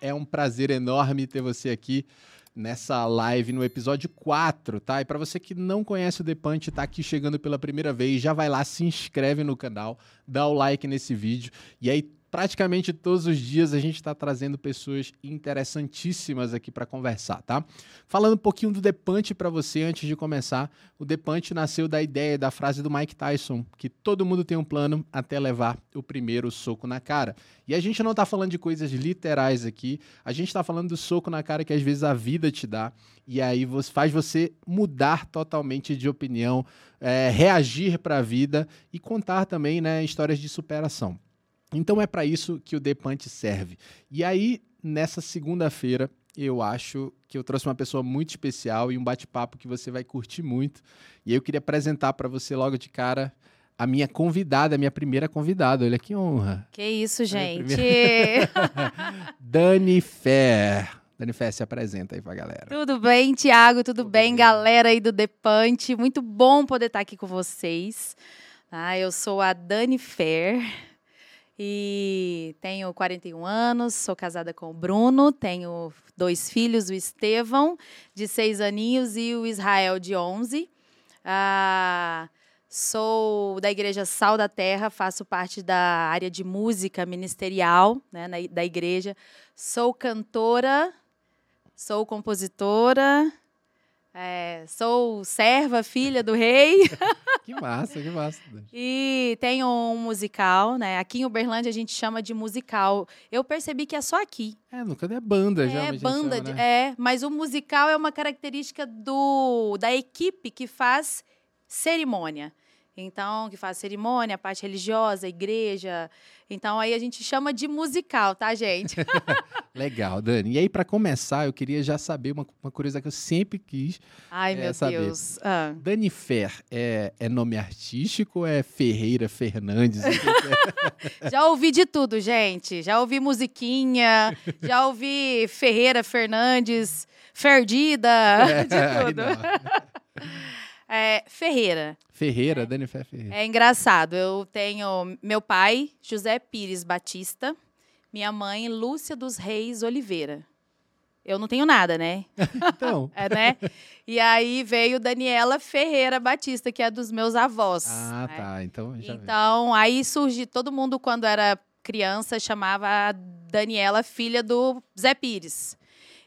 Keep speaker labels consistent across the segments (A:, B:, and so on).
A: É um prazer enorme ter você aqui nessa live no episódio 4, tá? E para você que não conhece o Depante, tá aqui chegando pela primeira vez, já vai lá, se inscreve no canal, dá o like nesse vídeo e aí praticamente todos os dias a gente está trazendo pessoas interessantíssimas aqui para conversar, tá? Falando um pouquinho do Depante para você antes de começar, o Depante nasceu da ideia da frase do Mike Tyson, que todo mundo tem um plano até levar o primeiro soco na cara. E a gente não está falando de coisas literais aqui, a gente está falando do soco na cara que às vezes a vida te dá e aí faz você mudar totalmente de opinião, é, reagir para a vida e contar também né, histórias de superação. Então é para isso que o Depante serve. E aí, nessa segunda-feira, eu acho que eu trouxe uma pessoa muito especial e um bate-papo que você vai curtir muito. E aí eu queria apresentar para você logo de cara a minha convidada, a minha primeira convidada. Olha que honra.
B: Que isso, gente.
A: Dani Fer. Dani Fer, se apresenta aí pra galera.
B: Tudo bem, Tiago? Tudo, Tudo bem, bem, galera aí do Depante? Muito bom poder estar aqui com vocês. Ah, eu sou a Dani Fer. E tenho 41 anos, sou casada com o Bruno, tenho dois filhos, o Estevão, de seis aninhos, e o Israel, de 11. Ah, sou da Igreja Sal da Terra, faço parte da área de música ministerial né, na, da igreja. Sou cantora, sou compositora, é, sou serva, filha do rei.
A: que massa, que massa.
B: e tenho um musical, né? Aqui em Uberlândia a gente chama de musical. Eu percebi que é só aqui.
A: É, nunca é banda já.
B: É, banda, chama, né? é. Mas o musical é uma característica do da equipe que faz cerimônia. Então, que faz cerimônia, parte religiosa, igreja. Então, aí a gente chama de musical, tá, gente?
A: Legal, Dani. E aí, para começar, eu queria já saber uma, uma curiosidade que eu sempre quis
B: Ai,
A: é,
B: meu
A: saber.
B: Deus. Ah.
A: Dani Fer é, é, nome artístico ou é Ferreira Fernandes?
B: já ouvi de tudo, gente. Já ouvi musiquinha, já ouvi Ferreira Fernandes, Ferdida, é, de tudo. É, Ferreira.
A: Ferreira, é. Dani Ferreira.
B: É engraçado. Eu tenho meu pai, José Pires Batista, minha mãe, Lúcia dos Reis Oliveira. Eu não tenho nada, né?
A: Então.
B: é, né? E aí veio Daniela Ferreira Batista, que é dos meus avós.
A: Ah, né? tá. Então,
B: já então aí surge todo mundo quando era criança chamava a Daniela filha do Zé Pires.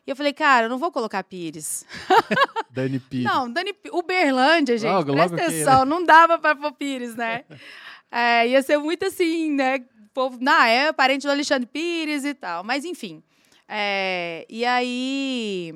B: E eu falei, cara, eu não vou colocar Pires.
A: Dani Pires.
B: Não, Dani Uberlândia, gente. Logo, presta logo atenção, né? não dava pra pôr Pires, né? é, ia ser muito assim, né? Povo, não, é parente do Alexandre Pires e tal. Mas enfim. É, e aí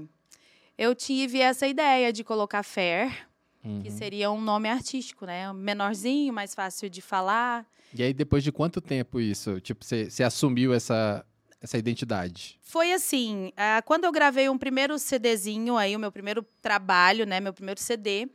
B: eu tive essa ideia de colocar Fer, uhum. que seria um nome artístico, né? Menorzinho, mais fácil de falar.
A: E aí, depois de quanto tempo isso? Tipo, você assumiu essa, essa identidade?
B: Foi assim, uh, quando eu gravei um primeiro CDzinho aí, o meu primeiro trabalho, né, meu primeiro CD, uh,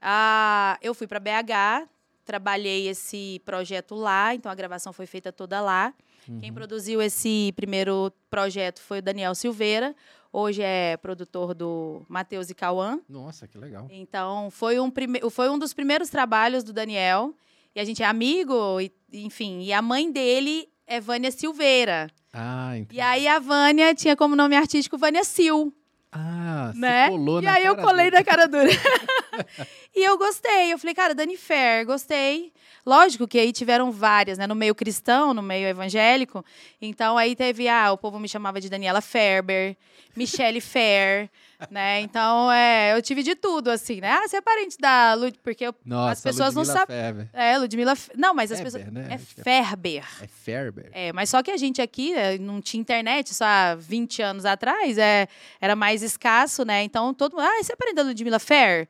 B: ah, eu fui para BH, trabalhei esse projeto lá, então a gravação foi feita toda lá. Uhum. Quem produziu esse primeiro projeto foi o Daniel Silveira, hoje é produtor do Matheus e Cauã.
A: Nossa, que legal.
B: Então, foi um, prime... foi um dos primeiros trabalhos do Daniel, e a gente é amigo, e, enfim, e a mãe dele é Vânia Silveira.
A: Ah, entendi.
B: E aí a Vânia tinha como nome artístico Vânia Sil.
A: Ah, né? colou
B: e
A: na
B: aí
A: eu
B: colei dura. na cara dura. e eu gostei. Eu falei, cara, Dani Fair, gostei. Lógico que aí tiveram várias, né? No meio cristão, no meio evangélico. Então aí teve, ah, o povo me chamava de Daniela Ferber, Michelle Fair né? Então, é, eu tive de tudo, assim, né? Ah, você é parente da Lud... Porque eu,
A: Nossa,
B: as pessoas
A: não
B: sabem. É, Ludmilla. Não, mas as pessoas.
A: Né?
B: É Ferber.
A: É Ferber.
B: É, mas só que a gente aqui é, não tinha internet, só há 20 anos atrás, é, era mais escasso, né? Então, todo mundo. Ah, você é parente da Ludmilla Fer?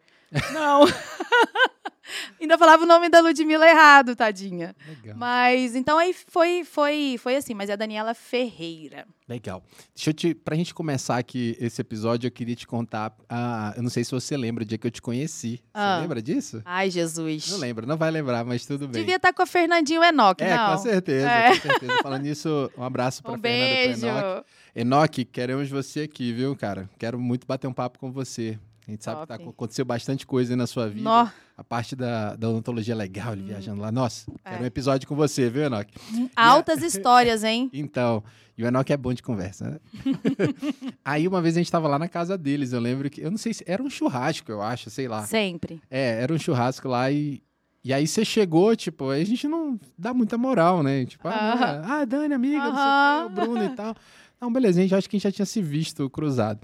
B: Não. Ainda falava o nome da Ludmilla errado, tadinha.
A: Legal.
B: Mas então aí foi foi foi assim, mas é a Daniela Ferreira.
A: Legal. Deixa eu te, pra gente começar aqui esse episódio, eu queria te contar, ah, eu não sei se você lembra o dia que eu te conheci. Ah. Você lembra disso?
B: Ai, Jesus.
A: Não lembra, não vai lembrar, mas tudo bem.
B: Devia estar tá com a Fernandinho Enoque,
A: é,
B: não?
A: com certeza, é. com certeza. Falando nisso, um abraço pra
B: um
A: Fernanda
B: beijo.
A: Enoque. Enoque, queremos você aqui, viu, cara? Quero muito bater um papo com você. A gente sabe que tá- aconteceu bastante coisa aí na sua vida.
B: Nó,
A: A parte da, da odontologia legal, ele viajando lá. Nossa,
B: É.
A: quero um episódio com você, viu, Enoch?
B: altas histórias, hein?
A: Então, e o Enoch é bom de conversa, né? Aí uma vez a gente tava lá na casa deles, eu lembro que, eu não sei se, era um churrasco, eu acho, sei lá.
B: Sempre.
A: É, era um churrasco lá e, e aí você chegou, tipo, aí a gente não dá muita moral, né? Tipo, ah,
B: Aham.
A: ah Dani, amiga, não sei o quê, o Bruno e tal. Não, beleza, a gente acho que a gente já tinha se visto cruzado.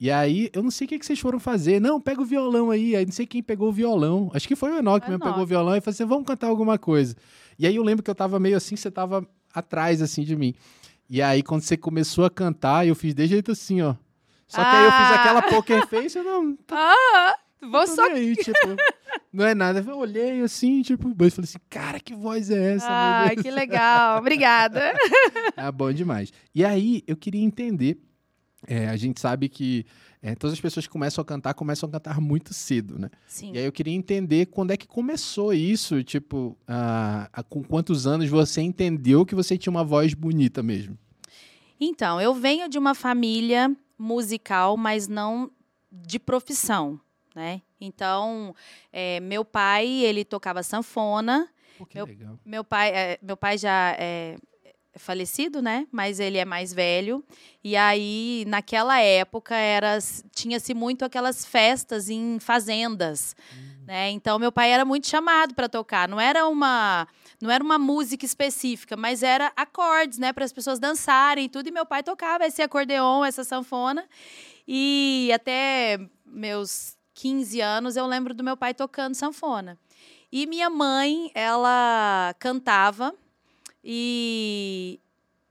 A: E aí, eu não sei o que, que vocês foram fazer. Não, pega o violão aí. Aí não sei quem pegou o violão. Acho que foi o Enoch
B: Foi
A: mesmo,
B: Enoch.
A: pegou o violão e falou assim: vamos cantar alguma coisa. E aí eu lembro que eu tava meio assim, você tava atrás, assim, de mim. E aí, quando você começou a cantar, eu fiz de jeito assim, ó. Só que aí eu fiz
B: Ah.
A: aquela poker face, eu não,
B: Ah, vou só.
A: aí, tipo, não é nada. Eu olhei assim, tipo, e falei assim, cara, que voz é essa? Deus?
B: que legal. Obrigada.
A: Ah, bom demais. E aí, eu queria entender, é, a gente sabe que é, todas as pessoas que começam a cantar, começam a cantar muito cedo, né?
B: Sim.
A: E aí eu queria entender quando é que começou isso, tipo, ah, ah, com quantos anos você entendeu que você tinha uma voz bonita mesmo?
B: Então, eu venho de uma família musical, mas não de profissão, né? Então, é, meu pai, ele tocava sanfona.
A: Pô, que
B: Meu-
A: legal.
B: Meu pai, é, meu pai já é falecido, né? Mas ele é mais velho. E aí, naquela época, era tinha-se muito aquelas festas em fazendas, né? Então, meu pai era muito chamado para tocar. Não era uma não era uma música específica, mas era acordes, né, para as pessoas dançarem e tudo. E meu pai tocava esse acordeon, essa sanfona. E até meus 15 anos eu lembro do meu pai tocando sanfona. E minha mãe, ela cantava e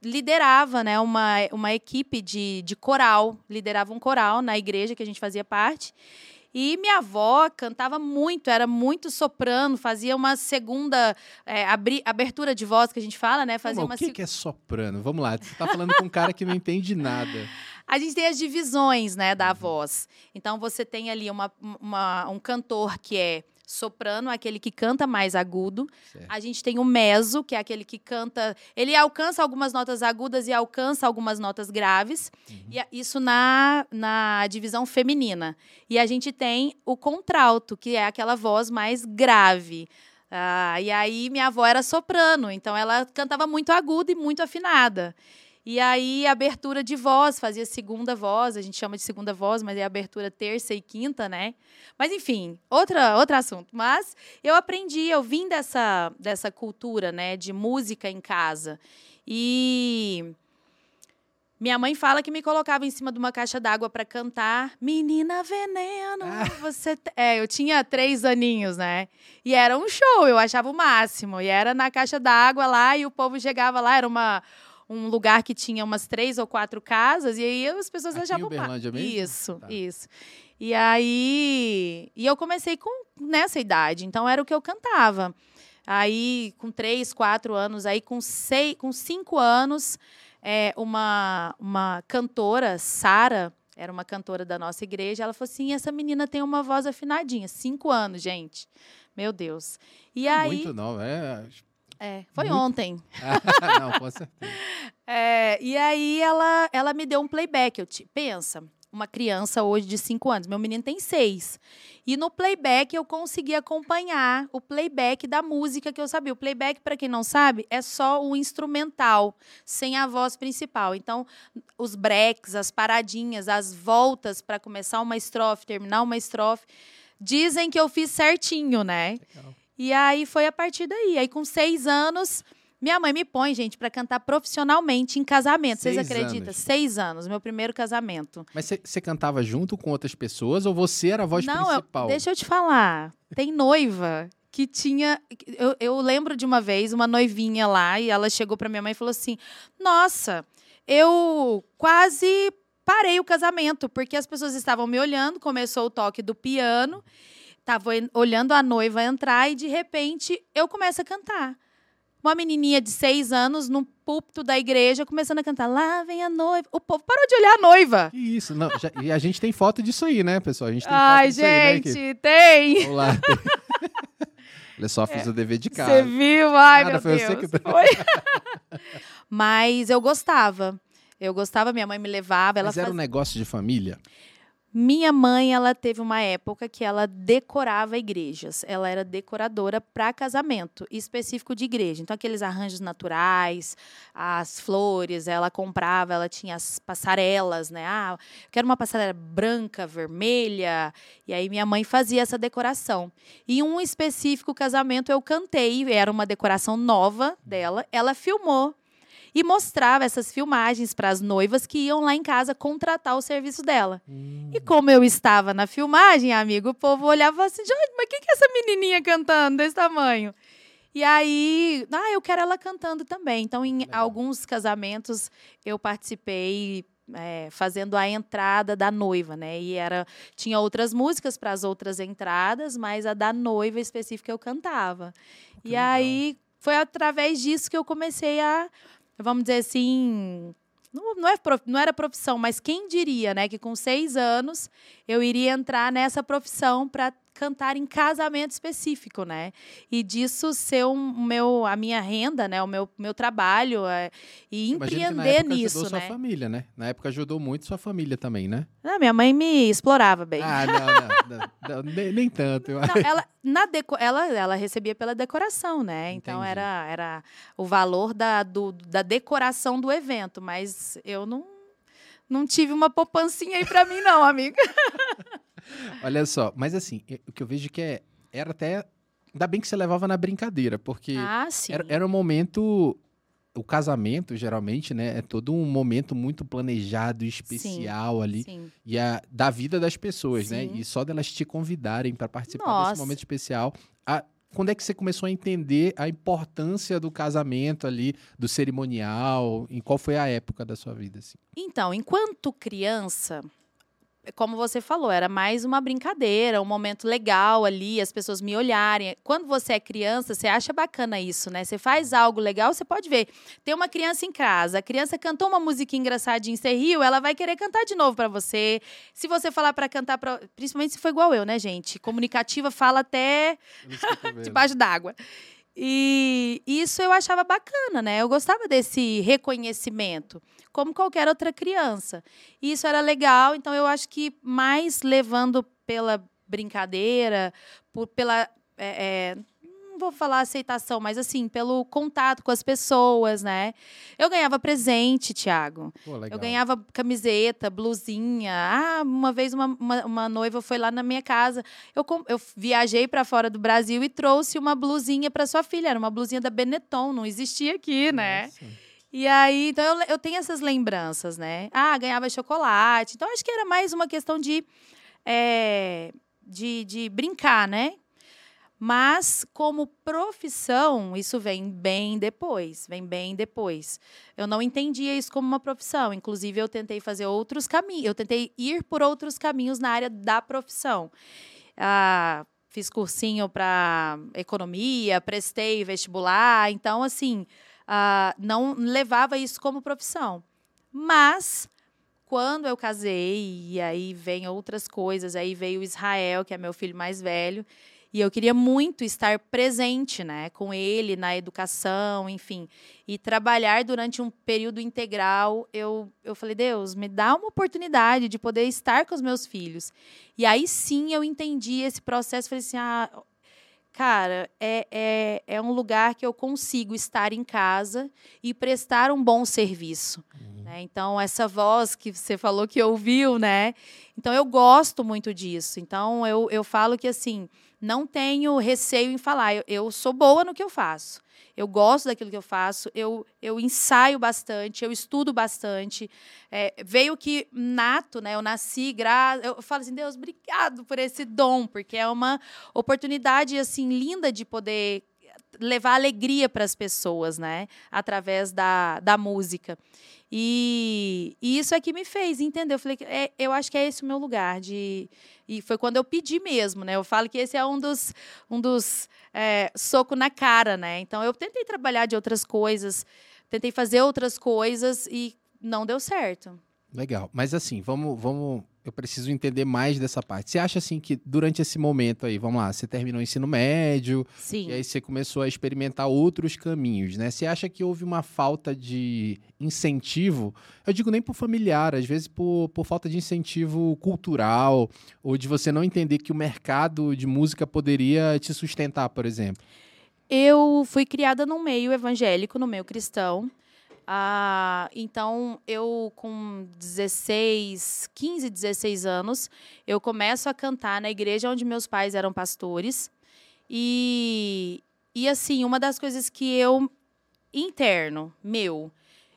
B: liderava né, uma, uma equipe de, de coral, liderava um coral na igreja que a gente fazia parte. E minha avó cantava muito, era muito soprano, fazia uma segunda é, abri- abertura de voz que a gente fala, né? Fazia uma
A: o que,
B: se-
A: que é soprano? Vamos lá, você tá falando com um cara que não entende nada.
B: A gente tem as divisões, né,
A: Uhum.
B: da voz. Então você tem ali uma, uma- um cantor que é soprano, aquele que canta mais agudo.
A: Certo.
B: A gente tem o meso, que é aquele que canta. Ele alcança algumas notas agudas e alcança algumas notas graves.
A: Uhum.
B: E isso na, na divisão feminina. E a gente tem o contralto, que é aquela voz mais grave. Ah, e aí minha avó era soprano, então ela cantava muito aguda e muito afinada. E aí, abertura de voz, fazia segunda voz, a gente chama de segunda voz, mas é abertura terça e quinta, né? Mas enfim, outra, outro assunto. Mas eu aprendi, eu vim dessa, dessa cultura, né, de música em casa. E minha mãe fala que me colocava em cima de uma caixa d'água para cantar Menina Veneno,
A: Ah.
B: você... te-" É, eu tinha três aninhos, né? E era um show, eu achava o máximo. E era na caixa d'água lá e o povo chegava lá, era uma um lugar que tinha umas três ou quatro casas, e aí as pessoas
A: Aqui
B: achavam.
A: Uberlândia mesmo?
B: Isso,
A: Tá.
B: isso. E aí. E eu comecei com nessa idade, então era o que eu cantava. Aí, com três, quatro anos, aí com seis, com cinco anos, é, uma, uma cantora, Sara, era uma cantora da nossa igreja, ela falou assim: essa menina tem uma voz afinadinha. Cinco anos, gente. Meu Deus. E aí.
A: Muito não, é.
B: É, foi
A: muito-
B: ontem.
A: não, com certeza.
B: É, e aí ela, ela me deu um playback. Eu te, pensa, uma criança hoje de 5 anos, meu menino tem 6. E no playback eu consegui acompanhar o playback da música que eu sabia. O playback, para quem não sabe, é só o instrumental, sem a voz principal. Então, os breaks, as paradinhas, as voltas para começar uma estrofe, terminar uma estrofe, dizem que eu fiz certinho, né?
A: Legal.
B: E aí foi a partir daí. Aí com seis anos, minha mãe me põe, gente, para cantar profissionalmente em casamento. Vocês
A: Seis
B: acreditam?
A: anos.
B: Seis anos, meu primeiro casamento.
A: Mas você- cantava junto com outras pessoas ou você era a voz
B: Não,
A: principal?
B: deixa eu te falar. Tem noiva que tinha. Eu, eu lembro de uma vez, uma noivinha lá, e ela chegou para minha mãe e falou assim: Nossa, eu quase parei o casamento, porque as pessoas estavam me olhando, começou o toque do piano, tava olhando a noiva entrar e de repente eu começo a cantar. Uma menininha de seis anos no púlpito da igreja começando a cantar. Lá vem a noiva. O povo parou de olhar a noiva.
A: Que isso, não. já- e a gente tem foto disso aí, né, pessoal? A gente tem
B: Ai,
A: foto disso aí, né,
B: gente, tem.
A: Vamos lá. Olha só, fiz o dever de
B: Você
A: casa.
B: viu? Ai,
A: Nada,
B: meu Deus.
A: você que-
B: Foi. Mas eu gostava. Eu gostava, minha mãe me levava, ela
A: Mas era um
B: fazia...
A: negócio de família?
B: Minha mãe, ela teve uma época que ela decorava igrejas. Ela era decoradora para casamento, específico de igreja. Então, aqueles arranjos naturais, as flores, ela comprava, ela tinha as passarelas, né? Ah, eu quero uma passarela branca, vermelha. E aí, minha mãe fazia essa decoração. E um específico casamento eu cantei, era uma decoração nova dela. Ela filmou e mostrava essas filmagens para as noivas que iam lá em casa contratar o serviço dela. Hum. E como eu estava na filmagem, amigo, o povo olhava assim, mas quem que é essa menininha cantando desse tamanho? E aí, ah, eu quero ela cantando também. Então, em Legal. alguns casamentos, eu participei é, fazendo a entrada da noiva, né? E era tinha outras músicas para as outras entradas, mas a da noiva específica eu cantava. Que e legal. aí foi através disso que eu comecei a vamos dizer assim, não, não, é, não era profissão, mas quem diria, né, que com seis anos eu iria entrar nessa profissão para cantar em casamento específico, né? E disso ser um, meu, a minha renda, né? O meu, meu trabalho é, e empreender nisso,
A: ajudou
B: né?
A: sua família, né? Na época ajudou muito sua família também, né?
B: Não, minha mãe me explorava bem.
A: Ah, não, não, não, nem, nem, tanto.
B: Ela, na deco, ela, ela recebia pela decoração, né? Então era, era o valor da, do, da decoração do evento, mas eu não não tive uma poupancinha aí para mim não, amiga.
A: Olha só, mas assim, o que eu vejo que é, era até. Ainda bem que você levava na brincadeira, porque
B: ah,
A: era, era um momento. O casamento, geralmente, né? É todo um momento muito planejado, especial
B: sim,
A: ali.
B: Sim.
A: E a, da vida das pessoas, né?
B: sim.
A: né? E só delas te convidarem para participar
B: Nossa.
A: desse momento especial. A, quando é que você começou a entender a importância do casamento ali, do cerimonial? Em qual foi a época da sua vida? Assim?
B: Então, enquanto criança, como você falou, era mais uma brincadeira, um momento legal ali, as pessoas me olharem. Quando você é criança, você acha bacana isso, né? Você faz algo legal, você pode ver. Tem uma criança em casa, a criança cantou uma musiquinha engraçadinha, você riu, ela vai querer cantar de novo para você. Se você falar para cantar, pra... principalmente se for igual eu, né, gente? Comunicativa fala até debaixo d'água. E isso eu achava bacana, né? Eu gostava desse reconhecimento, como qualquer outra criança. E isso era legal, então eu acho que mais levando pela brincadeira, por, pela. É, é, não vou falar aceitação, mas assim, pelo contato com as pessoas, né? Eu ganhava presente, Tiago. Eu ganhava camiseta, blusinha. Ah, uma vez uma, uma, uma noiva foi lá na minha casa. Eu, eu viajei para fora do Brasil e trouxe uma blusinha para sua filha. Era uma blusinha da Benetton, não existia aqui, né? E aí, então eu, eu tenho essas lembranças, né? Ah, ganhava chocolate. Então acho que era mais uma questão de, é, de, de brincar, né? Mas, como profissão, isso vem bem depois, vem bem depois. Eu não entendia isso como uma profissão. Inclusive, eu tentei fazer outros caminhos, eu tentei ir por outros caminhos na área da profissão. Ah, fiz cursinho para economia, prestei vestibular, então, assim, ah, não levava isso como profissão. Mas, quando eu casei, e aí vem outras coisas, aí veio Israel, que é meu filho mais velho, e eu queria muito estar presente, né, com ele na educação, enfim, e trabalhar durante um período integral. Eu, eu falei, Deus, me dá uma oportunidade de poder estar com os meus filhos. E aí sim eu entendi esse processo. Falei assim, ah, cara, é, é, é um lugar que eu consigo estar em casa e prestar um bom serviço. Uhum. Né? Então, essa voz que você falou que ouviu, né? Então, eu gosto muito disso. Então, eu, eu falo que, assim, não tenho receio em falar. Eu, eu, sou boa no que eu faço. Eu gosto daquilo que eu faço. Eu, eu ensaio bastante, eu estudo bastante. É, veio que nato, né? Eu nasci, gra... eu falo assim, Deus, obrigado por esse dom, porque é uma oportunidade assim linda de poder levar alegria para as pessoas, né? Através da, da música. E, e, isso é que me fez entender. Eu falei, é, eu acho que é esse o meu lugar. De, e foi quando eu pedi mesmo, né? Eu falo que esse é um dos, um dos é, soco na cara, né? Então eu tentei trabalhar de outras coisas, tentei fazer outras coisas e não deu certo.
A: Legal. Mas assim, vamos, vamos eu preciso entender mais dessa parte. Você acha assim que durante esse momento aí, vamos lá, você terminou o ensino médio,
B: Sim.
A: e aí você começou a experimentar outros caminhos, né? Você acha que houve uma falta de incentivo? Eu digo nem por familiar, às vezes por, por falta de incentivo cultural, ou de você não entender que o mercado de música poderia te sustentar, por exemplo.
B: Eu fui criada num meio evangélico, no meio cristão. Ah, então, eu com 16, 15, 16 anos, eu começo a cantar na igreja onde meus pais eram pastores. E, e assim, uma das coisas que eu, interno, meu,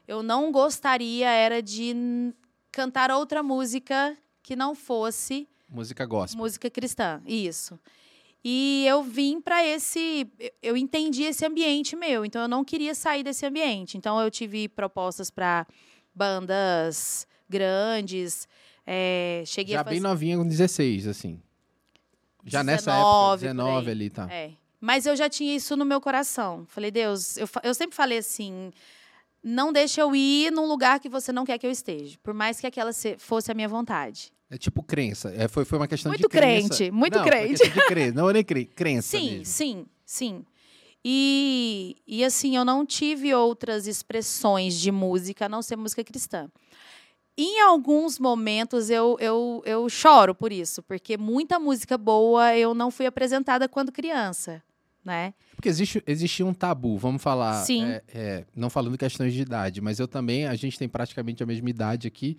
B: eu não gostaria era de cantar outra música que não fosse
A: Música gospel.
B: música cristã, isso. E eu vim para esse, eu- entendi esse ambiente meu, então eu não queria sair desse ambiente. Então eu tive propostas para bandas grandes, é, cheguei
A: Já
B: a fazer
A: bem novinha com 16, assim. Já nessa
B: 19
A: época,
B: por
A: 19
B: aí.
A: ali, tá.
B: É. Mas eu já tinha isso no meu coração. Falei, Deus, eu, eu sempre falei assim: não deixa eu ir num lugar que você não quer que eu esteja, por mais que aquela se- fosse a minha vontade.
A: É tipo crença. É, foi, foi uma questão
B: Muito
A: de crença.
B: crente, muito
A: não,
B: crente.
A: de crença. Não, nem cre... crença
B: Sim,
A: mesmo.
B: sim, sim. E, e assim, eu não tive outras expressões de música a não ser música cristã. Em alguns momentos eu, eu, eu choro por isso, porque muita música boa eu não fui apresentada quando criança, né?
A: Porque existe, existia um tabu, vamos falar.
B: Sim.
A: é, é, não falando questões de idade, mas eu também, a gente tem praticamente a mesma idade aqui.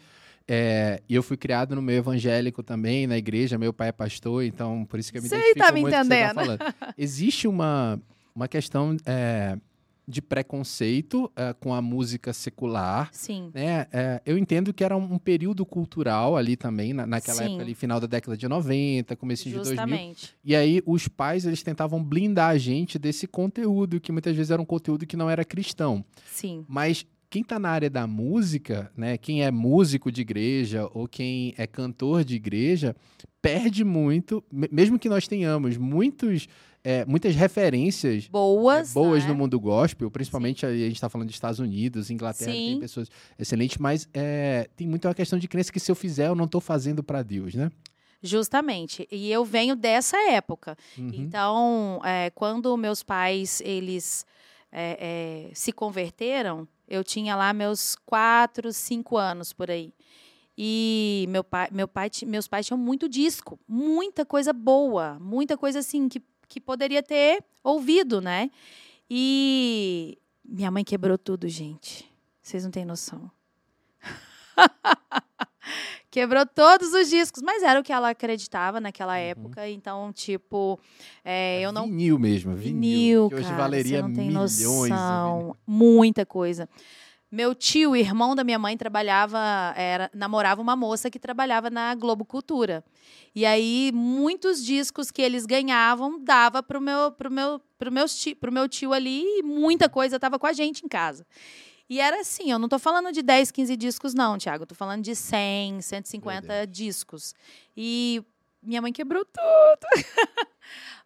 A: É, e eu fui criado no meio evangélico também, na igreja. Meu pai é pastor, então por isso que eu me
B: Sei,
A: identifico
B: tá me
A: muito com o que você tá
B: entendendo.
A: falando. Existe uma, uma questão é, de preconceito é, com a música secular.
B: Sim,
A: né? É, eu entendo que era um, um período cultural ali também, na- naquela
B: Sim.
A: época ali, final da década de 90, começo de 2000.
B: justamente.
A: E aí os pais, eles tentavam blindar a gente desse conteúdo, que muitas vezes era um conteúdo que não era cristão.
B: Sim,
A: Mas quem tá na área da música, né, quem é músico de igreja ou quem é cantor de igreja, perde muito, me- mesmo que nós tenhamos muitos, é, muitas referências
B: boas.
A: é, boas
B: né?
A: no mundo gospel, principalmente aí a gente está falando de Estados Unidos, Inglaterra, tem
B: Sim.
A: pessoas excelentes, mas é, tem muito uma questão de crença que se eu fizer, eu não estou fazendo para Deus, né?
B: Justamente. E eu venho dessa época.
A: Uhum.
B: Então, é, quando meus pais eles é, é, se converteram, eu tinha lá meus quatro, cinco anos por aí. E meu pai, meu pai, meus pais tinham muito disco, muita coisa boa, muita coisa assim que, que poderia ter ouvido, né? E minha mãe quebrou tudo, gente. Vocês não têm noção. Quebrou todos os discos, mas era o que ela acreditava naquela
A: Uhum.
B: época. Então, tipo, é, eu não
A: Vinil mesmo,
B: Vinil,
A: vinil, que hoje
B: cara,
A: valeria
B: você não tem
A: milhões.
B: noção. Muita coisa. Meu tio, irmão da minha mãe, trabalhava, era, namorava uma moça que trabalhava na Globo Cultura. E aí, muitos discos que eles ganhavam dava pro meu, pro meu, pro meus pro meu tio ali e muita coisa estava com a gente em casa. E era assim, eu não tô falando de 10, 15 discos, não, Tiago. Tô falando de 100, 150 discos. E minha mãe quebrou tudo.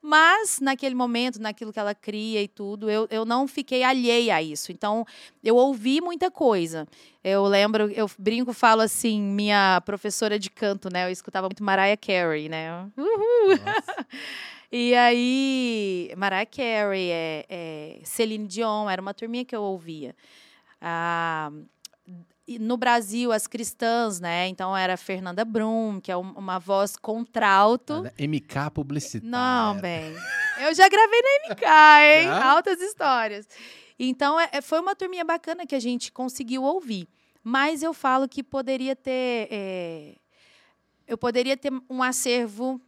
B: Mas, naquele momento, naquilo que ela cria e tudo, eu, eu não fiquei alheia a isso. Então, eu ouvi muita coisa. Eu lembro, eu brinco, falo assim, minha professora de canto, né? Eu escutava muito Mariah Carey, né? Uhul! E aí, Mariah Carey, é, é, Celine Dion, era uma turminha que eu ouvia. Ah, no Brasil, as cristãs, né? Então era Fernanda Brum, que é um- uma voz contralto.
A: Nada, MK publicitária.
B: Não, bem. Eu já gravei na MK, hein?
A: Já?
B: Altas histórias. Então, é- é- foi uma turminha bacana que a gente conseguiu ouvir. Mas eu falo que poderia ter. é, eu poderia ter um acervo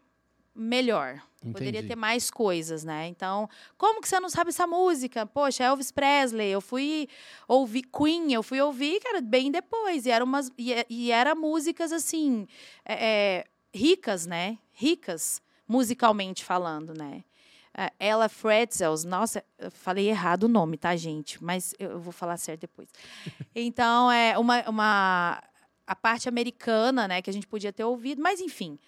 B: melhor. Poderia
A: Entendi.
B: ter mais coisas, né? Então, como que você não sabe essa música? Poxa, Elvis Presley, eu fui ouvir Queen, eu fui ouvir, cara, bem depois. E eram umas e, e era músicas assim é, é, ricas, né? Ricas musicalmente falando, né? É, Ella Fretzels, nossa, eu falei errado o nome, tá, gente? Mas eu eu vou falar certo depois. Então, é uma, uma a parte americana, né, que a gente podia ter ouvido, mas enfim,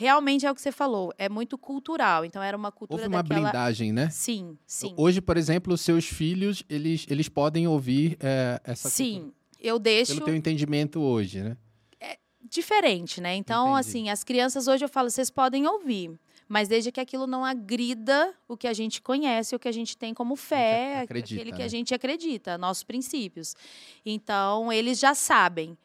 B: realmente é o que você falou, é muito cultural. Então era uma cultura
A: Houve uma
B: daquela
A: blindagem, né?
B: Sim, sim.
A: Hoje, por exemplo, os seus filhos, eles, eles podem ouvir é, essa cultura.
B: Sim, eu deixo
A: Pelo teu entendimento hoje, né?
B: diferente, né? Então,
A: Entendi.
B: assim, as crianças hoje eu falo, vocês podem ouvir, mas desde que aquilo não agrida o que a gente conhece, o que a gente tem como fé,
A: acredita,
B: aquele que
A: né?
B: a gente acredita, nossos princípios. Então, eles já sabem.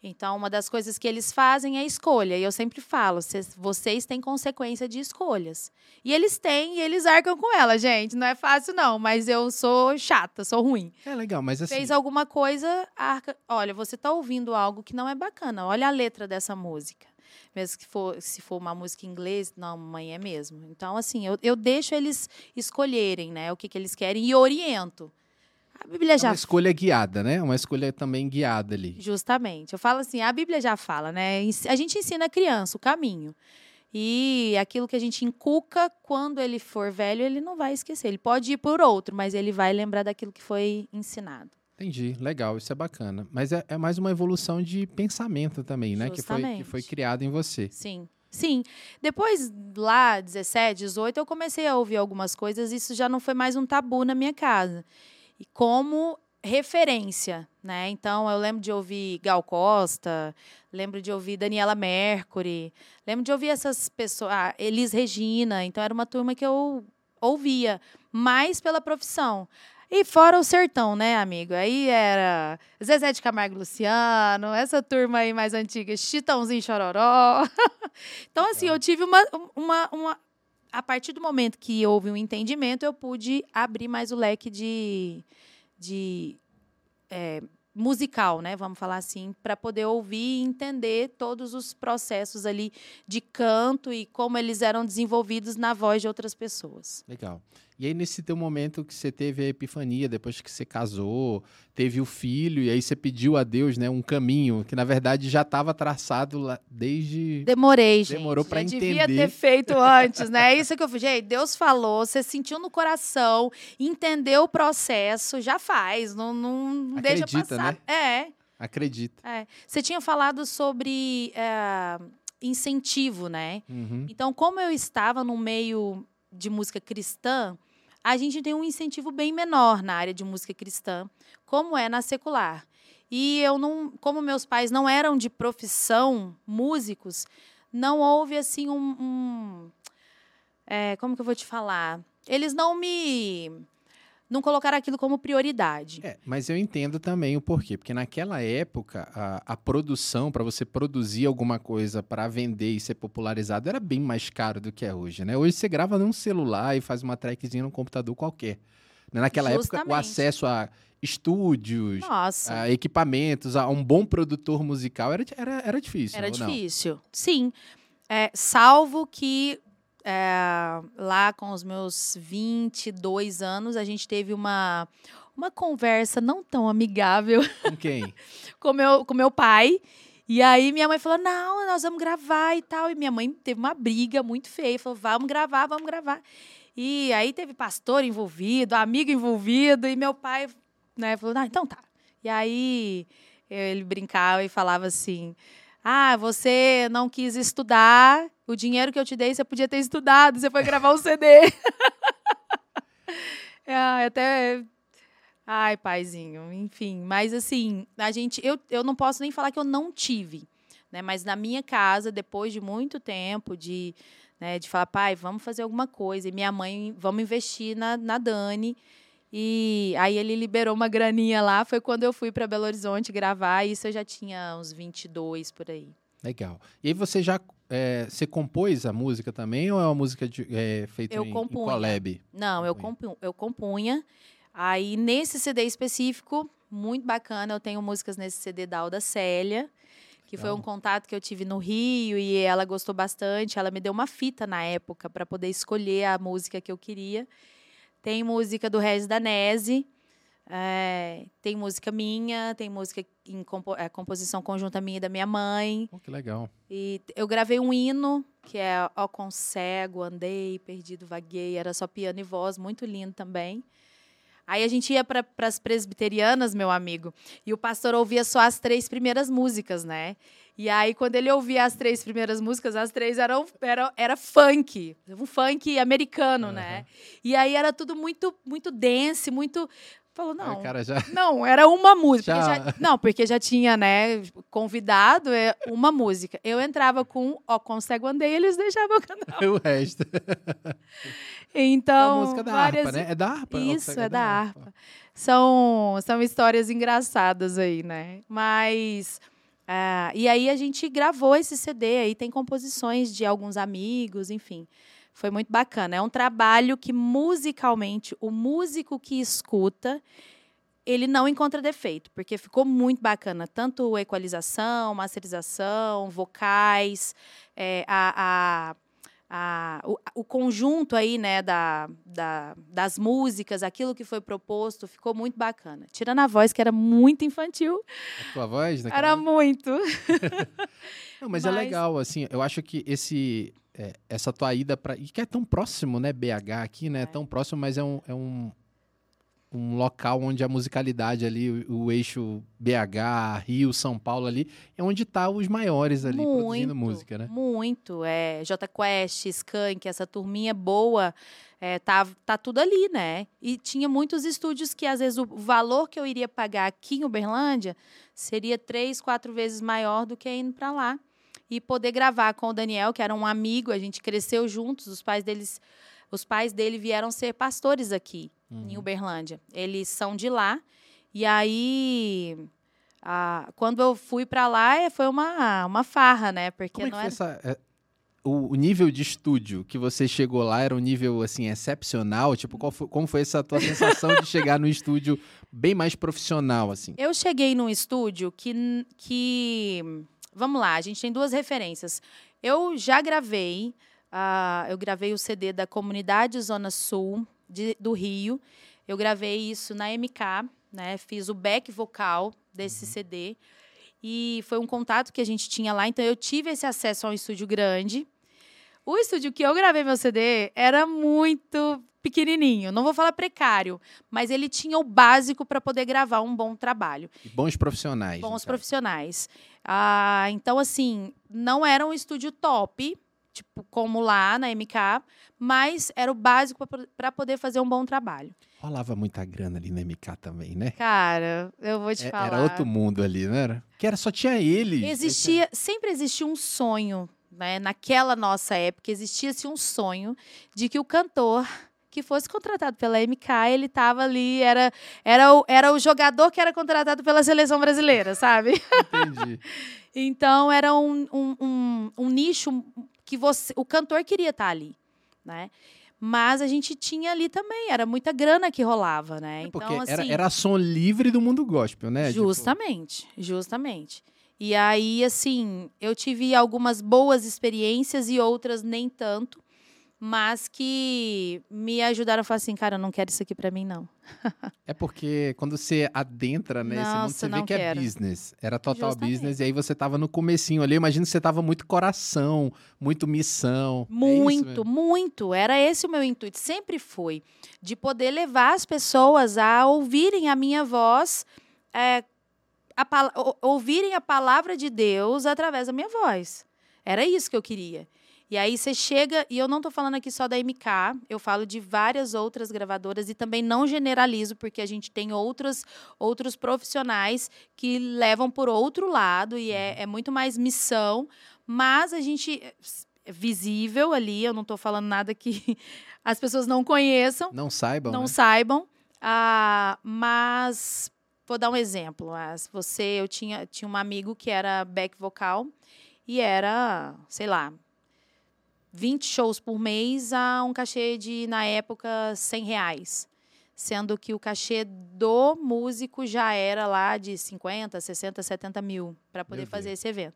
B: Então, uma das coisas que eles fazem é escolha. E eu sempre falo, vocês, têm consequência de escolhas. E eles têm, e eles arcam com ela, gente. Não é fácil, não. Mas eu sou chata, sou ruim.
A: É legal, mas assim.
B: Fez alguma coisa, arca. Olha, você está ouvindo algo que não é bacana. Olha a letra dessa música. Mesmo que for, se for uma música em inglês, não, mãe, é mesmo. Então, assim, eu, eu deixo eles escolherem, né? O que, que eles querem e oriento. A Bíblia
A: É
B: já
A: uma escolha guiada, né? Uma escolha também guiada ali.
B: Justamente. Eu falo assim, a Bíblia já fala, né? A gente ensina a criança o caminho. E aquilo que a gente inculca, quando ele for velho, ele não vai esquecer. Ele pode ir por outro, mas ele vai lembrar daquilo que foi ensinado.
A: Entendi, legal, isso é bacana. Mas é, é mais uma evolução de pensamento também, né? Que foi, que foi criado em você.
B: Sim. Sim. Depois, lá, 17, 18, eu comecei a ouvir algumas coisas. Isso já não foi mais um tabu na minha casa. E como referência, né? Então, eu lembro de ouvir Gal Costa, lembro de ouvir Daniela Mercury, lembro de ouvir essas pessoas, ah, Elis Regina. Então, era uma turma que eu ouvia mais pela profissão. E fora o sertão, né, amigo? Aí era Zezé de Camargo e Luciano, essa turma aí mais antiga, Chitãozinho Chororó. então, assim, eu tive uma, uma, uma. A partir do momento que houve um entendimento, eu pude abrir mais o leque de. de é, musical, né? Vamos falar assim, para poder ouvir e entender todos os processos ali de canto e como eles eram desenvolvidos na voz de outras pessoas.
A: Legal. E aí, nesse teu momento que você teve a epifania, depois que você casou, teve o filho, e aí você pediu a Deus, né, um caminho que na verdade já estava traçado lá desde.
B: Demorei, gente.
A: Demorou pra
B: Já devia
A: entender.
B: ter feito antes, né? É isso que eu falei. Gente, Deus falou, você sentiu no coração, entendeu o processo, já faz. Não, não não deixa
A: Acredita,
B: passar.
A: né?
B: É,
A: Acredita.
B: é. Você tinha falado sobre é, incentivo, né?
A: Uhum.
B: Então, como eu estava no meio de música cristã, a gente tem um incentivo bem menor na área de música cristã, como é na secular. E eu não, como meus pais não eram de profissão músicos, não houve assim um, um é, como que eu vou te falar? Eles não me não colocaram aquilo como prioridade.
A: É, mas eu entendo também o porquê, porque naquela época a, a produção para você produzir alguma coisa para vender e ser popularizado era bem mais caro do que é hoje, né? Hoje você grava num celular e faz uma trackzinha num computador qualquer. Né? Naquela época o
B: Justamente.
A: acesso a estúdios,
B: Nossa.
A: a equipamentos, a um bom produtor musical era, era, era difícil.
B: Era difícil. Sim. É, salvo que é, lá com os meus 22 anos, a gente teve uma, uma conversa não tão amigável
A: Com quem?
B: com meu, com meu pai. E aí minha mãe falou: não, nós vamos gravar e tal. E minha mãe teve uma briga muito feia. Falou: vamos gravar, vamos gravar. E aí teve pastor envolvido, amigo envolvido, e meu pai né, falou: não, então tá. E aí ele brincava e falava assim: ah, você não quis estudar, o dinheiro que eu te dei você podia ter estudado, você foi gravar um CD. é, até Ai, paizinho, enfim. Mas assim, a gente. Eu, eu não posso nem falar que eu não tive. Né? Mas na minha casa, depois de muito tempo de, né, de falar, pai, vamos fazer alguma coisa. E minha mãe, vamos investir na, na Dani. E aí ele liberou uma graninha lá. Foi quando eu fui para Belo Horizonte gravar. Isso eu já tinha uns 22 por aí.
A: Legal. E aí você já é, você compôs a música também ou é uma música de, é, feita
B: Eu
A: em, em
B: compunha.
A: collab?
B: Não, eu,
A: Compunha.
B: compu, eu compunha. Aí, nesse CD específico, muito bacana, eu tenho músicas nesse CD da Alda Célia, que foi um contato que eu tive no Rio e ela gostou bastante. Ela me deu uma fita na época para poder escolher a música que eu queria. Tem música do Regis Danese, é, tem música minha, tem música em compo- é, composição conjunta minha e da minha mãe.
A: Pô, que legal.
B: E eu gravei um hino, que é Ó com cego, andei, perdido, vaguei. Era só piano e voz, muito lindo também. Aí a gente ia para as presbiterianas, meu amigo, e o pastor ouvia só as três primeiras músicas, né? E aí, quando ele ouvia as três primeiras músicas, as três eram, era, era funk, um funk americano, né? E aí era tudo muito, muito dance, muito. Falou, não.
A: já.
B: Não, era uma música.
A: Já-
B: porque já- não, porque já tinha, né, convidado, é uma música. Eu entrava com Ó, com Cego Andei, eles deixavam eu cantar.
A: o resto.
B: Então,
A: é a música da
B: várias...
A: harpa, né? É da harpa.
B: Isso,
A: Consegue-
B: é da harpa. São, são histórias engraçadas aí, né? Mas. ah, e aí a gente gravou esse CD, aí tem composições de alguns amigos, enfim. Foi muito bacana. É um trabalho que musicalmente, o músico que escuta, ele não encontra defeito, porque ficou muito bacana. Tanto equalização, masterização, vocais, é, a, a- a- o, o conjunto aí, né, da, da- das músicas, aquilo que foi proposto, ficou muito bacana. Tirando a voz, que era muito infantil.
A: A tua voz, né?
B: Era muito.
A: Não, mas, é
B: Mas-
A: legal, assim, eu acho que esse, é, essa tua ida para E que é tão próximo, né, BH aqui, né?
B: É.
A: Tão próximo, mas é um, é um, um local onde a musicalidade ali, o, o eixo BH, Rio, São Paulo ali, é onde tá os maiores ali produzindo música, né?
B: Muito. É, J Quest, Skank, essa turminha boa, é, tá, tá tudo ali, né? E tinha muitos estúdios que, às vezes, o valor que eu iria pagar aqui em Uberlândia seria três, quatro vezes maior do que indo para lá. E poder gravar com o Daniel, que era um amigo, a gente cresceu juntos, os pais deles. Os pais dele vieram ser pastores aqui em
A: Uhum.
B: Uberlândia. Eles são de lá. E aí, a- quando eu fui para lá, é, foi uma, uma farra, né? Porque
A: Como é
B: não
A: foi
B: era.
A: essa... é, o, o nível de estúdio que você chegou lá era um nível, assim, excepcional? Tipo, qual foi- como foi essa tua sensação de chegar no estúdio bem mais profissional, assim?
B: Eu cheguei num estúdio que, que. Vamos lá, a gente tem duas referências. Eu já gravei, ah, eu gravei o CD da Comunidade Zona Sul de- do Rio. Eu gravei isso na MK, né? Fiz o back vocal desse CD. E foi um contato que a gente tinha lá, então eu tive esse acesso a um estúdio grande. O estúdio que eu gravei meu CD era muito pequenininho, não vou falar precário, mas ele tinha o básico para poder gravar um bom trabalho.
A: E bons profissionais.
B: Bons profissionais. Ah, então, assim, não era um estúdio top, tipo, como lá na MK, mas era o básico para poder fazer um bom trabalho.
A: Rolava muita grana ali na MK também, né?
B: Cara, eu vou te
A: É-
B: falar.
A: Era outro mundo ali, não era? Que era só tinha ele.
B: Existia, sempre existia um sonho, né? Naquela nossa época, existia-se um sonho de que o cantor que fosse contratado pela MK, ele estava ali, era, era, o, era o jogador que era contratado pela seleção brasileira, sabe?
A: Entendi.
B: Então, era um, um, um, um nicho que você, o cantor queria estar ali, né? Mas a gente tinha ali também, era muita grana que rolava, né?
A: É Porque
B: então, assim,
A: era, era som livre do mundo gospel, né? Tipo,
B: Justamente, justamente. E aí, assim, eu tive algumas boas experiências e outras nem tanto, mas que me ajudaram a falar assim, cara, eu não quero isso aqui pra mim, não.
A: é porque quando você adentra nesse mundo, você vê que é
B: quero.
A: business. Era total
B: Justamente.
A: business. E aí você tava no comecinho ali. Eu imagino que você tava muito coração, muito missão. É
B: Muito,
A: mesmo?
B: muito. Era esse o meu intuito, sempre foi. De poder levar as pessoas a ouvirem a minha voz, é, a ouvirem a palavra de Deus através da minha voz. Era isso que eu queria. E aí você chega, e eu não estou falando aqui só da MK, eu falo de várias outras gravadoras e também não generalizo, porque a gente tem outros, outros profissionais que levam por outro lado e é, é muito mais missão, mas a gente é visível ali, eu não estou falando nada que as pessoas não conheçam,
A: Não saibam,
B: não
A: né?
B: saibam, ah, mas vou dar um exemplo. você, eu tinha, tinha um amigo que era back vocal e era, sei lá, 20 shows por mês a um cachê de, na época, 100 reais. Sendo que o cachê do músico já era lá de 50, 60, 70 mil para poder
A: Meu
B: fazer
A: Deus.
B: esse evento.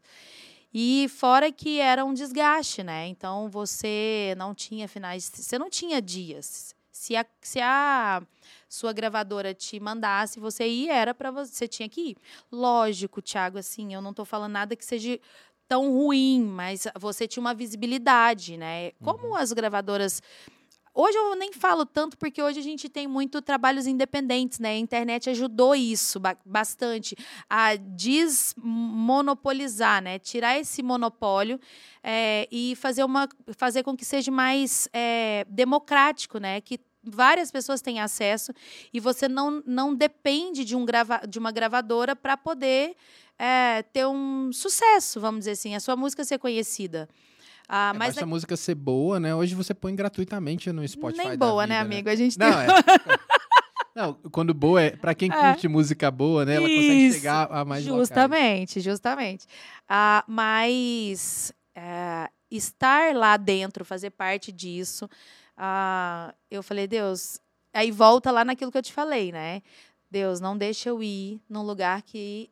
B: E fora que era um desgaste, né? Então você não tinha finais, você não tinha dias. Se a, se a sua gravadora te mandasse, você ia, era para você, você tinha que ir. Lógico, Thiago, assim, eu não estou falando nada que seja tão ruim, mas você tinha uma visibilidade, né? Como as gravadoras Hoje eu nem falo tanto porque hoje a gente tem muito trabalhos independentes, né? A internet ajudou isso ba- bastante a desmonopolizar, né? Tirar esse monopólio eh, e fazer uma fazer com que seja mais eh, democrático, né? Que várias pessoas têm acesso e você não, não depende de, um grava, de uma gravadora para poder é, ter um sucesso, vamos dizer assim, a sua música ser conhecida.
A: Ah, é, mas a música ser boa, né? Hoje você põe gratuitamente no Spotify.
B: Nem boa,
A: vida,
B: né, amigo? A gente
A: não, tem... é. Não, quando boa é para quem é. curte música boa, né? Ela Isso, consegue chegar a mais
B: Justamente, locais. justamente. Ah, mas é, estar lá dentro, fazer parte disso, ah, eu falei, Deus, aí volta lá naquilo que eu te falei, né? Deus, não deixa eu ir num lugar que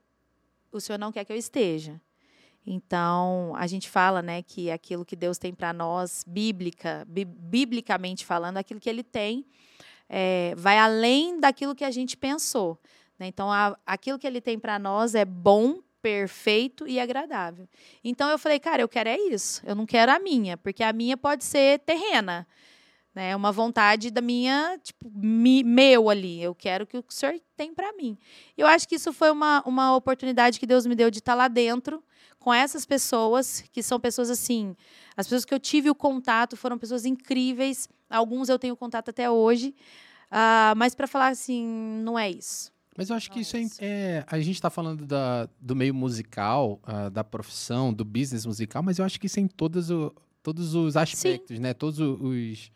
B: o Senhor não quer que eu esteja. Então, a gente fala, né, que aquilo que Deus tem para nós, bíblica, biblicamente falando, aquilo que Ele tem, é, vai além daquilo que a gente pensou. Né? Então, a, aquilo que ele tem para nós é bom, perfeito e agradável. Então, eu falei, cara, eu quero é isso. Eu não quero a minha, porque a minha pode ser terrena. Né? É uma vontade da minha, tipo, mi, meu ali. Eu quero que o senhor tem para mim. Eu acho que isso foi uma, uma oportunidade que Deus me deu de estar lá dentro com essas pessoas, que são pessoas assim. As pessoas que eu tive o contato foram pessoas incríveis. Alguns eu tenho contato até hoje. Uh, mas para falar assim, não é isso.
A: Mas eu acho que isso é, é, A gente está falando da, do meio musical, uh, da profissão, do business musical, mas eu acho que isso é em todos, o, todos os aspectos, Sim. né? Todos os,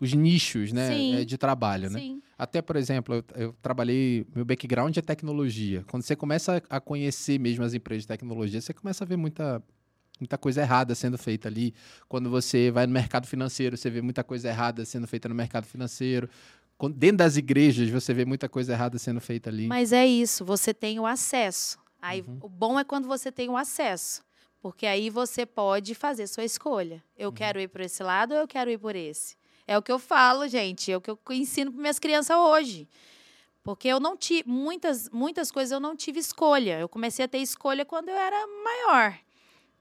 A: os nichos né? É, de trabalho, né? Sim. Até, por exemplo, eu, eu, trabalhei. Meu background é tecnologia. Quando você começa a conhecer mesmo as empresas de tecnologia, você começa a ver muita, muita coisa errada sendo feita ali. Quando você vai no mercado financeiro, você vê muita coisa errada sendo feita no mercado financeiro. Dentro das igrejas, você vê muita coisa errada sendo feita ali.
B: Mas é isso, você tem o acesso. Aí, uhum. O bom é quando você tem o acesso. Porque aí você pode fazer sua escolha. Eu uhum. quero ir por esse lado ou eu quero ir por esse? É o que eu falo, gente. É o que eu ensino para minhas crianças hoje. Porque eu não tive muitas muitas coisas eu não tive escolha. Eu comecei a ter escolha quando eu era maior,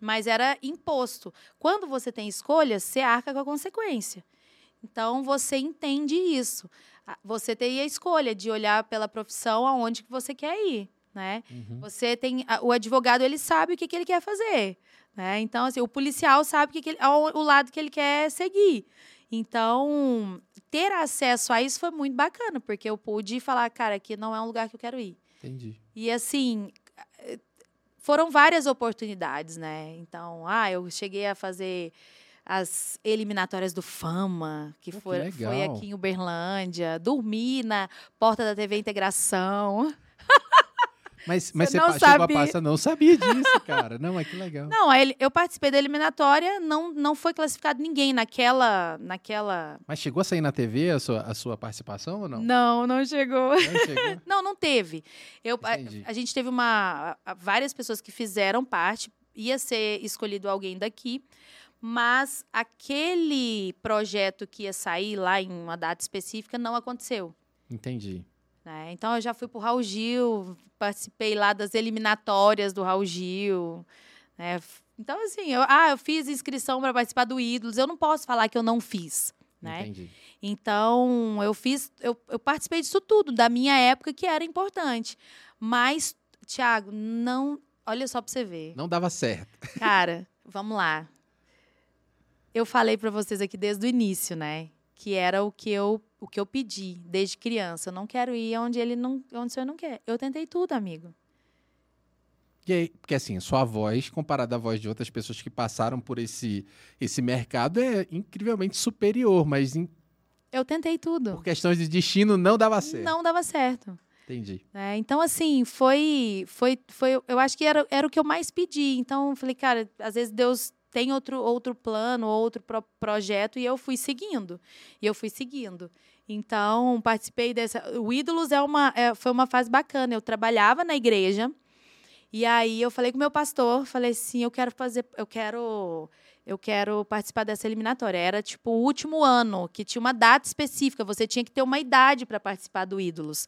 B: mas era imposto. Quando você tem escolha, você arca com a consequência. Então você entende isso. Você tem a escolha de olhar pela profissão aonde que você quer ir, né? Uhum. Você tem o advogado ele sabe o que, que ele quer fazer, né? Então assim, o policial sabe o que, que ele, o lado que ele quer seguir. Então, ter acesso a isso foi muito bacana, porque eu pude falar, cara, aqui não é um lugar que eu quero ir.
A: Entendi.
B: E assim, foram várias oportunidades, né? Então, ah, eu cheguei a fazer as eliminatórias do Fama, que, foi, que foi aqui em Uberlândia, dormi na porta da TV Integração.
A: Mas, mas você, você chegou a passar, não sabia disso, cara. Não, mas que legal.
B: Não, eu participei da eliminatória, não, não foi classificado ninguém naquela, naquela.
A: Mas chegou a sair na TV a sua, a sua participação ou não?
B: Não, não chegou. Não, chegou? não, não teve. Eu, a, a, gente teve uma, várias pessoas que fizeram parte, ia ser escolhido alguém daqui, mas aquele projeto que ia sair lá em uma data específica não aconteceu.
A: Entendi.
B: Né? Então eu já fui para o Raul Gil, participei lá das eliminatórias do Raul Gil. Né? Então, assim, eu, ah, eu fiz inscrição para participar do Ídolos. Eu não posso falar que eu não fiz. Né?
A: Entendi.
B: Então, eu fiz, eu, eu participei disso tudo, da minha época, que era importante. Mas, Tiago, não. Olha só para você ver.
A: Não dava certo.
B: Cara, vamos lá. Eu falei para vocês aqui desde o início, né? Que era o que eu o que eu pedi desde criança. Eu não quero ir onde ele não, onde o senhor não quer. Eu tentei tudo, amigo.
A: E aí, porque assim, sua voz, comparada à voz de outras pessoas que passaram por esse, esse mercado, é incrivelmente superior, mas. In...
B: Eu tentei tudo.
A: Por questões de destino, não dava certo.
B: Não dava certo.
A: Entendi.
B: É, então, assim, foi, foi, foi. Eu acho que era, era o que eu mais pedi. Então, eu falei, cara, às vezes Deus tem outro, outro plano, outro pro projeto, e eu fui seguindo. E eu fui seguindo. Então, participei dessa. O Ídolos é uma, é, foi uma fase bacana. Eu trabalhava na igreja. E aí eu falei com o meu pastor, falei assim, eu quero fazer, eu quero, eu quero participar dessa eliminatória. Era tipo o último ano, que tinha uma data específica, você tinha que ter uma idade para participar do Ídolos.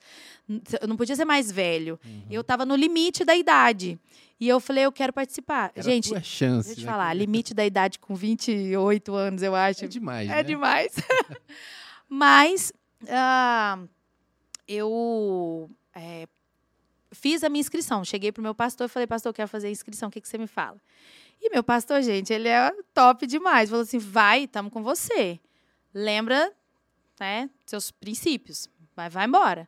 B: Eu não podia ser mais velho. Uhum. Eu estava no limite da idade. E eu falei, eu quero participar.
A: Era
B: Gente,
A: tua chance,
B: deixa eu te né? falar, limite da idade com 28 anos, eu acho.
A: É demais,
B: É
A: né?
B: demais. Mas uh, eu é, fiz a minha inscrição. Cheguei para o meu pastor e falei, pastor, eu quero fazer a inscrição, o que, que você me fala? E meu pastor, gente, ele é top demais. Falou assim, vai, estamos com você. Lembra né, seus princípios, vai, vai embora.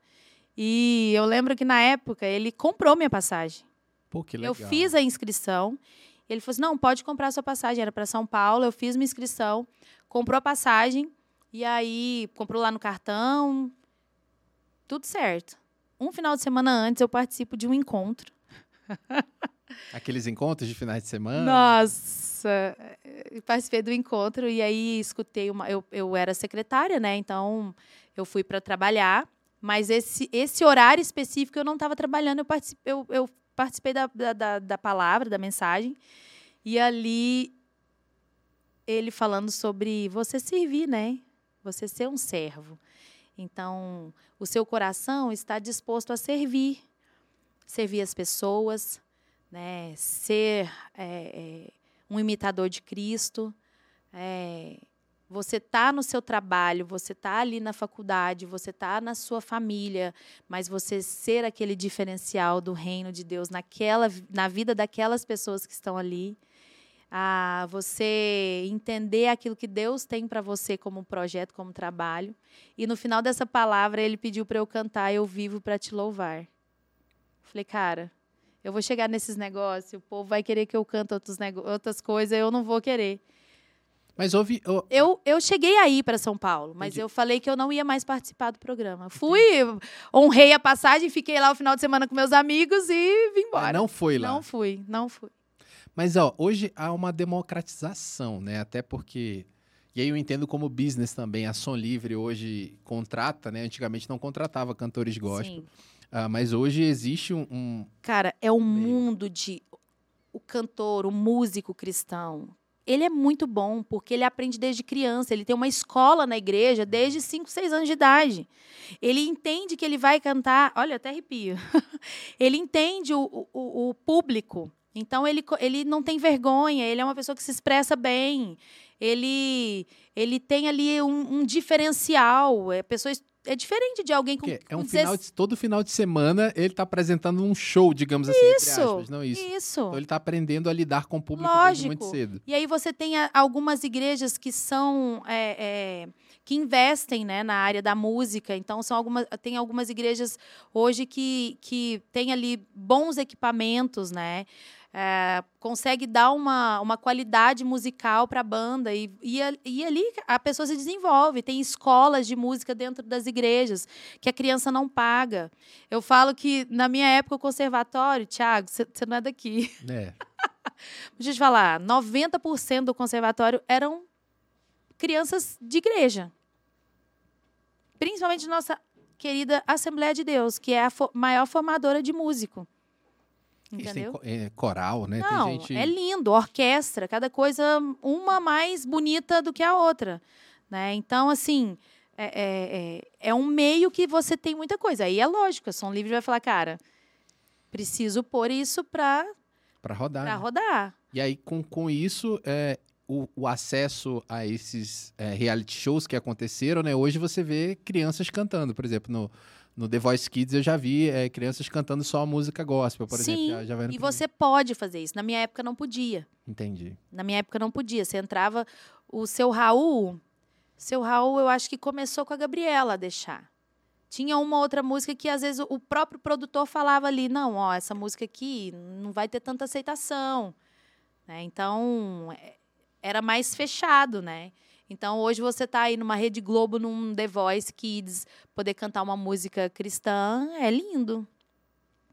B: E eu lembro que na época ele comprou minha passagem.
A: Pô, que legal.
B: Eu fiz a inscrição. Ele falou assim: não, pode comprar a sua passagem. Era para São Paulo. Eu fiz minha inscrição, comprou a passagem. E aí, comprou lá no cartão. Tudo certo. Um final de semana antes, eu participo de um encontro.
A: Aqueles encontros de finais de semana?
B: Nossa! Participei do encontro e aí escutei uma. Eu, eu era secretária, né? Então eu fui para trabalhar, mas esse, esse horário específico eu não estava trabalhando, eu participei, eu, eu participei da, da, da palavra, da mensagem, e ali ele falando sobre você servir, né? Você ser um servo. Então, o seu coração está disposto a servir, servir as pessoas, né? Ser é, é, um imitador de Cristo. É, você está no seu trabalho, você está ali na faculdade, você está na sua família, mas você ser aquele diferencial do reino de Deus naquela, na vida daquelas pessoas que estão ali, a você entender aquilo que Deus tem para você como projeto, como trabalho. E no final dessa palavra ele pediu para eu cantar "Eu vivo para te louvar". Falei, cara, eu vou chegar nesses negócios, o povo vai querer que eu cante outros outras coisas, eu não vou querer.
A: Mas houve.
B: Eu, eu, eu cheguei aí para São Paulo, mas Entendi. eu falei que eu não ia mais participar do programa. Fui, honrei a passagem, fiquei lá o final de semana com meus amigos e vim embora.
A: não fui lá.
B: Não fui, não fui.
A: Mas, ó, hoje há uma democratização, né? Até porque. E aí eu entendo como business também. A Som Livre hoje contrata, né? Antigamente não contratava cantores gospel. Sim. Uh, mas hoje existe um, um.
B: Cara, é um mundo de. O cantor, o músico cristão, ele é muito bom, porque ele aprende desde criança, ele tem uma escola na igreja desde 5, 6 anos de idade. Ele entende que ele vai cantar, olha, até arrepio. ele entende o, o, o público, então ele, ele não tem vergonha, ele é uma pessoa que se expressa bem, ele, ele tem ali um, um diferencial, é pessoa é diferente de alguém com.
A: é um final de, todo final de semana ele está apresentando um show, digamos assim,
B: isso,
A: aspas, não isso.
B: Isso.
A: Então ele está aprendendo a lidar com o público Lógico. muito cedo.
B: E aí você tem a, algumas igrejas que são é, é, que investem, né, na área da música. Então são algumas tem algumas igrejas hoje que que tem ali bons equipamentos, né? É, consegue dar uma, uma qualidade musical para a banda. E, e, e ali a pessoa se desenvolve. Tem escolas de música dentro das igrejas que a criança não paga. Eu falo que, na minha época, o conservatório, Tiago, você não é daqui.
A: É.
B: Deixa eu te falar, 90% do conservatório eram crianças de igreja. Principalmente nossa querida Assembleia de Deus, que é a fo maior formadora de músico. Entendeu?
A: Tem é, coral, né?
B: Não,
A: gente...
B: é lindo, orquestra, cada coisa uma mais bonita do que a outra. Né? Então, assim, é, é, é, é um meio que você tem muita coisa. Aí é lógico, a Som Livre vai falar, cara, preciso pôr isso para
A: para rodar.
B: Para
A: né?
B: rodar.
A: E aí, com, com isso, é, o, o acesso a esses é, reality shows que aconteceram, né? Hoje você vê crianças cantando, por exemplo, no, no The Voice Kids eu já vi é, crianças cantando só a música gospel, por
B: Sim,
A: exemplo. Já, já
B: e você pode fazer isso. Na minha época não podia.
A: Entendi.
B: Na minha época não podia. Você entrava. O seu Raul. Seu Raul, eu acho que começou com a Gabriela a deixar. Tinha uma outra música que às vezes o próprio produtor falava ali: não, ó, essa música aqui não vai ter tanta aceitação. Né? Então, é, era mais fechado, né? Então, hoje você está aí numa Rede Globo, num The Voice Kids, poder cantar uma música cristã, é lindo.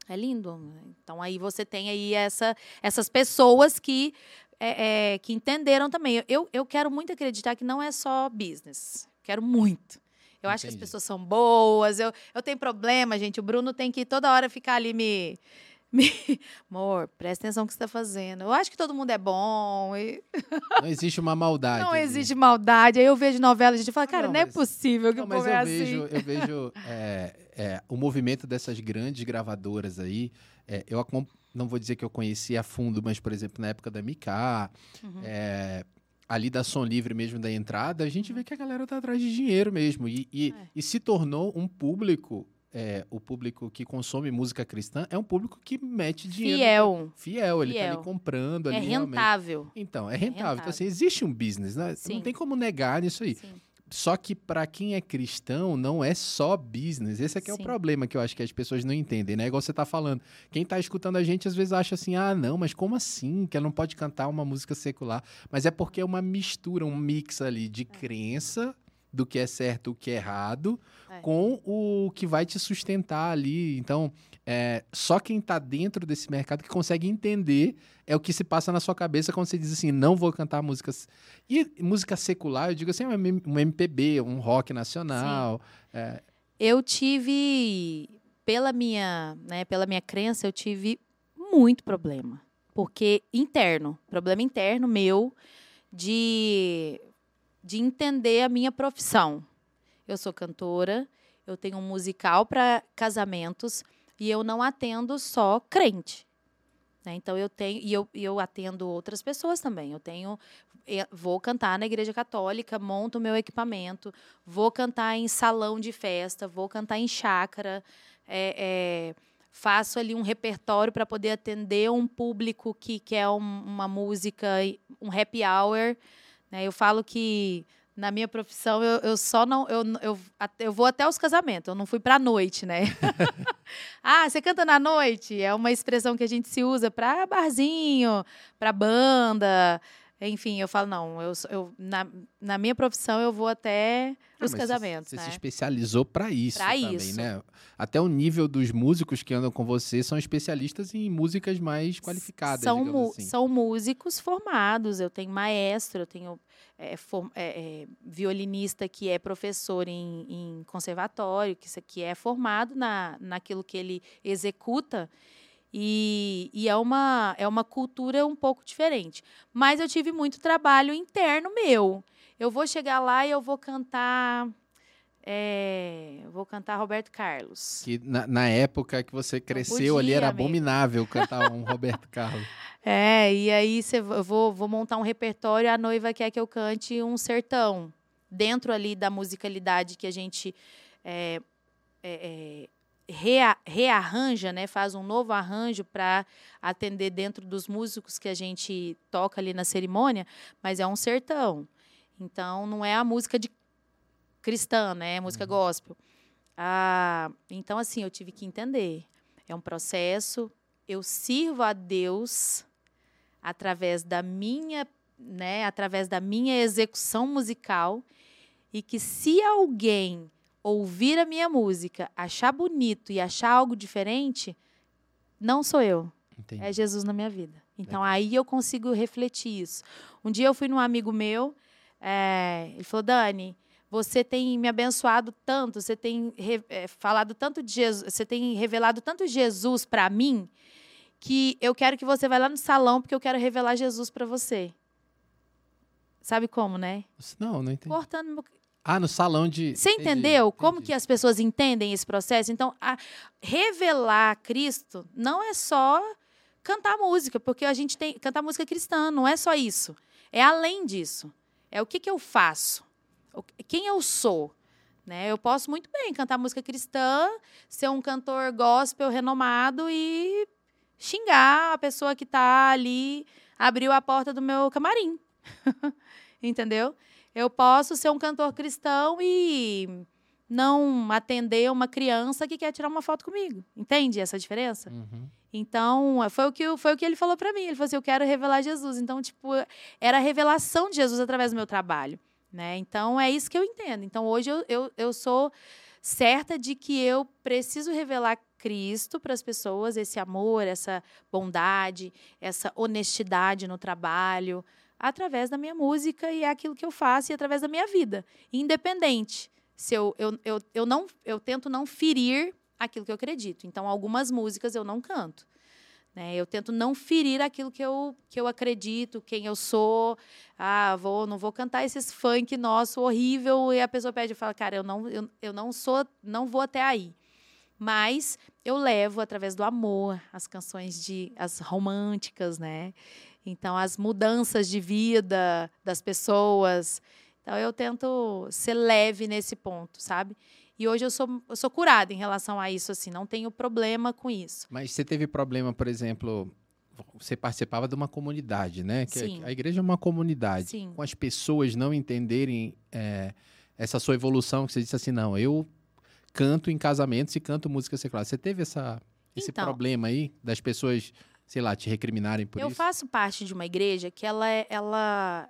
B: É lindo. Então, aí você tem aí essa, essas pessoas que, é, é, que entenderam também. Eu, eu quero muito acreditar que não é só business. Quero muito. Eu Entendi. acho que as pessoas são boas. Eu, eu tenho problema, gente. O Bruno tem que toda hora ficar ali me Amor, presta atenção no que você está fazendo. Eu acho que todo mundo é bom. E...
A: Não existe uma maldade.
B: Não ali. existe maldade. Aí eu vejo novela e a gente fala, cara, não, não é possível que não, o povo
A: mas
B: é
A: eu
B: assim.
A: Vejo, eu vejo é, é, o movimento dessas grandes gravadoras aí. É, eu não vou dizer que eu conheci a fundo, mas, por exemplo, na época da Mika, uhum. É, ali da Som Livre mesmo da entrada, a gente vê que a galera tá atrás de dinheiro mesmo. E, e, é. e se tornou um público é, o público que consome música cristã é um público que mete dinheiro.
B: Fiel.
A: Fiel, ele Fiel. tá ali comprando.
B: É
A: ali,
B: rentável.
A: Realmente. Então, é rentável. É rentável. Então, assim, existe um business, né? Sim. Não tem como negar nisso aí. Sim. só que para quem é cristão, não é só business. Esse aqui é o problema que eu acho que as pessoas não entendem, né? Igual você tá falando. Quem tá escutando a gente às vezes acha assim: "Ah, não, mas como assim? Que ela não pode cantar uma música secular?". Mas é porque é uma mistura, um mix ali de crença do que é certo, o que é errado,
B: É.
A: com o que vai te sustentar ali. Então, é, só quem tá dentro desse mercado que consegue entender é o que se passa na sua cabeça quando você diz assim, não vou cantar músicas. E música secular, eu digo assim, é um um MPB, um rock nacional. é,
B: Eu tive, pela minha, né, pela minha crença, eu tive muito problema. Porque interno, problema interno meu de, de entender a minha profissão. Eu sou cantora, eu tenho um musical para casamentos e eu não atendo só crente. né? Então eu tenho e eu, eu atendo outras pessoas também. Eu tenho eh, vou cantar na igreja católica, monto meu equipamento, vou cantar em salão de festa, vou cantar em chácara, é, é, faço ali um repertório para poder atender um público que quer um- uma música, um happy hour. Né? Eu falo que na minha profissão eu, eu só não eu, eu, eu vou até os casamentos, eu não fui para a noite, né? ah, você canta na noite? É uma expressão que a gente se usa para barzinho, para banda. Enfim, eu falo, não, eu, eu, na, na minha profissão eu vou até
A: ah,
B: os
A: mas
B: casamentos,
A: Você,
B: né?
A: se especializou para isso
B: Pra
A: também,
B: isso.
A: né? Até o nível dos músicos que andam com você são especialistas em músicas mais qualificadas,
B: são,
A: assim.
B: são músicos formados. Eu tenho maestro, eu tenho é, for- é, é, violinista que é professor em, em conservatório, que, aqui é formado na, naquilo que ele executa. E, e é, uma, é uma cultura um pouco diferente. Mas eu tive muito trabalho interno meu. Eu vou chegar lá e eu vou cantar. é, vou cantar Roberto Carlos.
A: Que na, na época que você cresceu ali
B: podia,
A: era
B: amigo.
A: abominável cantar um Roberto Carlos.
B: É, e aí cê, eu vou, vou montar um repertório, a noiva quer que eu cante um sertão. Dentro ali da musicalidade que a gente é, é, rea- rearranja, né? Faz um novo arranjo para atender dentro dos músicos que a gente toca ali na cerimônia, mas é um sertão. Então, não é a música de cristã, né? É música gospel. Ah, então, assim, eu tive que entender. É um processo. Eu sirvo a Deus através da minha, né, através da minha execução musical e que se alguém ouvir a minha música, achar bonito e achar algo diferente, não sou eu,
A: Entendi.
B: é Jesus na minha vida. Então aí eu consigo refletir isso. Um dia eu fui num amigo meu, é, ele falou, Dani, você tem me abençoado tanto, você tem é, falado tanto de Jesus, você tem revelado tanto Jesus para mim, que eu quero que você vá lá no salão porque eu quero revelar Jesus para você. Sabe como, né?
A: Não, não entendi.
B: Cortando meu
A: Ah, no salão de.
B: você
A: entendi,
B: entendeu como
A: entendi.
B: que as pessoas entendem esse processo? Então, a- revelar Cristo não é só cantar música, porque a gente tem cantar música cristã, não é só isso. É além disso. É o que, que eu faço, quem eu sou. Né? Eu posso muito bem cantar música cristã, ser um cantor gospel renomado e xingar a pessoa que está ali, abriu a porta do meu camarim. Entendeu? Eu posso ser um cantor cristão e não atender uma criança que quer tirar uma foto comigo. Entende essa diferença?
A: Uhum.
B: Então, foi o que, foi o que ele falou para mim. Ele falou assim: eu quero revelar Jesus. Então, tipo, era a revelação de Jesus através do meu trabalho. Né? Então, é isso que eu entendo. Então, hoje eu, eu, eu sou certa de que eu preciso revelar Cristo para as pessoas, esse amor, essa bondade, essa honestidade no trabalho, através da minha música e é aquilo que eu faço e através da minha vida, independente. Se eu, eu, eu, eu, não, eu tento não ferir aquilo que eu acredito. Então, algumas músicas eu não canto. Né? Eu tento não ferir aquilo que eu, que eu acredito, quem eu sou. Ah, vou, não vou cantar esses funk nosso horrível e a pessoa pede e fala, cara, eu não, eu, eu não sou, não vou até aí. Mas eu levo através do amor as canções de as românticas, né? Então as mudanças de vida das pessoas. Então eu tento ser leve nesse ponto, sabe? E hoje eu sou, eu sou curada em relação a isso, assim, não tenho problema com isso.
A: Mas você teve problema, por exemplo, você participava de uma comunidade, né? Que
B: Sim.
A: A igreja é uma comunidade.
B: Sim.
A: Com as pessoas não entenderem é, essa sua evolução que você disse assim, não, eu canto em casamentos e canto música secular. Você teve essa, esse
B: Então.
A: problema aí das pessoas, sei lá, te recriminarem por
B: eu
A: isso?
B: faço parte de uma igreja que ela é. Ela,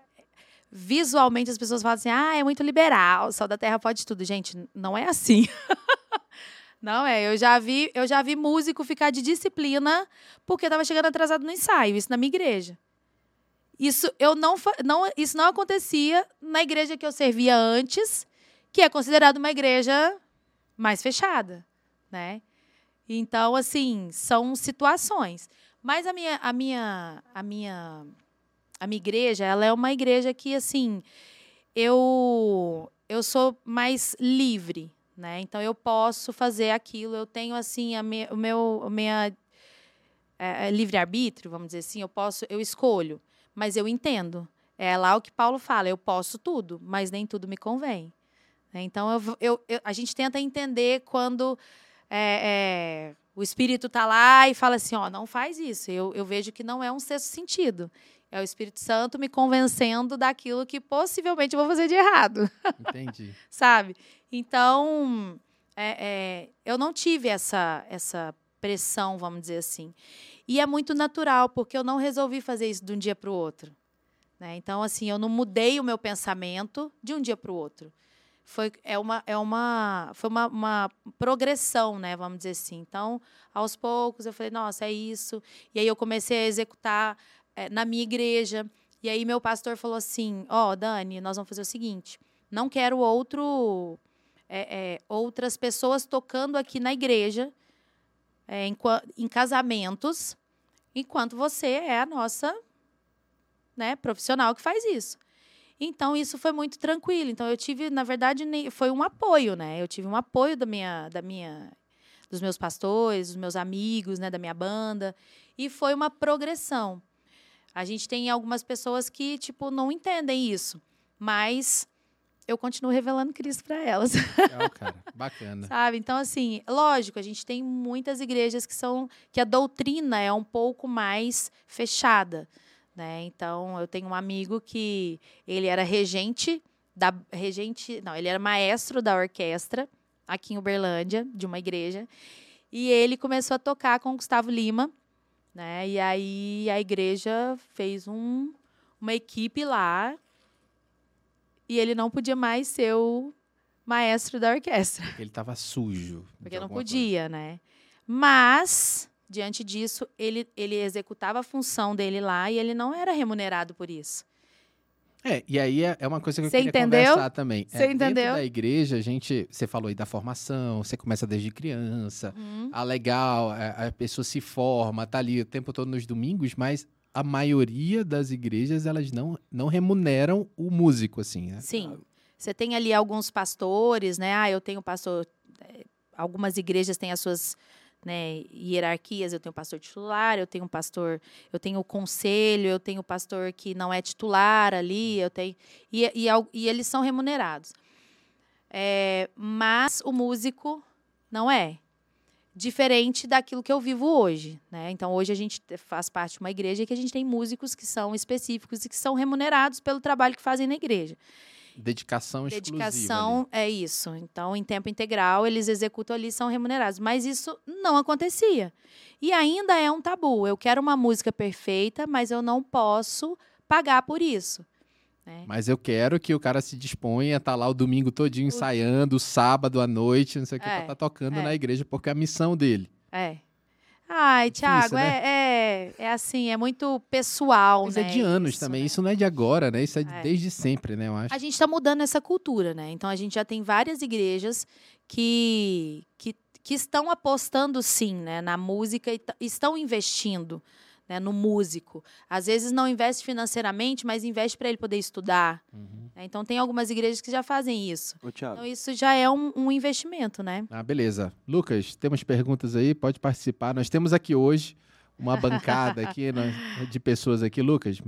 B: visualmente as pessoas falam assim: ah, é muito liberal, o Sal da Terra pode tudo. Gente, não é assim. Não é, eu já vi, eu já vi músico ficar de disciplina porque estava chegando atrasado no ensaio, isso na minha igreja. Isso eu não, não isso não acontecia na igreja que eu servia antes, que é considerada uma igreja mais fechada, né? Então, assim, são situações. Mas a minha, a minha, a minha, a minha igreja, ela é uma igreja que, assim, eu, eu sou mais livre, né? Então, eu posso fazer aquilo. Eu tenho, assim, a minha, o meu, a minha é, livre arbítrio, vamos dizer assim. Eu posso, eu escolho, mas eu entendo. É lá o que Paulo fala. Eu posso tudo, mas nem tudo me convém. né? Então, eu, eu, eu- a gente tenta entender quando é, é, o espírito está lá e fala assim, ó, não faz isso. Eu, eu vejo que não é um sexto sentido. É o Espírito Santo me convencendo daquilo que possivelmente eu vou fazer de errado,
A: Entendi.
B: sabe? Então, é, é, eu não tive essa, essa pressão, vamos dizer assim. E é muito natural, porque eu não resolvi fazer isso de um dia para o outro. né? Então, assim, eu não mudei o meu pensamento de um dia para o outro. Foi, é uma, é uma, foi uma, uma progressão, né? Vamos dizer assim. Então, aos poucos, eu falei, nossa, é isso. E aí eu comecei a executar eh, na minha igreja. E aí meu pastor falou assim: Ó, Dani, nós vamos fazer o seguinte: não quero outro, eh, eh, outras pessoas tocando aqui na igreja, enqua- em casamentos, enquanto você é a nossa né, profissional que faz isso. Então, isso foi muito tranquilo. Então, eu tive, na verdade, foi um apoio, né? Eu tive um apoio da minha, da minha, dos meus pastores, dos meus amigos, né, da minha banda. E foi uma progressão. A gente tem algumas pessoas que, tipo, não entendem isso. Mas eu continuo revelando Cristo para elas.
A: Legal, cara. Bacana.
B: Sabe? Então, assim, lógico, a gente tem muitas igrejas que são. que a doutrina é um pouco mais fechada. Né? Então, eu tenho um amigo que ele era regente da. Regente. Não, ele era maestro da orquestra aqui em Uberlândia, de uma igreja. E ele começou a tocar com o Gustavo Lima. Né? E aí a igreja fez um, uma equipe lá. E ele não podia mais ser o maestro da orquestra.
A: Ele tava sujo.
B: Porque não
A: alguma coisa.
B: podia, né? Mas, diante disso, ele, ele executava a função dele lá e ele não era remunerado por isso.
A: É, e aí é é uma coisa que eu
B: Você
A: queria
B: entendeu?
A: conversar também.
B: Você
A: é, Dentro
B: entendeu?
A: da igreja, a gente, você falou aí da formação, você começa desde criança. Ah, legal, a, a pessoa se forma, tá ali o tempo todo nos domingos, mas a maioria das igrejas, elas não, não remuneram o músico, assim, né?
B: Sim. Você tem ali alguns pastores, né? Ah, eu tenho pastor. eh, Algumas igrejas têm as suas né, hierarquias. Eu tenho pastor titular, eu tenho pastor, eu tenho conselho, eu tenho pastor que não é titular ali, eu tenho. E, e, e eles são remunerados. É, mas o músico não é. Diferente daquilo que eu vivo hoje. Né? Então, hoje a gente faz parte de uma igreja que a gente tem músicos que são específicos e que são remunerados pelo trabalho que fazem na igreja.
A: Dedicação exclusiva. ali.
B: Dedicação é isso. Então, em tempo integral, eles executam ali, são remunerados. Mas isso não acontecia. E ainda é um tabu. Eu quero uma música perfeita, mas eu não posso pagar por isso. né?
A: Mas eu quero que o cara se disponha a estar lá o domingo todinho ensaiando, sábado à noite, não sei o que,
B: É,
A: pra estar tocando
B: é.
A: na igreja, porque é a missão dele.
B: É. Ai, Thiago,
A: Difícil, né?
B: é, é, é assim, é muito pessoal,
A: Mas
B: né?
A: é de anos
B: isso,
A: também,
B: né?
A: isso não é de agora, né? Isso é,
B: É.
A: desde sempre, né, eu acho.
B: A gente está mudando essa cultura, né? Então a gente já tem várias igrejas que, que, que estão apostando sim, né, na música e estão investindo né, no músico. Às vezes não investe financeiramente, mas investe para ele poder estudar.
A: Uhum.
B: né? Então tem algumas igrejas que já fazem isso.
C: Ô,
B: Então isso já é um, um investimento, né?
A: Ah, beleza. Lucas, temos perguntas aí, pode participar. Nós temos aqui hoje uma bancada aqui nós- de pessoas aqui. Lucas,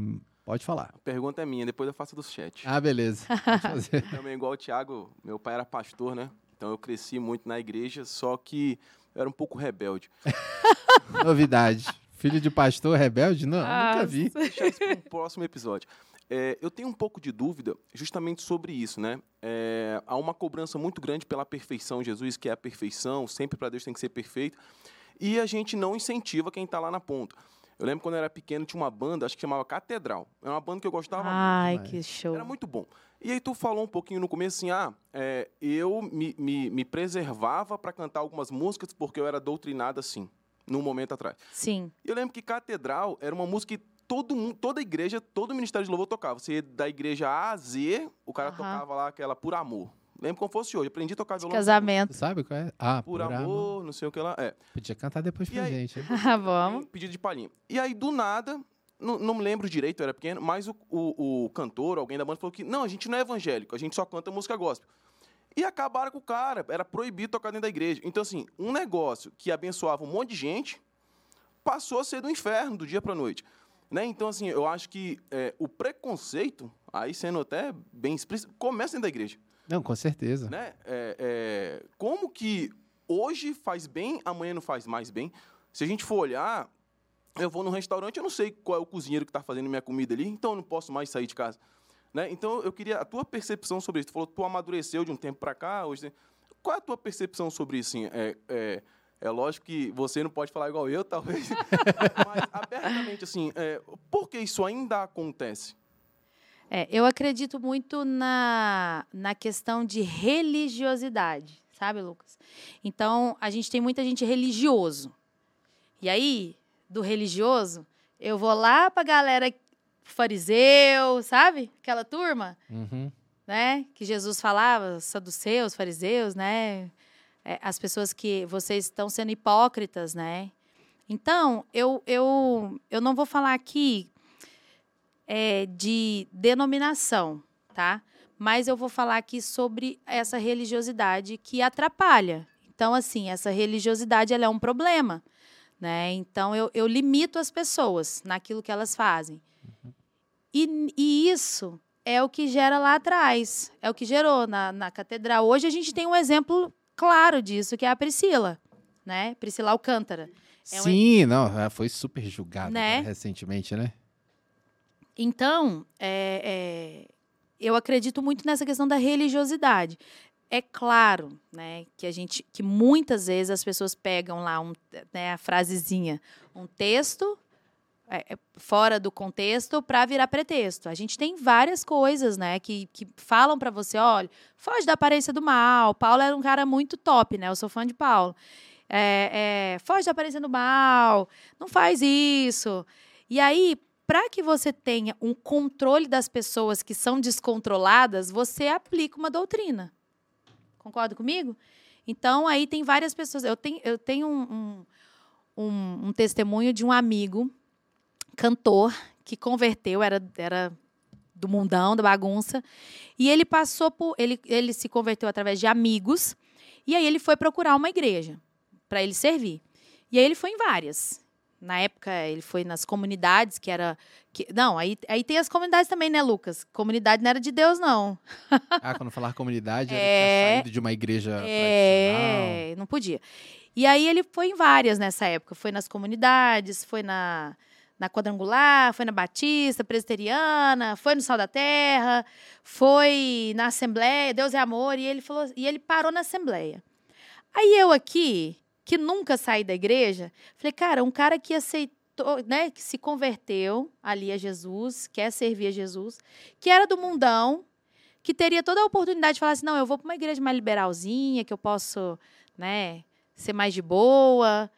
A: pode falar.
C: a pergunta é minha, depois eu faço do chat.
A: Ah, beleza. Pode fazer.
C: Também igual o Thiago, meu pai era pastor, né? Então eu cresci muito na igreja, só que eu era um pouco rebelde.
A: Novidade. Filho de pastor rebelde? Não, nunca vi.
C: Deixar isso para um próximo episódio. é, eu tenho um pouco de dúvida justamente sobre isso, né? É, há uma cobrança muito grande pela perfeição. Jesus quer a perfeição, sempre para Deus tem que ser perfeito. E a gente não incentiva quem está lá na ponta. Eu lembro quando eu era pequeno, tinha uma banda, acho que chamava Catedral. Era uma banda que eu gostava
B: Ai,
C: muito.
B: que show.
C: Era muito bom. E aí tu falou um pouquinho no começo assim, ah, é, eu me, me, me preservava para cantar algumas músicas porque eu era doutrinado assim, num momento atrás.
B: Sim.
C: E eu lembro que Catedral era uma música que todo mundo, toda igreja, todo ministério de louvor tocava. Você ia da igreja A a Z, o cara tocava lá aquela por amor. Lembro como fosse hoje. Aprendi a tocar violão.
B: Casamento.
A: Sabe qual é? Ah,
C: Por amor, não sei o que lá. É.
A: Podia cantar depois
C: E
A: pra
C: aí?
A: gente.
B: Ah, Vamos.
C: Pedido de palhinha. E aí, do nada, não, não me lembro direito, eu era pequeno, mas o, o, o cantor, alguém da banda, falou que não, a gente não é evangélico, a gente só canta música gospel. E acabaram com o cara, era proibido tocar dentro da igreja. Então, assim, um negócio que abençoava um monte de gente passou a ser do inferno, do dia para noite. Né? Então, assim, eu acho que é, o preconceito, aí sendo até bem explícito, começa dentro da igreja.
A: Não, com certeza.
C: Né? É, é, como que hoje faz bem, amanhã não faz mais bem? Se a gente for olhar, eu vou num restaurante, eu não sei qual é o cozinheiro que está fazendo minha comida ali, então eu não posso mais sair de casa. Né? Então eu queria a tua percepção sobre isso. Tu falou que tu amadureceu de um tempo para cá. Hoje, qual é a tua percepção sobre isso? Assim? É, é, é lógico que você não pode falar igual eu, talvez, mas abertamente assim, é, por que isso ainda acontece?
B: É, eu acredito muito na, na questão de religiosidade, sabe, Lucas? Então, a gente tem muita gente religioso. E aí, do religioso, eu vou lá pra galera fariseu, sabe? Aquela turma,
A: Uhum.
B: né? Que Jesus falava, saduceus, fariseus, né? É, as pessoas que vocês estão sendo hipócritas, né? Então, eu, eu, eu não vou falar aqui é, de denominação, tá? Mas eu vou falar aqui sobre essa religiosidade que atrapalha. Então, assim, essa religiosidade ela é um problema, né? Então, eu, eu limito as pessoas naquilo que elas fazem. E, e isso é o que gera lá atrás, é o que gerou na, na catedral. Hoje a gente tem um exemplo claro disso, que é a Priscila, né? Priscila Alcântara. É um-
A: Sim, não, foi super julgada
B: Né?
A: recentemente, né?
B: Então, é, é, eu acredito muito nessa questão da religiosidade. É claro, né, que a gente, que muitas vezes as pessoas pegam lá um, né, a frasezinha, um texto fora do contexto para virar pretexto. A gente tem várias coisas, né, que, que falam para você, olha, foge da aparência do mal. Paulo era um cara muito top, né? Eu sou fã de Paulo. É, é, foge da aparência do mal. Não faz isso. E aí, para que você tenha um controle das pessoas que são descontroladas, você aplica uma doutrina. Concorda comigo? Então, aí tem várias pessoas. Eu tenho, eu tenho um, um, um- um testemunho de um amigo, cantor, que converteu, era, era do mundão, da bagunça. E ele passou por. Ele, ele se converteu através de amigos. E aí ele foi procurar uma igreja para ele servir. E aí ele foi em várias. Na época, ele foi nas comunidades, que era. Que, não, aí, aí tem as comunidades também, né, Lucas? Comunidade não era de Deus, não.
A: Ah, quando falar comunidade, ele
B: É.
A: saído de uma igreja.
B: É, não podia. E aí ele foi em várias nessa época. Foi nas comunidades, foi na, na quadrangular, foi na Batista, Presbiteriana, foi no Sal da Terra, foi na Assembleia, Deus é amor, e ele falou, e ele parou na Assembleia. Aí eu aqui, que nunca saí da igreja, falei, cara, um cara que aceitou, né, que se converteu ali a Jesus, quer servir a Jesus, que era do mundão, que teria toda a oportunidade de falar assim, não, eu vou para uma igreja mais liberalzinha, que eu posso, né, ser mais de boa.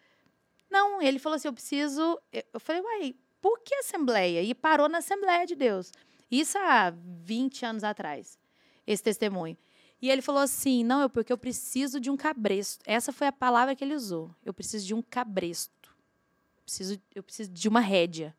B: Não, ele falou assim, eu preciso... Eu eu falei, uai, por que Assembleia? E parou na Assembleia de Deus. Isso há 20 anos atrás, esse testemunho. E ele falou assim, não, é porque eu preciso de um cabresto. Essa foi a palavra que ele usou. Eu preciso de um cabresto. Preciso, eu preciso de uma rédea.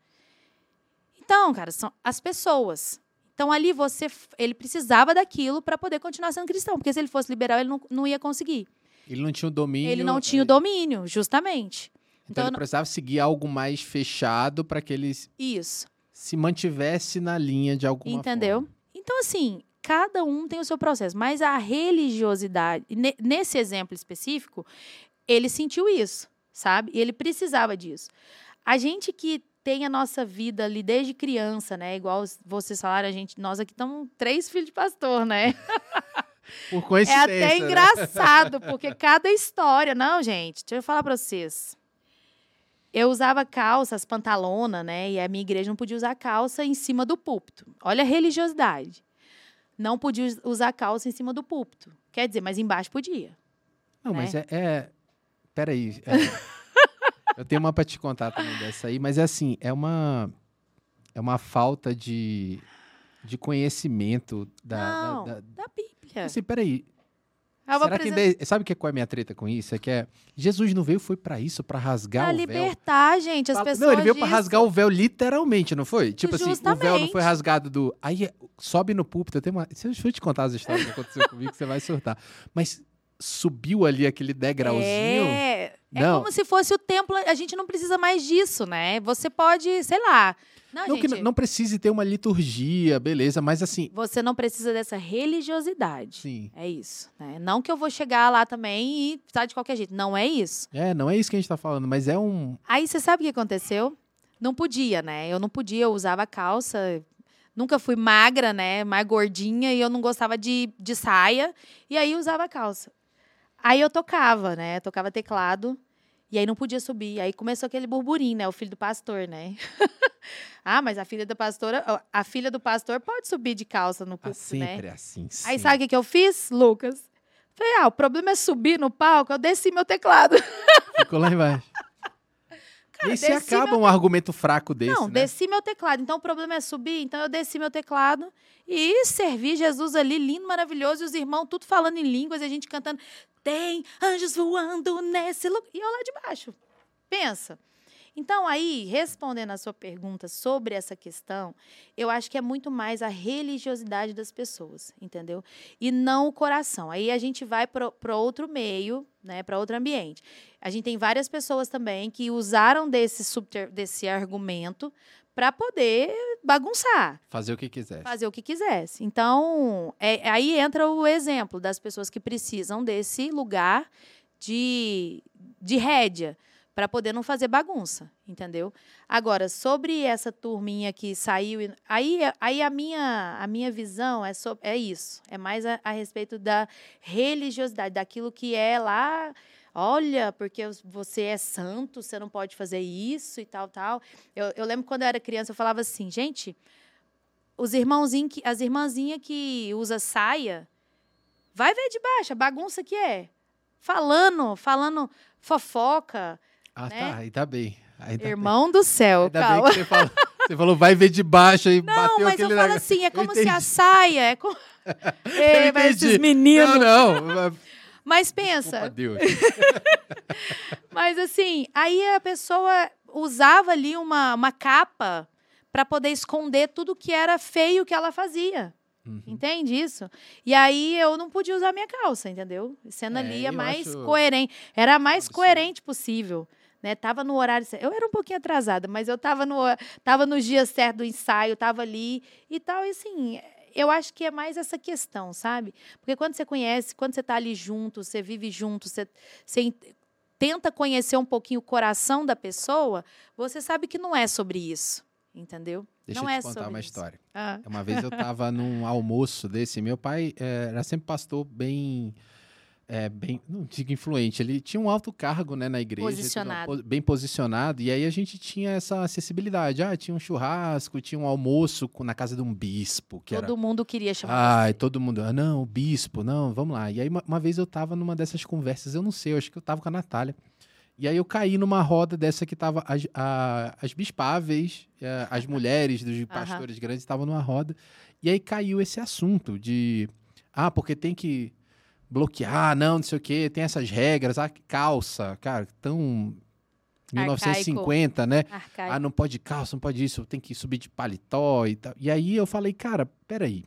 B: Então, cara, são as pessoas. Então ali você, ele precisava daquilo para poder continuar sendo cristão, porque se ele fosse liberal ele não, não ia conseguir.
A: Ele não tinha o domínio.
B: ele não tinha o
A: Então,
B: domínio, justamente. Então
A: ele
B: não-
A: precisava seguir algo mais fechado para que ele
B: Isso,
A: se mantivesse na linha de alguma
B: entendeu?
A: forma.
B: Então assim, cada um tem o seu processo, mas a religiosidade, ne- nesse exemplo específico, ele sentiu isso, sabe? E ele precisava disso. A gente que tem a nossa vida ali desde criança, né? Igual vocês falaram, a gente, nós aqui estamos três filhos de pastor, né?
A: Por
B: É
A: coincidência.
B: até
A: né?
B: engraçado, porque cada história. Não, gente, deixa eu falar pra vocês. Eu usava calças, pantalona, né? E a minha igreja não podia usar calça em cima do púlpito. Olha a religiosidade. Não podia us- usar calça em cima do púlpito. Quer dizer, mas embaixo podia.
A: Não,
B: né?
A: mas é. é... Peraí. é- Eu tenho uma pra te contar também dessa aí, mas é assim, é uma. É uma falta de, de conhecimento da. da-
B: não,
A: da-
B: da, Bíblia.
A: Assim, peraí.
B: Eu
A: Será que
B: apresentar-
A: ainda- sabe que qual é a minha treta com isso? É que é, Jesus não veio foi pra isso, pra rasgar
B: Pra
A: o véu.
B: libertar, gente, as
A: Fala-
B: pessoas.
A: Não, ele veio pra
B: disso.
A: rasgar o véu literalmente, não foi? Tipo assim, o véu não foi
B: Justamente.
A: rasgado do. Aí é, sobe no púlpito. Eu tenho uma. Se eu te contar as histórias que aconteceu comigo, você vai surtar. Mas subiu ali aquele degrauzinho.
B: É, é
A: Não.
B: como se fosse o templo. A gente não precisa mais disso, né? Você pode, sei lá. Não,
A: Não que
B: gente,
A: não precise ter uma liturgia, beleza, mas assim.
B: Você não precisa dessa religiosidade.
A: Sim.
B: É isso. Né? Não que eu vou chegar lá também e tá de qualquer jeito. Não é isso.
A: É, não é isso que a gente tá falando, mas é um.
B: Aí você sabe o que aconteceu? Não podia, né? Eu não podia, eu usava calça. Nunca fui magra, né? Mais gordinha e eu não gostava de, de saia. E aí usava calça. Aí eu tocava, né? Tocava teclado. E aí não podia subir. Aí começou aquele burburinho, né? O filho do pastor, né? ah, mas a filha da pastora, a filha do pastor pode subir de calça no
A: Ah,
B: púlpito, né?
A: sempre assim.
B: Aí sabe o que, que eu fiz, Lucas? Falei, ah, o problema é subir no palco, eu desci meu teclado.
A: Ficou lá embaixo. E aí você acaba um argumento fraco desse,
B: Não,
A: né?
B: desci meu teclado. Então o problema é subir, então eu desci meu teclado e servi Jesus ali, lindo, maravilhoso, e os irmãos tudo falando em línguas, e a gente cantando, tem anjos voando nesse lugar. E eu lá de baixo. Pensa. Então, aí, respondendo a sua pergunta sobre essa questão, eu acho que é muito mais a religiosidade das pessoas, entendeu? E não o coração. Aí a gente vai para outro meio, né, para outro ambiente. A gente tem várias pessoas também que usaram desse, subter, desse argumento para poder bagunçar
A: Fazer o que quiser.
B: fazer o que quisesse. Então, é- aí entra o exemplo das pessoas que precisam desse lugar de, de rédea para poder não fazer bagunça, entendeu? Agora, sobre essa turminha que saiu, aí, aí a, minha, a minha visão é, so- é isso, é mais a, a respeito da religiosidade, daquilo que é lá, olha, porque você é santo, você não pode fazer isso e tal, tal. Eu, eu lembro quando eu era criança, eu falava assim, gente, os irmãozinhos, as irmãzinhas que usa saia, vai ver de baixo, a bagunça que é. Falando, falando fofoca.
A: Ah,
B: né?
A: tá. Ainda bem. Ainda
B: Irmão do céu,
A: bem. Ainda
B: calma.
A: bem que você falou, você falou, vai ver de baixo e
B: Não,
A: bateu
B: mas
A: aquele
B: eu falo assim, é como se a saia é como...
A: Eu
B: mas esses meninos.
A: Não, não.
B: Mas
A: Desculpa,
B: pensa,
A: Deus.
B: mas assim, aí a pessoa usava ali uma, uma capa para poder esconder tudo que era feio que ela fazia.
A: Uhum.
B: Entende isso? E aí eu não podia usar minha calça, entendeu? Sendo
A: É,
B: ali a mais
A: acho
B: coerente. Era a mais coerente possível. Né? Tava no horário certo. Eu era um pouquinho atrasada, mas eu tava no, tava no dia certo do ensaio, tava ali e tal. E assim, eu acho que é mais essa questão, sabe? Porque quando você conhece, quando você tá ali junto, você vive junto, você, você en- tenta conhecer um pouquinho o coração da pessoa, você sabe que não é sobre isso. Entendeu?
A: Deixa
B: não
A: eu te
B: é
A: contar uma
B: isso.
A: história.
B: Ah.
A: Uma vez eu tava num almoço desse, meu pai eh, era sempre pastor bem, eh, bem, não digo influente, ele tinha um alto cargo, né, na igreja. tudo,
B: Posicionado.
A: po- Bem posicionado, e aí a gente tinha essa acessibilidade. Ah, tinha um churrasco, tinha um almoço na casa de um bispo, que era...
B: Todo mundo queria chamar.
A: Ai, todo mundo, ah, não, o bispo, não, vamos lá. E aí uma, uma vez eu tava numa dessas conversas, eu não sei, eu acho que eu tava com a Natália. E aí eu caí numa roda dessa que tava as, a- as bispáveis, eh, as mulheres dos pastores grandes estavam numa roda. E aí caiu esse assunto de, ah, porque tem que bloquear, não, não sei o quê, tem essas regras, ah, calça, cara, tão 1950, né?
B: Arcaico.
A: Ah, não pode calça, não pode isso, tem que subir de paletó e tal. E aí eu falei, cara, peraí.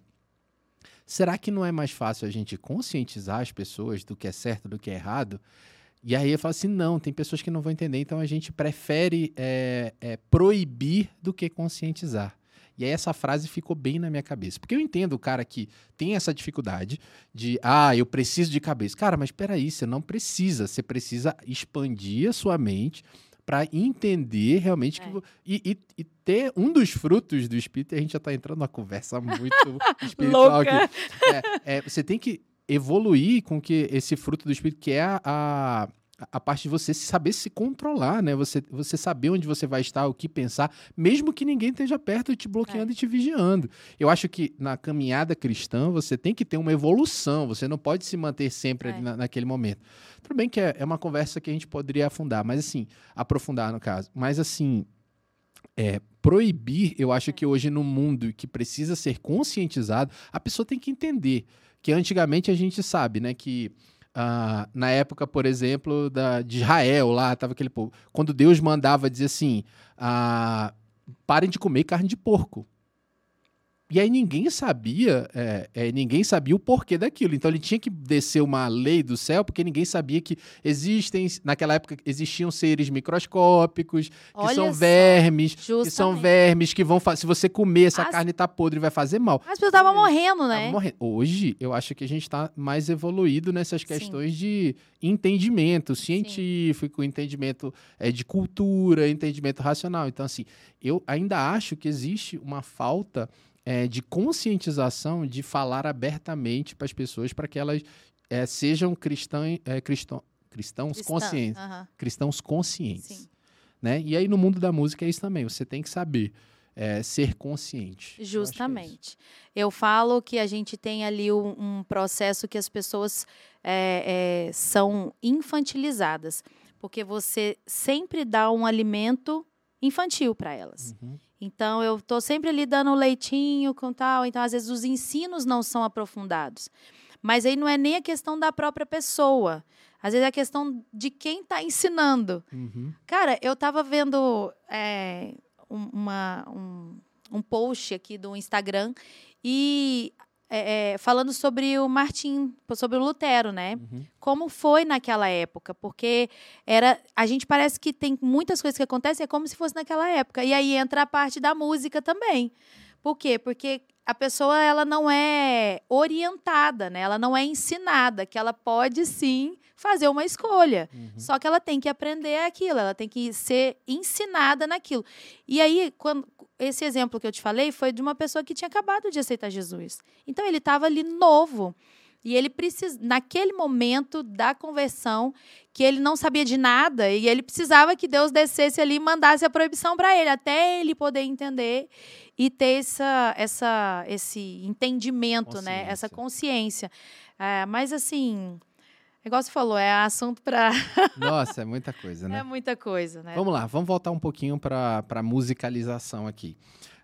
A: Será que não é mais fácil a gente conscientizar as pessoas do que é certo do que é errado? E aí eu falo assim, não, tem pessoas que não vão entender, então a gente prefere é, é, proibir do que conscientizar. E aí essa frase ficou bem na minha cabeça. Porque eu entendo o cara que tem essa dificuldade de, ah, eu preciso de cabeça. Cara, mas peraí, você não precisa. Você precisa expandir a sua mente para entender realmente que
B: É.
A: vo- e, e- e ter um dos frutos do espírito, e a gente já tá entrando numa conversa muito espiritual aqui. É, é, você tem que evoluir com que esse fruto do espírito que é a, a, a parte de você saber se controlar, né? Você, você saber onde você vai estar, o que pensar, mesmo que ninguém esteja perto te bloqueando e te vigiando. Eu acho que na caminhada cristã você tem que ter uma evolução, você não pode se manter sempre ali
B: É.
A: na- naquele momento. Tudo bem que é, é uma conversa que a gente poderia afundar, mas assim, aprofundar no caso. Mas assim, é, proibir, eu acho que hoje no mundo que precisa ser conscientizado, a pessoa tem que entender que antigamente a gente sabe, né, que ah, na época, por exemplo, da, de Israel lá, tava aquele povo, quando Deus mandava dizer assim, ah, parem de comer carne de porco. E aí ninguém sabia, é, é, ninguém sabia o porquê daquilo. Então ele tinha que descer uma lei do céu, porque ninguém sabia que existem, naquela época existiam seres microscópicos, que
B: Olha
A: são
B: só,
A: vermes, que são
B: justamente.
A: vermes que vão fazer. Se você comer, essa
B: As-
A: carne tá podre, vai fazer mal.
B: As pessoas estavam morrendo,
A: Tava
B: né?
A: morrendo. Hoje, eu acho que a gente está mais evoluído nessas
B: Sim.
A: questões de entendimento científico, entendimento é, de cultura, entendimento racional. Então, assim, eu ainda acho que existe uma falta é, de conscientização de falar abertamente para as pessoas para que elas é, sejam cristãs, é, cristão, cristãos
B: Cristã.
A: conscientes.
B: Aham,
A: Cristãos conscientes.
B: Sim.
A: Né? E aí, no mundo da música, é isso também. Você tem que saber é, ser consciente. Eu acho que é.
B: Justamente. Eu falo que a gente tem ali um, um processo que as pessoas é, é, são infantilizadas, porque você sempre dá um alimento infantil para elas.
A: Uhum.
B: Então, eu estou sempre ali dando leitinho com tal. Então, às vezes, os ensinos não são aprofundados. Mas aí não é nem a questão da própria pessoa. Às vezes é a questão de quem está ensinando.
A: Uhum.
B: Cara, eu tava vendo é, um- uma, um, um post aqui do Instagram e é, é, falando sobre o Martim, sobre o Lutero, né?
A: Uhum.
B: Como foi naquela época, porque era a gente parece que tem muitas coisas que acontecem é como se fosse naquela época. E aí entra a parte da música também. Por quê? Porque a pessoa ela não é orientada, né? Ela não é ensinada que ela pode sim fazer uma escolha.
A: Uhum.
B: Só que ela tem que aprender aquilo, ela tem que ser ensinada naquilo. E aí, quando esse exemplo que eu te falei foi de uma pessoa que tinha acabado de aceitar Jesus. Então ele estava ali novo. E ele precisa, naquele momento da conversão, que ele não sabia de nada, e ele precisava que Deus descesse ali e mandasse a proibição para ele, até ele poder entender e ter essa, essa, esse entendimento, né? Essa consciência. É, mas assim, igual você falou, é assunto para.
A: Nossa, é muita coisa, né?
B: É muita coisa, né?
A: Vamos lá, vamos voltar um pouquinho para a musicalização aqui.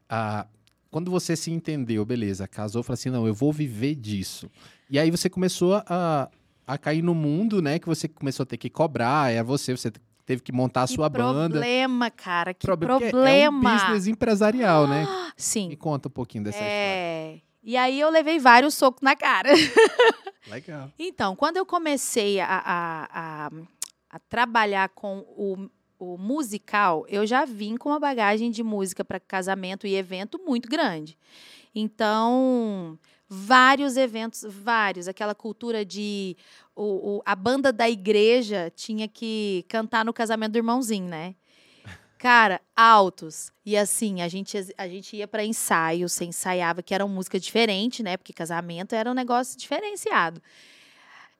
A: Ah, quando você se entendeu, beleza, casou, falou assim, não, eu vou viver disso. E aí você começou a, a cair no mundo, né? Que você começou a ter que cobrar, é você, você teve que montar a
B: que
A: sua banda.
B: problema, cara, que
A: Problema,
B: problema.
A: É um business empresarial, né? Me
B: Sim.
A: conta um pouquinho dessa
B: É. E aí eu levei vários socos na cara.
A: Legal.
B: Então, quando eu comecei a, a, a, a trabalhar com o, o musical, eu já vim com uma bagagem de música para casamento e evento muito grande. Então, vários eventos, vários. Aquela cultura de. O, o- a banda da igreja tinha que cantar no casamento do irmãozinho, né? Cara, altos. E assim, a gente, a gente ia para ensaio, você ensaiava, que era uma música diferente, né? Porque casamento era um negócio diferenciado.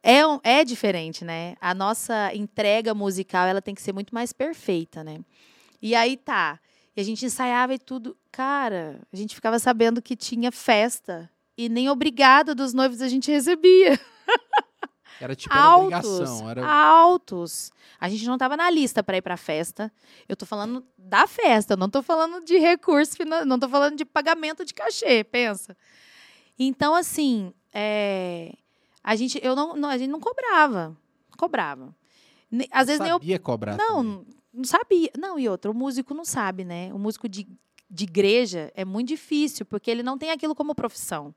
B: É, é diferente, né? A nossa entrega musical, ela tem que ser muito mais perfeita, né? E aí tá. E a gente ensaiava e tudo. Cara, a gente ficava sabendo que tinha festa. E nem obrigado dos noivos a gente recebia.
A: Era tipo era
B: altos.
A: obrigação. Era...
B: Altos. A gente não estava na lista para ir para festa. Eu tô falando da festa, não tô falando de recurso, não tô falando de pagamento de cachê, pensa. Então, assim, é, a gente, eu não, não- a gente não cobrava, cobrava. Às vezes nem eu
A: sabia cobrar também.
B: não, não sabia. Não, e outra, o músico não sabe, né? O músico de, de igreja é muito difícil, porque ele não tem aquilo como profissão.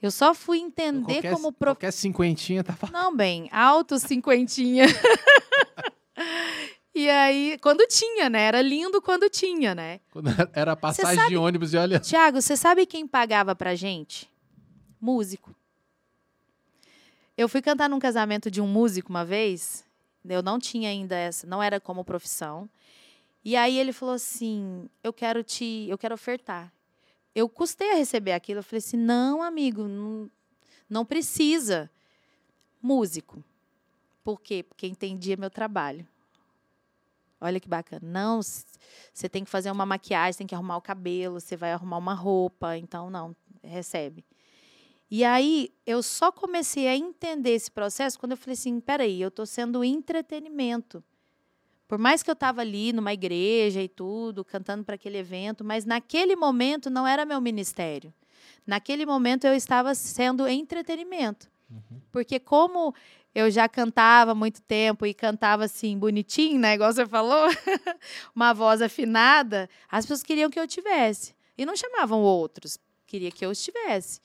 B: Eu só fui entender
A: qualquer,
B: como profissão.
A: qualquer cinquentinha tava
B: Não, bem, alto cinquentinha. e aí, quando tinha, né? Era lindo quando tinha, né?
A: Quando era passagem
B: sabe-
A: de ônibus e olha.
B: Tiago, você sabe quem pagava pra gente? Músico. Eu fui cantar num casamento de um músico uma vez. Eu não tinha ainda essa, não era como profissão. E aí ele falou assim: "Eu quero te, eu quero ofertar". Eu custei a receber aquilo. Eu falei assim: "Não, amigo, não, não precisa". Músico. Por quê? Porque entendia meu trabalho. Olha que bacana. Não, você tem que fazer uma maquiagem, tem que arrumar o cabelo, você vai arrumar uma roupa, então não, recebe. E aí eu só comecei a entender esse processo quando eu falei assim, peraí, eu estou sendo entretenimento. Por mais que eu estava ali numa igreja e tudo, cantando para aquele evento, mas naquele momento não era meu ministério. Naquele momento eu estava sendo entretenimento. Porque como eu já cantava há muito tempo e cantava assim bonitinho, né, igual você falou, uma voz afinada, as pessoas queriam que eu tivesse e não chamavam outros, queria que eu estivesse.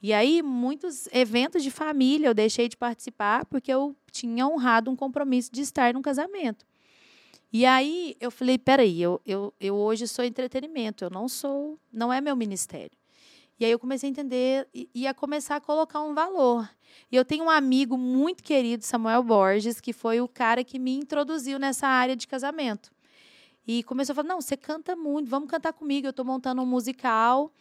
B: E aí muitos eventos de família eu deixei de participar porque eu tinha honrado um compromisso de estar num casamento. E aí eu falei, peraí, eu, eu, eu hoje sou entretenimento, eu não sou, não é meu ministério. E aí eu comecei a entender e, a começar a colocar um valor. E eu tenho um amigo muito querido, Samuel Borges, que foi o cara que me introduziu nessa área de casamento. E começou a falar: não, você canta muito, vamos cantar comigo. Eu estou montando um musical,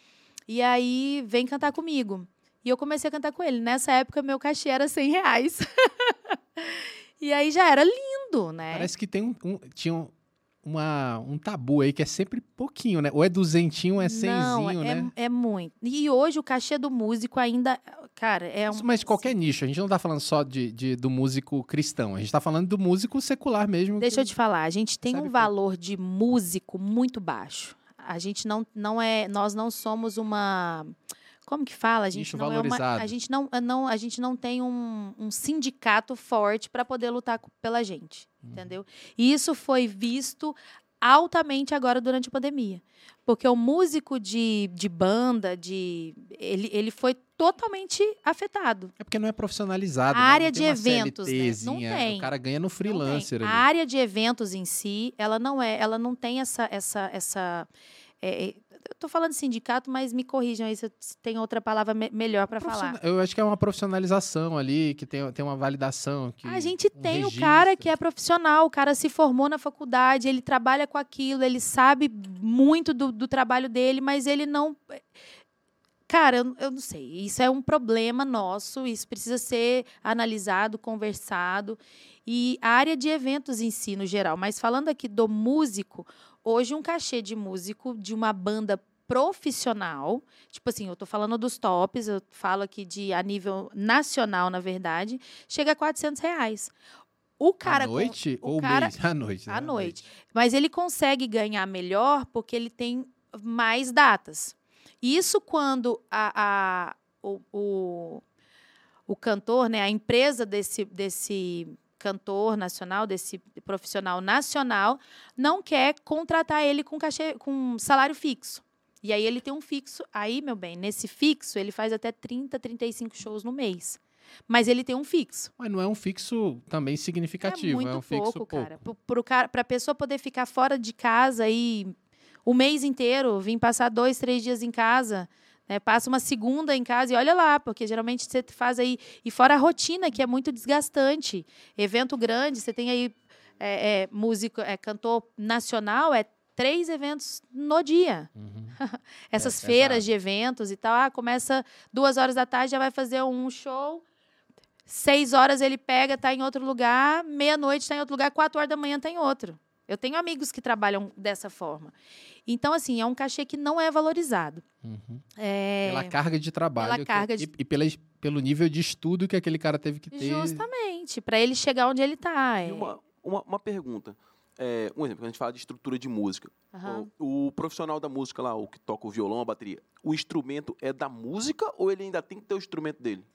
B: e aí vem cantar comigo. E eu comecei a cantar com ele. Nessa época, meu cachê era 100 reais. e aí já era lindo, né?
A: Parece que tem um, um- tinha um, uma, um tabu aí que é sempre pouquinho, né? Ou é duzentinho, ou é
B: Não,
A: cenzinho,
B: é,
A: né?
B: é muito. E hoje o cachê do músico ainda, cara, é um.
A: Mas qualquer nicho, a gente não tá falando só de, de- do músico cristão, a gente tá falando do músico secular mesmo.
B: Deixa
A: que-
B: eu te falar, a gente tem
A: Sabe
B: um
A: pouco.
B: valor de músico muito baixo. A gente não, não é, nós não somos uma, como que fala? A gente
A: Nicho
B: não é uma, a gente não, não, a gente não tem um, um sindicato forte para poder lutar pela gente,
A: Uhum.
B: entendeu? E isso foi visto altamente agora durante a pandemia, porque o músico de, de banda, de ele, ele foi totalmente afetado.
A: É porque não é profissionalizado.
B: A
A: né?
B: área de eventos, né? Não tem.
A: O cara ganha no freelancer.
B: A área de eventos em si, ela não é, ela não tem essa essa essa é, é, eu tô falando sindicato, mas me corrijam aí se eu tem outra palavra me- melhor para falar.
A: Eu acho que é uma profissionalização ali, que tem, tem uma validação. Que,
B: A gente
A: um
B: tem o
A: registro.
B: cara que é profissional, o cara se formou na faculdade, ele trabalha com aquilo, ele sabe muito do, do trabalho dele, mas ele não. Cara, eu, eu não sei. Isso é um problema nosso, isso precisa ser analisado, conversado. E a área de eventos em si, no geral. Mas falando aqui do músico, hoje um cachê de músico de uma banda profissional, tipo assim, eu tô falando dos tops, eu falo aqui de a nível nacional, na verdade, chega a 400 reais. O cara
A: à
B: com-
A: noite
B: o
A: ou
B: cara-
A: mês? À noite. né?
B: à noite. Mas ele consegue ganhar melhor porque ele tem mais datas. Isso quando a, a- o, o, o cantor, né, a empresa desse, desse cantor nacional, desse profissional nacional, não quer contratar ele com cachê, com salário fixo. E aí ele tem um fixo. Aí, meu bem, nesse fixo, ele faz até 30, 35 shows no mês. Mas ele tem um fixo.
A: Mas não é um fixo também significativo.
B: É muito
A: um fixo
B: pouco, cara. Para a pessoa poder ficar fora de casa e o mês inteiro, vir passar dois, três dias em casa, né, passa uma segunda em casa e olha lá, porque geralmente você faz aí. E fora a rotina, que é muito desgastante. Evento grande, você tem aí é, é, músico, é, cantor nacional, é três eventos no dia.
A: Uhum.
B: Essas
A: É,
B: feiras
A: exato.
B: de eventos e tal. Ah, começa duas horas da tarde, já vai fazer um show. Seis horas ele pega, tá em outro lugar. Meia-noite tá em outro lugar. Quatro horas da manhã tá em outro. Eu tenho amigos que trabalham dessa forma. Então, assim, é um cachê que não é valorizado.
A: Uhum.
B: É...
A: Pela carga de trabalho. que-
B: carga de-
A: E, e pela, pelo nível de estudo que aquele cara teve que ter.
B: Justamente, para ele chegar onde ele tá.
C: E
B: É...
C: uma, uma, uma pergunta. É, um exemplo, quando a gente fala de estrutura de música.
B: Aham.
C: O, o profissional da música lá, o que toca o violão, a bateria, o instrumento é da música ou ele ainda tem que ter o instrumento dele?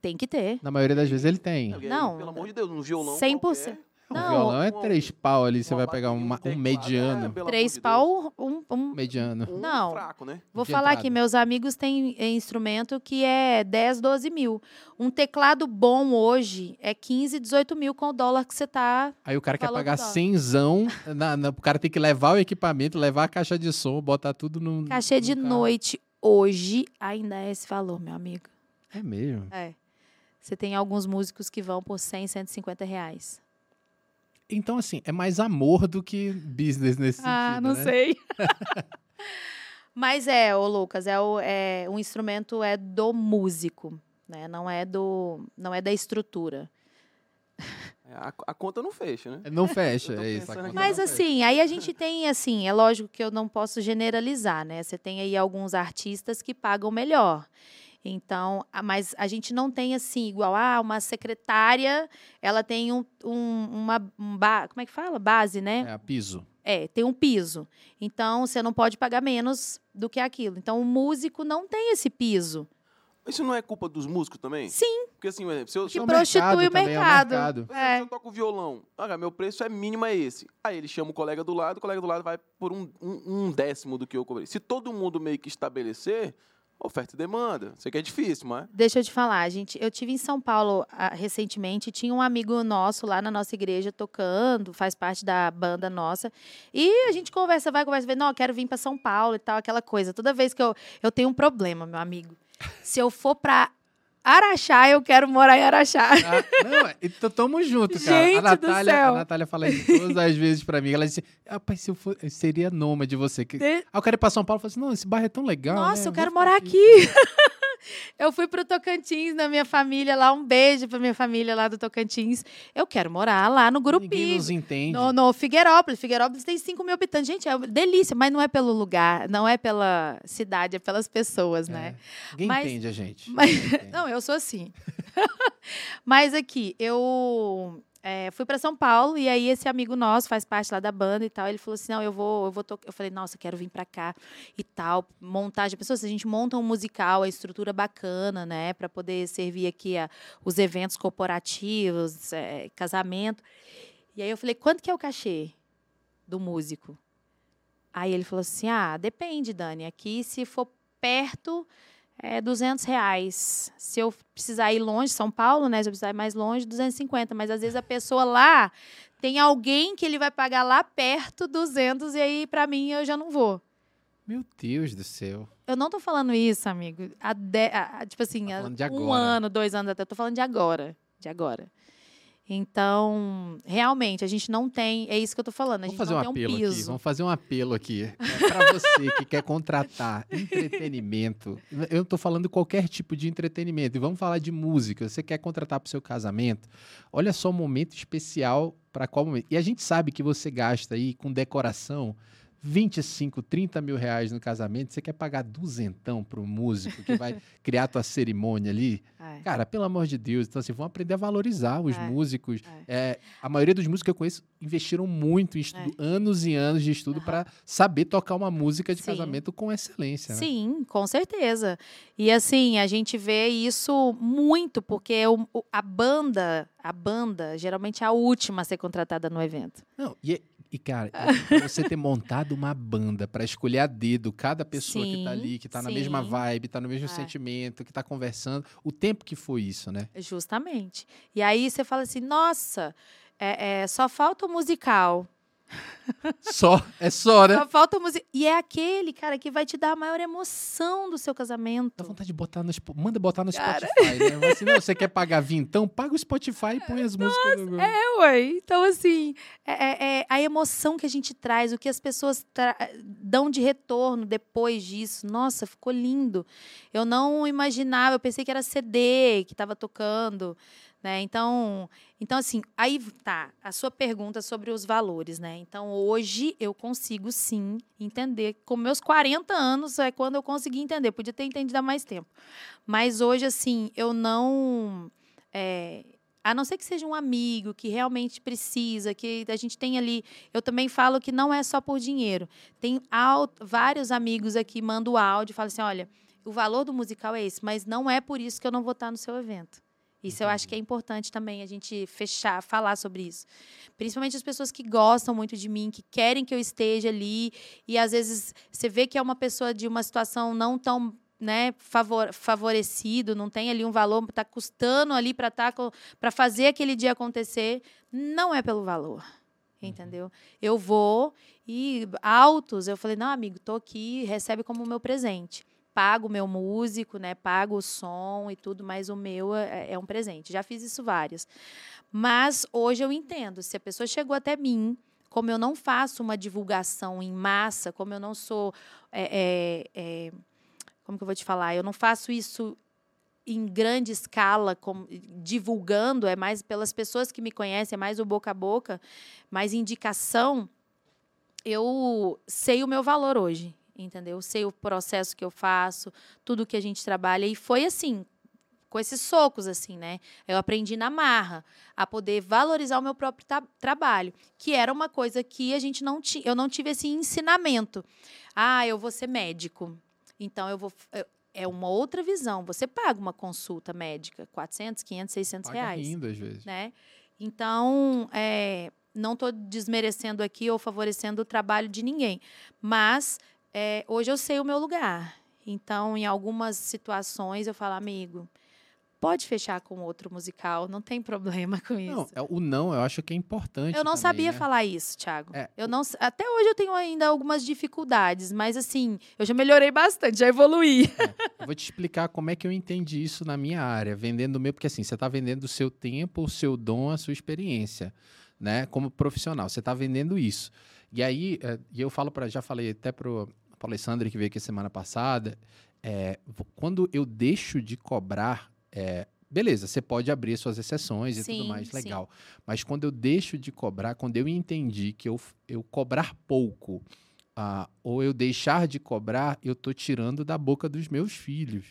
B: Tem que ter.
A: Na maioria das vezes ele tem.
C: Aí,
B: Não.
C: Pelo amor de Deus, um violão
B: 100%.
C: qualquer,
A: O
B: Não,
A: violão é três pau ali, você vai pegar uma- um
C: teclado,
A: mediano.
C: é,
B: Três
C: de
B: pau, um, um
A: Mediano.
C: Um
B: Não.
C: fraco, né?
B: Vou
A: de
B: falar
A: entrada.
B: que meus amigos têm eh, instrumento que é 10, 12 mil. Um teclado bom hoje é 15, 18 mil com o dólar que você tá.
A: Aí o cara quer pagar cenzão. Na, na- o cara tem que levar o equipamento, levar a caixa de som, botar tudo no.
B: Cachê de
A: no carro.
B: noite hoje ainda é esse valor, meu amigo.
A: É mesmo.
B: É. Você tem alguns músicos que vão por 100, 150 reais.
A: Então, assim, é mais amor do que business nesse
B: Ah,
A: sentido,
B: não
A: né?
B: sei. Mas é, ô Lucas, é o, é, o instrumento é do músico, né? Não é do, não é da estrutura.
C: É, A, a conta não fecha, né?
A: Não fecha, é isso.
B: Mas
A: fecha.
B: assim, aí a gente tem assim, é lógico que eu não posso generalizar, né? Você tem aí alguns artistas que pagam melhor. Então, mas a gente não tem assim, igual ah, uma secretária, ela tem um, um- uma um ba- como é que fala? Base, né?
A: É, piso.
B: É, tem um piso. Então, você não pode pagar menos do que aquilo. Então, o músico não tem esse piso.
C: Isso não é culpa dos músicos também?
B: Sim.
C: Porque assim, se eu, se
B: Que
C: eu,
B: prostitui o
A: também, é
B: mercado.
A: mercado.
C: por exemplo,
B: É.
C: se eu toco violão, olha, meu preço é mínimo é esse. Aí ele chama o colega do lado, o colega do lado vai por um, um- um décimo do que eu cobrei. Se todo mundo meio que estabelecer, oferta e demanda. Sei que é difícil, mas...
B: Deixa eu te falar, gente. Eu tive em São Paulo ah, recentemente, tinha um amigo nosso lá na nossa igreja tocando, faz parte da banda nossa. E a gente conversa, vai, conversa, vê, não, eu quero vir para São Paulo e tal, aquela coisa. Toda vez que eu eu tenho um problema, meu amigo. Se eu for para Araxá, eu quero morar em Araxá.
A: Ah, não, então tamo junto, cara.
B: Gente
A: a Natália, a Natália fala isso todas as vezes pra mim. Ela disse, rapaz, se eu for, eu seria nômade você. Que...
B: De-
A: Aí eu quero ir pra São Paulo. Eu falei assim, não, esse bairro é tão legal,
B: Nossa,
A: né?
B: eu quero
A: vou ficar
B: morar aqui. eu fui pro Tocantins, na minha família lá. Um beijo pra minha família lá do Tocantins. Eu quero morar lá no
A: Ninguém
B: Gurupi.
A: nos entende.
B: No, no Figueirópolis. Figueirópolis tem 5 mil habitantes. Gente, é uma delícia, mas não é pelo lugar, não é pela cidade, é pelas pessoas, né?
A: É, Ninguém
B: Mas-
A: entende a gente.
B: mas-
A: Ninguém entende.
B: Não, eu sou assim. mas aqui, eu é, fui para São Paulo e aí esse amigo nosso faz parte lá da banda e tal. Ele falou assim: não, eu vou, eu vou tocar. Eu falei, nossa, quero vir para cá e tal. Montagem. Pessoas, a gente monta um musical, a estrutura bacana, né? Para poder servir aqui a, os eventos corporativos, é, casamento. E aí eu falei, quanto que é o cachê do músico? Aí ele falou assim: ah, depende, Dani. Aqui, se for perto, é 200 reais. Se eu precisar ir longe, São Paulo, né? Se eu precisar ir mais longe, 250. Mas às vezes a pessoa lá tem alguém que ele vai pagar lá perto 200 e aí para mim eu já não vou.
A: Meu Deus do céu.
B: Eu não tô falando isso, amigo. Há de- há- tipo assim,
A: Tá
B: um ano, dois anos até. Eu tô falando de agora. De agora. Então, realmente, a gente não tem. É isso que eu tô falando. A
A: Vamos
B: gente
A: fazer um
B: não tem
A: apelo
B: um
A: aqui.
B: piso.
A: Vamos fazer um apelo aqui. É, para você que quer contratar entretenimento. Eu tô falando qualquer tipo de entretenimento. E vamos falar de música. Você quer contratar para o seu casamento? Olha só um momento especial para qual momento. E a gente sabe que você gasta aí com decoração 25, 30 mil reais no casamento. Você quer pagar duzentão para um músico que vai criar tua cerimônia ali?
B: É.
A: Cara, pelo amor de Deus, então assim, vamos aprender a valorizar os
B: É,
A: músicos. É, a maioria dos músicos que eu conheço investiram muito em estudo, anos e anos de estudo
B: É. Aham.
A: para saber tocar uma música de
B: Sim.
A: casamento com excelência. né?
B: Sim, com certeza. E assim, a gente vê isso muito, porque o- o- a banda, a banda, geralmente é a última a ser contratada no evento.
A: Não, e, e, cara, pra você ter montado uma banda para escolher a dedo cada pessoa que tá
B: Sim,
A: ali, que tá na mesma
B: sim.
A: vibe, tá no mesmo
B: É.
A: sentimento, que tá conversando, o tempo que foi isso, né?
B: Justamente. E aí você fala assim, nossa, é, é, só falta o musical.
A: Só, é só, né?
B: Só falta o musical. E é aquele, cara, que vai te dar a maior emoção do seu
A: Dá
B: casamento.
A: vontade de botar no manda botar no
B: Cara.
A: Spotify, né? Mas, assim, não, você quer pagar vintão, paga o Spotify e põe as músicas. no-
B: É, ué. Então, assim, é, é- é a emoção que a gente traz, o que as pessoas tra- dão de retorno depois disso. Nossa, ficou lindo. Eu não imaginava, eu pensei que era CD que estava tocando. Né? Então, então, assim, aí tá a sua pergunta sobre os valores, né? Então, hoje eu consigo sim entender. Com meus 40 anos é quando eu consegui entender. Podia ter entendido há mais tempo. Mas hoje, assim, eu não. é, a não ser que seja um amigo que realmente precisa, que a gente tem ali. Eu também falo que não é só por dinheiro. Tem vários amigos aqui mandam áudio e falam assim: olha, o valor do musical é esse, mas não é por isso que eu não vou estar no seu evento. Isso eu acho que é importante também a gente fechar, falar sobre isso. Principalmente as pessoas que gostam muito de mim, que querem que eu esteja ali. E às vezes você vê que é uma pessoa de uma situação não tão né, favor, favorecido, não tem ali um valor, está custando ali para tá, para fazer aquele dia acontecer. Não é pelo valor. Entendeu? Eu vou e altos, eu falei, não, amigo, tô aqui, recebe como meu presente. Pago meu músico, né? Pago o som e tudo, mas o meu é, é um presente. Já fiz isso vários. Mas hoje eu entendo, se a pessoa chegou até mim, como eu não faço uma divulgação em massa, como eu não sou. É, é, é, como que eu vou te falar? Eu não faço isso em grande escala, com, divulgando, é mais pelas pessoas que me conhecem, é mais o boca a boca, mais indicação. Eu sei o meu valor hoje, entendeu? Sei o processo que eu faço, tudo que a gente trabalha. E foi assim, com esses socos, assim, né? Eu aprendi na marra a poder valorizar o meu próprio trabalho, que era uma coisa que a gente não tinha, eu não tive esse ensinamento. Ah, eu vou ser médico. Então eu vou eu, é uma outra visão. Você paga uma consulta médica, 400, 500, 600
A: paga
B: reais.
A: Rindo, às vezes.
B: Né? Então, é, não estou desmerecendo aqui ou favorecendo o trabalho de ninguém, mas é, hoje eu sei o meu lugar. Então, em algumas situações, eu falo, amigo, pode fechar com outro musical, não tem problema com isso.
A: Não, é, o não eu acho que é importante.
B: Eu não
A: também,
B: sabia
A: né?
B: falar isso, Thiago.
A: É,
B: eu não, até hoje eu tenho ainda algumas dificuldades, mas assim, eu já melhorei bastante, já evoluí.
A: É, eu vou te explicar como é que eu entendi isso na minha área, vendendo o meu, porque assim, você está vendendo o seu tempo, o seu dom, a sua experiência, né? Como profissional, você está vendendo isso. E aí, é, e eu falo para, já falei até pro, pro Alessandro que veio aqui semana passada, é, quando eu deixo de cobrar é, beleza, você pode abrir suas exceções e
B: Sim,
A: tudo mais,
B: sim.
A: legal. Mas quando eu deixo de cobrar, quando eu entendi que eu, eu cobrar pouco, ah, ou eu deixar de cobrar, eu tô tirando da boca dos meus filhos.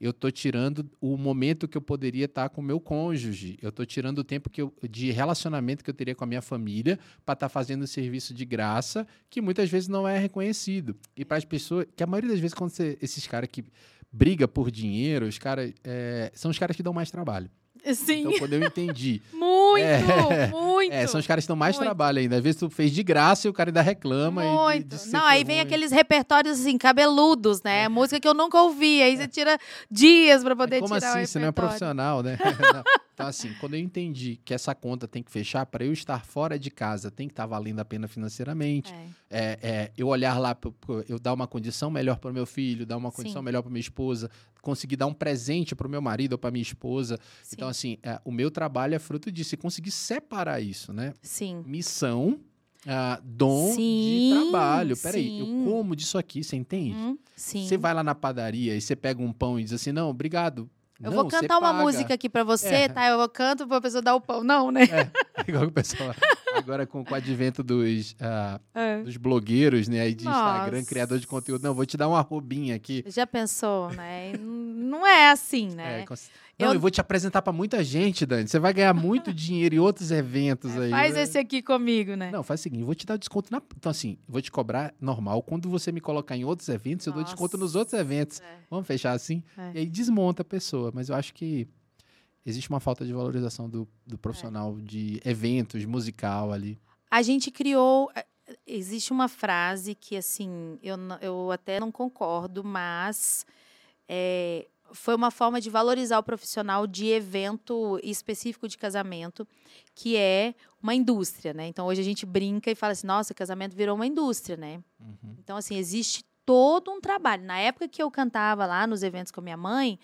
A: Eu tô tirando o momento que eu poderia estar com o meu cônjuge. Eu tô tirando o tempo que eu, de relacionamento que eu teria com a minha família para estar fazendo um serviço de graça que muitas vezes não é reconhecido. E para as pessoas, que a maioria das vezes quando você, esses caras que briga por dinheiro, os caras é, são os caras que dão mais trabalho.
B: Sim.
A: Então, quando eu entendi.
B: muito,
A: É,
B: muito.
A: É, são os caras que dão mais
B: Muito.
A: trabalho ainda. Às vezes tu fez de graça e o cara ainda reclama. e
B: Muito.
A: ser
B: Não, aí vem aqueles repertórios assim, cabeludos, né? Música que eu nunca ouvi. Aí você tira dias pra poder
A: É. Como
B: tirar o
A: assim? Você não é profissional, né? Então, assim, quando eu entendi que essa conta tem que fechar, para eu estar fora de casa, tem que estar valendo a pena financeiramente.
B: É.
A: É, é, eu olhar lá, eu dar uma condição melhor para o meu filho, dar uma condição
B: Sim.
A: melhor para minha esposa, conseguir dar um presente para o meu marido ou para minha esposa.
B: Sim.
A: Então, assim, é, o meu trabalho é fruto disso. E conseguir separar isso, né?
B: Sim.
A: Missão, ah, dom
B: Sim,
A: de trabalho. Peraí, eu
B: sim.
A: como disso aqui, você entende?
B: Hum, sim.
A: Você vai lá na padaria e você pega um pão e diz assim, não, obrigado.
B: Eu
A: Não,
B: vou cantar uma
A: paga.
B: música aqui pra você,
A: É.
B: tá? Eu canto pra pessoa dar o pão. Não, né?
A: É, igual o pessoal. Agora com, com o advento dos, ah,
B: É.
A: dos blogueiros, né? Aí de Instagram,
B: Nossa.
A: criador de conteúdo. Não, vou te dar uma arrobinha aqui.
B: Já pensou, né? E Não é assim, né?
A: É, cons- não, eu...
B: Eu-
A: vou te apresentar pra muita gente, Dani. Você vai ganhar muito dinheiro em outros eventos aí.
B: É, Faz
A: né?
B: esse aqui comigo, né?
A: Não, faz o seguinte, eu vou te dar desconto na. Então, assim, eu vou te cobrar normal. Quando você me colocar em outros eventos, eu dou desconto nos
B: Nossa.
A: outros eventos.
B: É.
A: Vamos fechar assim?
B: É.
A: E aí desmonta a pessoa. Mas eu acho que existe uma falta de valorização do, do profissional de eventos, musical ali.
B: A gente criou. eh, Existe uma frase que, assim, eu, eu até não concordo, mas é, foi uma forma de valorizar o profissional de evento específico de casamento, que é uma indústria, né? Então, hoje a gente brinca e fala assim, nossa, casamento virou uma indústria, né?
A: Uhum.
B: Então, assim, existe todo um trabalho. Na época que eu cantava lá nos eventos com a minha mãe,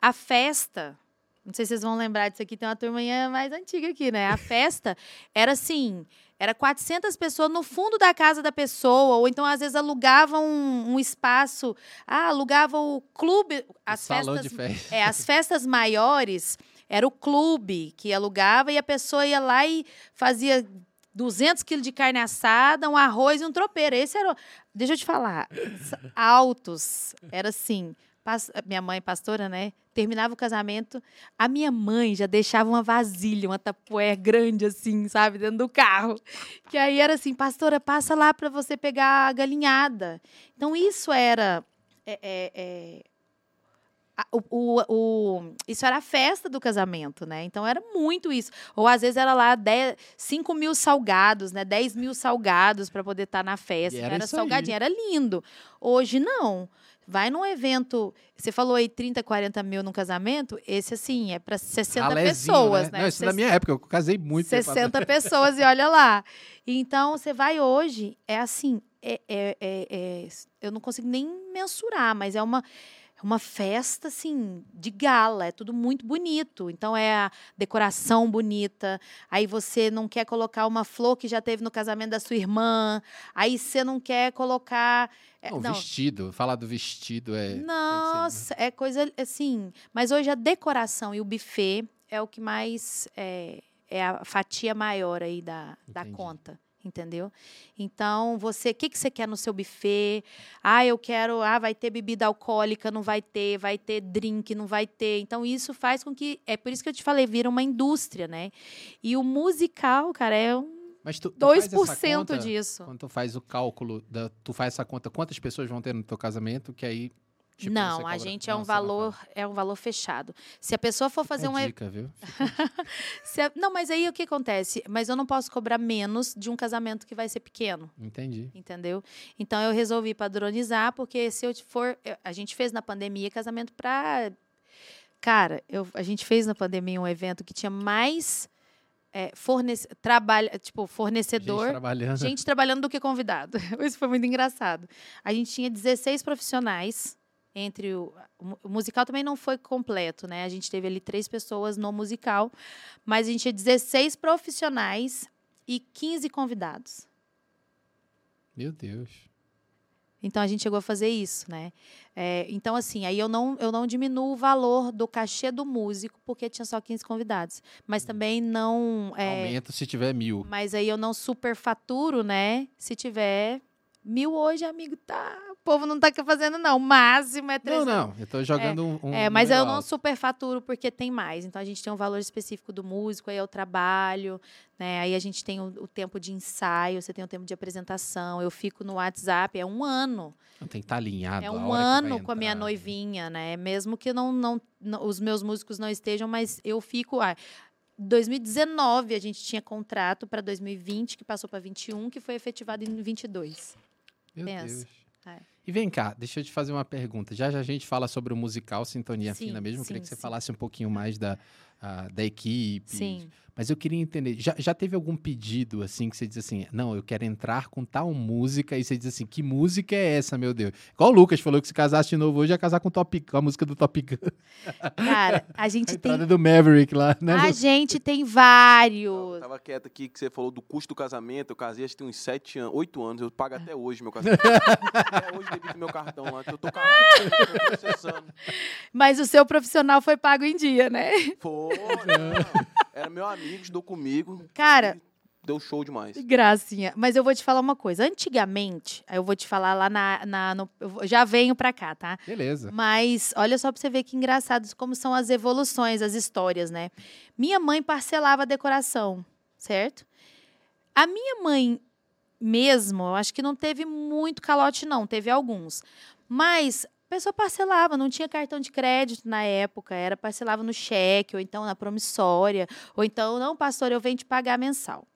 B: a festa. Não sei se vocês vão lembrar disso aqui, tem uma turminha mais antiga aqui, né? A festa era assim. Era 400 pessoas no fundo da casa da pessoa, ou então às vezes alugavam um, um espaço, ah, alugava o clube, as
A: Salão
B: festas
A: de festa.
B: é, as festas maiores era o clube que alugava e a pessoa ia lá e fazia 200 quilos de carne assada, um arroz e um tropeiro. Esse era. Deixa eu te falar. Altos. Era assim. Minha mãe, pastora, né? Terminava o casamento. A minha mãe já deixava uma vasilha, uma tapoé grande, assim, sabe? Dentro do carro. Que aí era assim: pastora, passa lá para você pegar a galinhada. Então, isso era. é, é, é, a- o, o- o- isso era a festa do casamento, né? Então era muito isso. Ou às vezes era lá 10, 5 mil salgados, né? 10 mil salgados para poder estar na festa.
A: E era
B: era
A: isso aí.
B: salgadinho, era lindo. Hoje não. Vai num evento, você falou aí 30, 40 mil num casamento, esse assim, é para 60
A: Ralézinho,
B: pessoas, né?
A: Não, isso
B: Ses-
A: minha época, eu casei muito. tempo
B: 60 pessoas e olha lá. Então, você vai hoje, é assim, é, é, é- é- eu não consigo nem mensurar, mas é uma uma festa assim de gala, é tudo muito bonito. Então é a decoração bonita. Aí você não quer colocar uma flor que já teve no casamento da sua irmã. Aí você não quer colocar é,
A: Não,
B: não,
A: vestido. Falar do vestido é. tem que ser-
B: nossa, é coisa assim. Mas hoje a decoração e o buffet é o que mais é, é a fatia maior aí da, da conta. Entendeu? Então, você, o que, que você quer no seu buffet? Ah, eu quero, ah, vai ter bebida alcoólica, não vai ter, vai ter drink, não vai ter. Então, isso faz com que, é por isso que eu te falei, vira uma indústria, né? E o musical, cara, é um
A: Mas tu, tu faz essa
B: 2%
A: conta,
B: disso.
A: Quando tu faz o cálculo, da, tu faz essa conta, quantas pessoas vão ter no teu casamento, que aí. Tipo,
B: não, a gente é um valor, é um valor fechado. Se a pessoa for fazer
A: É
B: um
A: dica, viu?
B: Se a- não, mas aí o que acontece? Mas eu não posso cobrar menos de um casamento que vai ser pequeno,
A: Entendi.
B: entendeu? Então eu resolvi padronizar, porque se eu for. A gente fez na pandemia casamento pra. Cara, eu, a gente fez na pandemia um evento que tinha mais é, fornece, trabalha, tipo,
A: Gente
B: fornecedor.
A: trabalhando.
B: Gente trabalhando do que convidado. Isso foi muito engraçado. A gente tinha 16 profissionais. Entre o, o mu- o musical também não foi completo, né? A gente teve ali três pessoas no musical, mas a gente tinha 16 profissionais e 15 convidados.
A: Meu Deus.
B: Então a gente chegou a fazer isso, né? É, então, assim, aí eu não, eu não diminuo o valor do cachê do músico, porque tinha só 15 convidados. Mas também não. é,
A: Aumenta se tiver mil.
B: Mas aí eu não superfaturo, né? Se tiver mil hoje, amigo, tá. O povo não tá fazendo, não. O máximo é
A: Não,
B: 300.
A: não. Eu tô jogando um. um
B: É, mas eu
A: número
B: não
A: alto.
B: superfaturo porque tem mais. Então a gente tem um valor específico do músico, aí é o trabalho, né? Aí a gente tem o, o tempo de ensaio, você tem o tempo de apresentação. Eu fico no WhatsApp, é um ano.
A: Tem que estar alinhado.
B: É um ano com a minha
A: entrar.
B: noivinha, né? Mesmo que não, não, não- os meus músicos não estejam, mas eu fico. Ah, 2019 a gente tinha contrato para 2020, que passou para 21, que foi efetivado em 22.
A: Meu
B: Pensa.
A: Deus.
B: É.
A: E vem cá, deixa eu te fazer uma pergunta. Já já a gente fala sobre o musical Sintonia
B: Sim,
A: Fina mesmo. Eu queria que você
B: sim.
A: falasse um pouquinho mais da, ah, da equipe.
B: Sim.
A: Mas eu queria entender, já, já teve algum pedido assim que você diz assim, não, eu quero entrar com tal música, e você diz assim, que música é essa, meu Deus? Igual o Lucas falou que se casasse de novo hoje, ia casar com, Top, com a música do Top Gun.
B: Cara, a
A: A
B: gente tem.
A: entrada do Maverick lá, né?
B: A gente tem vários.
C: Eu tava quieto aqui que você falou do custo do casamento. Eu casei acho que tem uns 7 anos, 8 anos. Eu pago até hoje meu casamento. até hoje debito meu cartão lá. que Eu tô cagando, eu tô processando.
B: Mas o seu profissional foi pago em dia, né?
C: Foi, não. Era meu amigo, estudou comigo.
B: Cara,
C: Deu show demais.
B: Gracinha. Mas eu vou te falar uma coisa. Antigamente, aí eu vou te falar lá na. na no- já venho pra cá, tá?
A: Beleza.
B: Mas olha só pra você ver que engraçados como são as evoluções, as histórias, né? Minha mãe parcelava a decoração, certo? A minha mãe mesmo, eu acho que não teve muito calote, não, teve alguns. Mas a pessoa parcelava, não tinha cartão de crédito na época, era parcelava no cheque, ou então na promissória, ou então, não, pastor, eu venho te pagar mensal.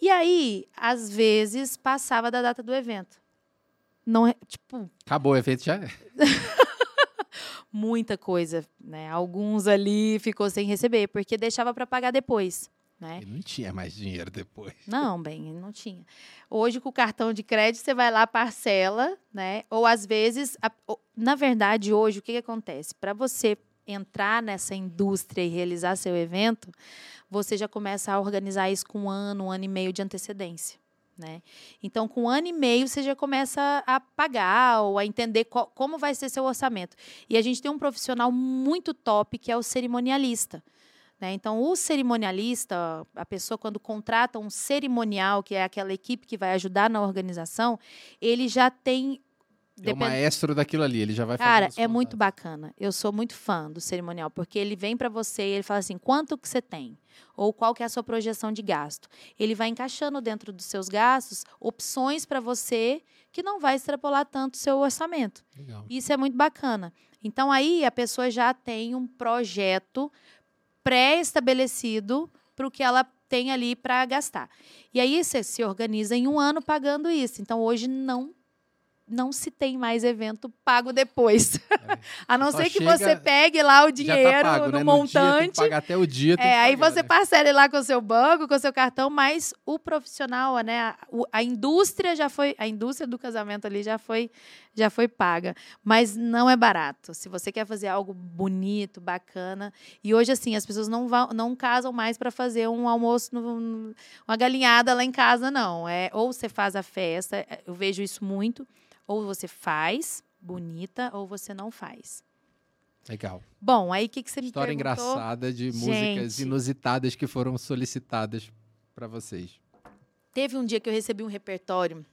B: E aí, às vezes, passava da data do evento. Não, é- tipo,
A: Acabou o evento já?
B: muita coisa, né? Alguns ali ficou sem receber, porque deixava para pagar depois, né?
A: E não tinha mais dinheiro depois.
B: Não, bem, não tinha. Hoje, com o cartão de crédito, você vai lá, parcela, né? Ou às vezes, a- na verdade, hoje, o que, que acontece? Para você entrar nessa indústria e realizar seu evento, você já começa a organizar isso com um ano, um ano e meio de antecedência. Né? Então, com um ano e meio, você já começa a pagar ou a entender qual- como vai ser seu orçamento. E a gente tem um profissional muito top, que é o cerimonialista. Né? Então, o cerimonialista, a pessoa quando contrata um cerimonial, que é aquela equipe que vai ajudar na organização, ele já tem.
A: É o
B: depend-
A: maestro daquilo ali, ele já vai
B: Cara,
A: fazendo os
B: é muito
A: contatos.
B: bacana. Eu sou muito fã do cerimonial, porque ele vem para você e ele fala assim: quanto que você tem? Ou qual que é a sua projeção de gasto? Ele vai encaixando dentro dos seus gastos opções para você que não vai extrapolar tanto o seu orçamento.
A: Legal.
B: Isso é muito bacana. Então aí a pessoa já tem um projeto pré-estabelecido para o que ela tem ali para gastar. E aí você se organiza em um ano pagando isso. Então hoje não não se tem mais evento pago depois. a não
A: Só
B: ser que
A: chega-
B: você pegue lá o dinheiro
A: tá pago,
B: no
A: né? No dia que
B: montante.
A: pagar até o dia.
B: É, aí
A: pagar,
B: você
A: né?
B: parcela lá com o seu banco, com o seu cartão, mas o profissional, né, a, a indústria já foi, a indústria do casamento ali já foi, já foi paga, mas não é barato. Se você quer fazer algo bonito, bacana, e hoje assim as pessoas não vão, não casam mais para fazer um almoço, no- uma galinhada lá em casa, não. É ou você faz a festa, é, eu vejo isso muito, ou você faz bonita, ou você não faz.
A: Legal.
B: Bom, aí o que, que você me
A: História
B: perguntou?
A: engraçada de músicas
B: Gente.
A: inusitadas que foram solicitadas pra vocês.
B: Teve um dia que eu recebi um repertório,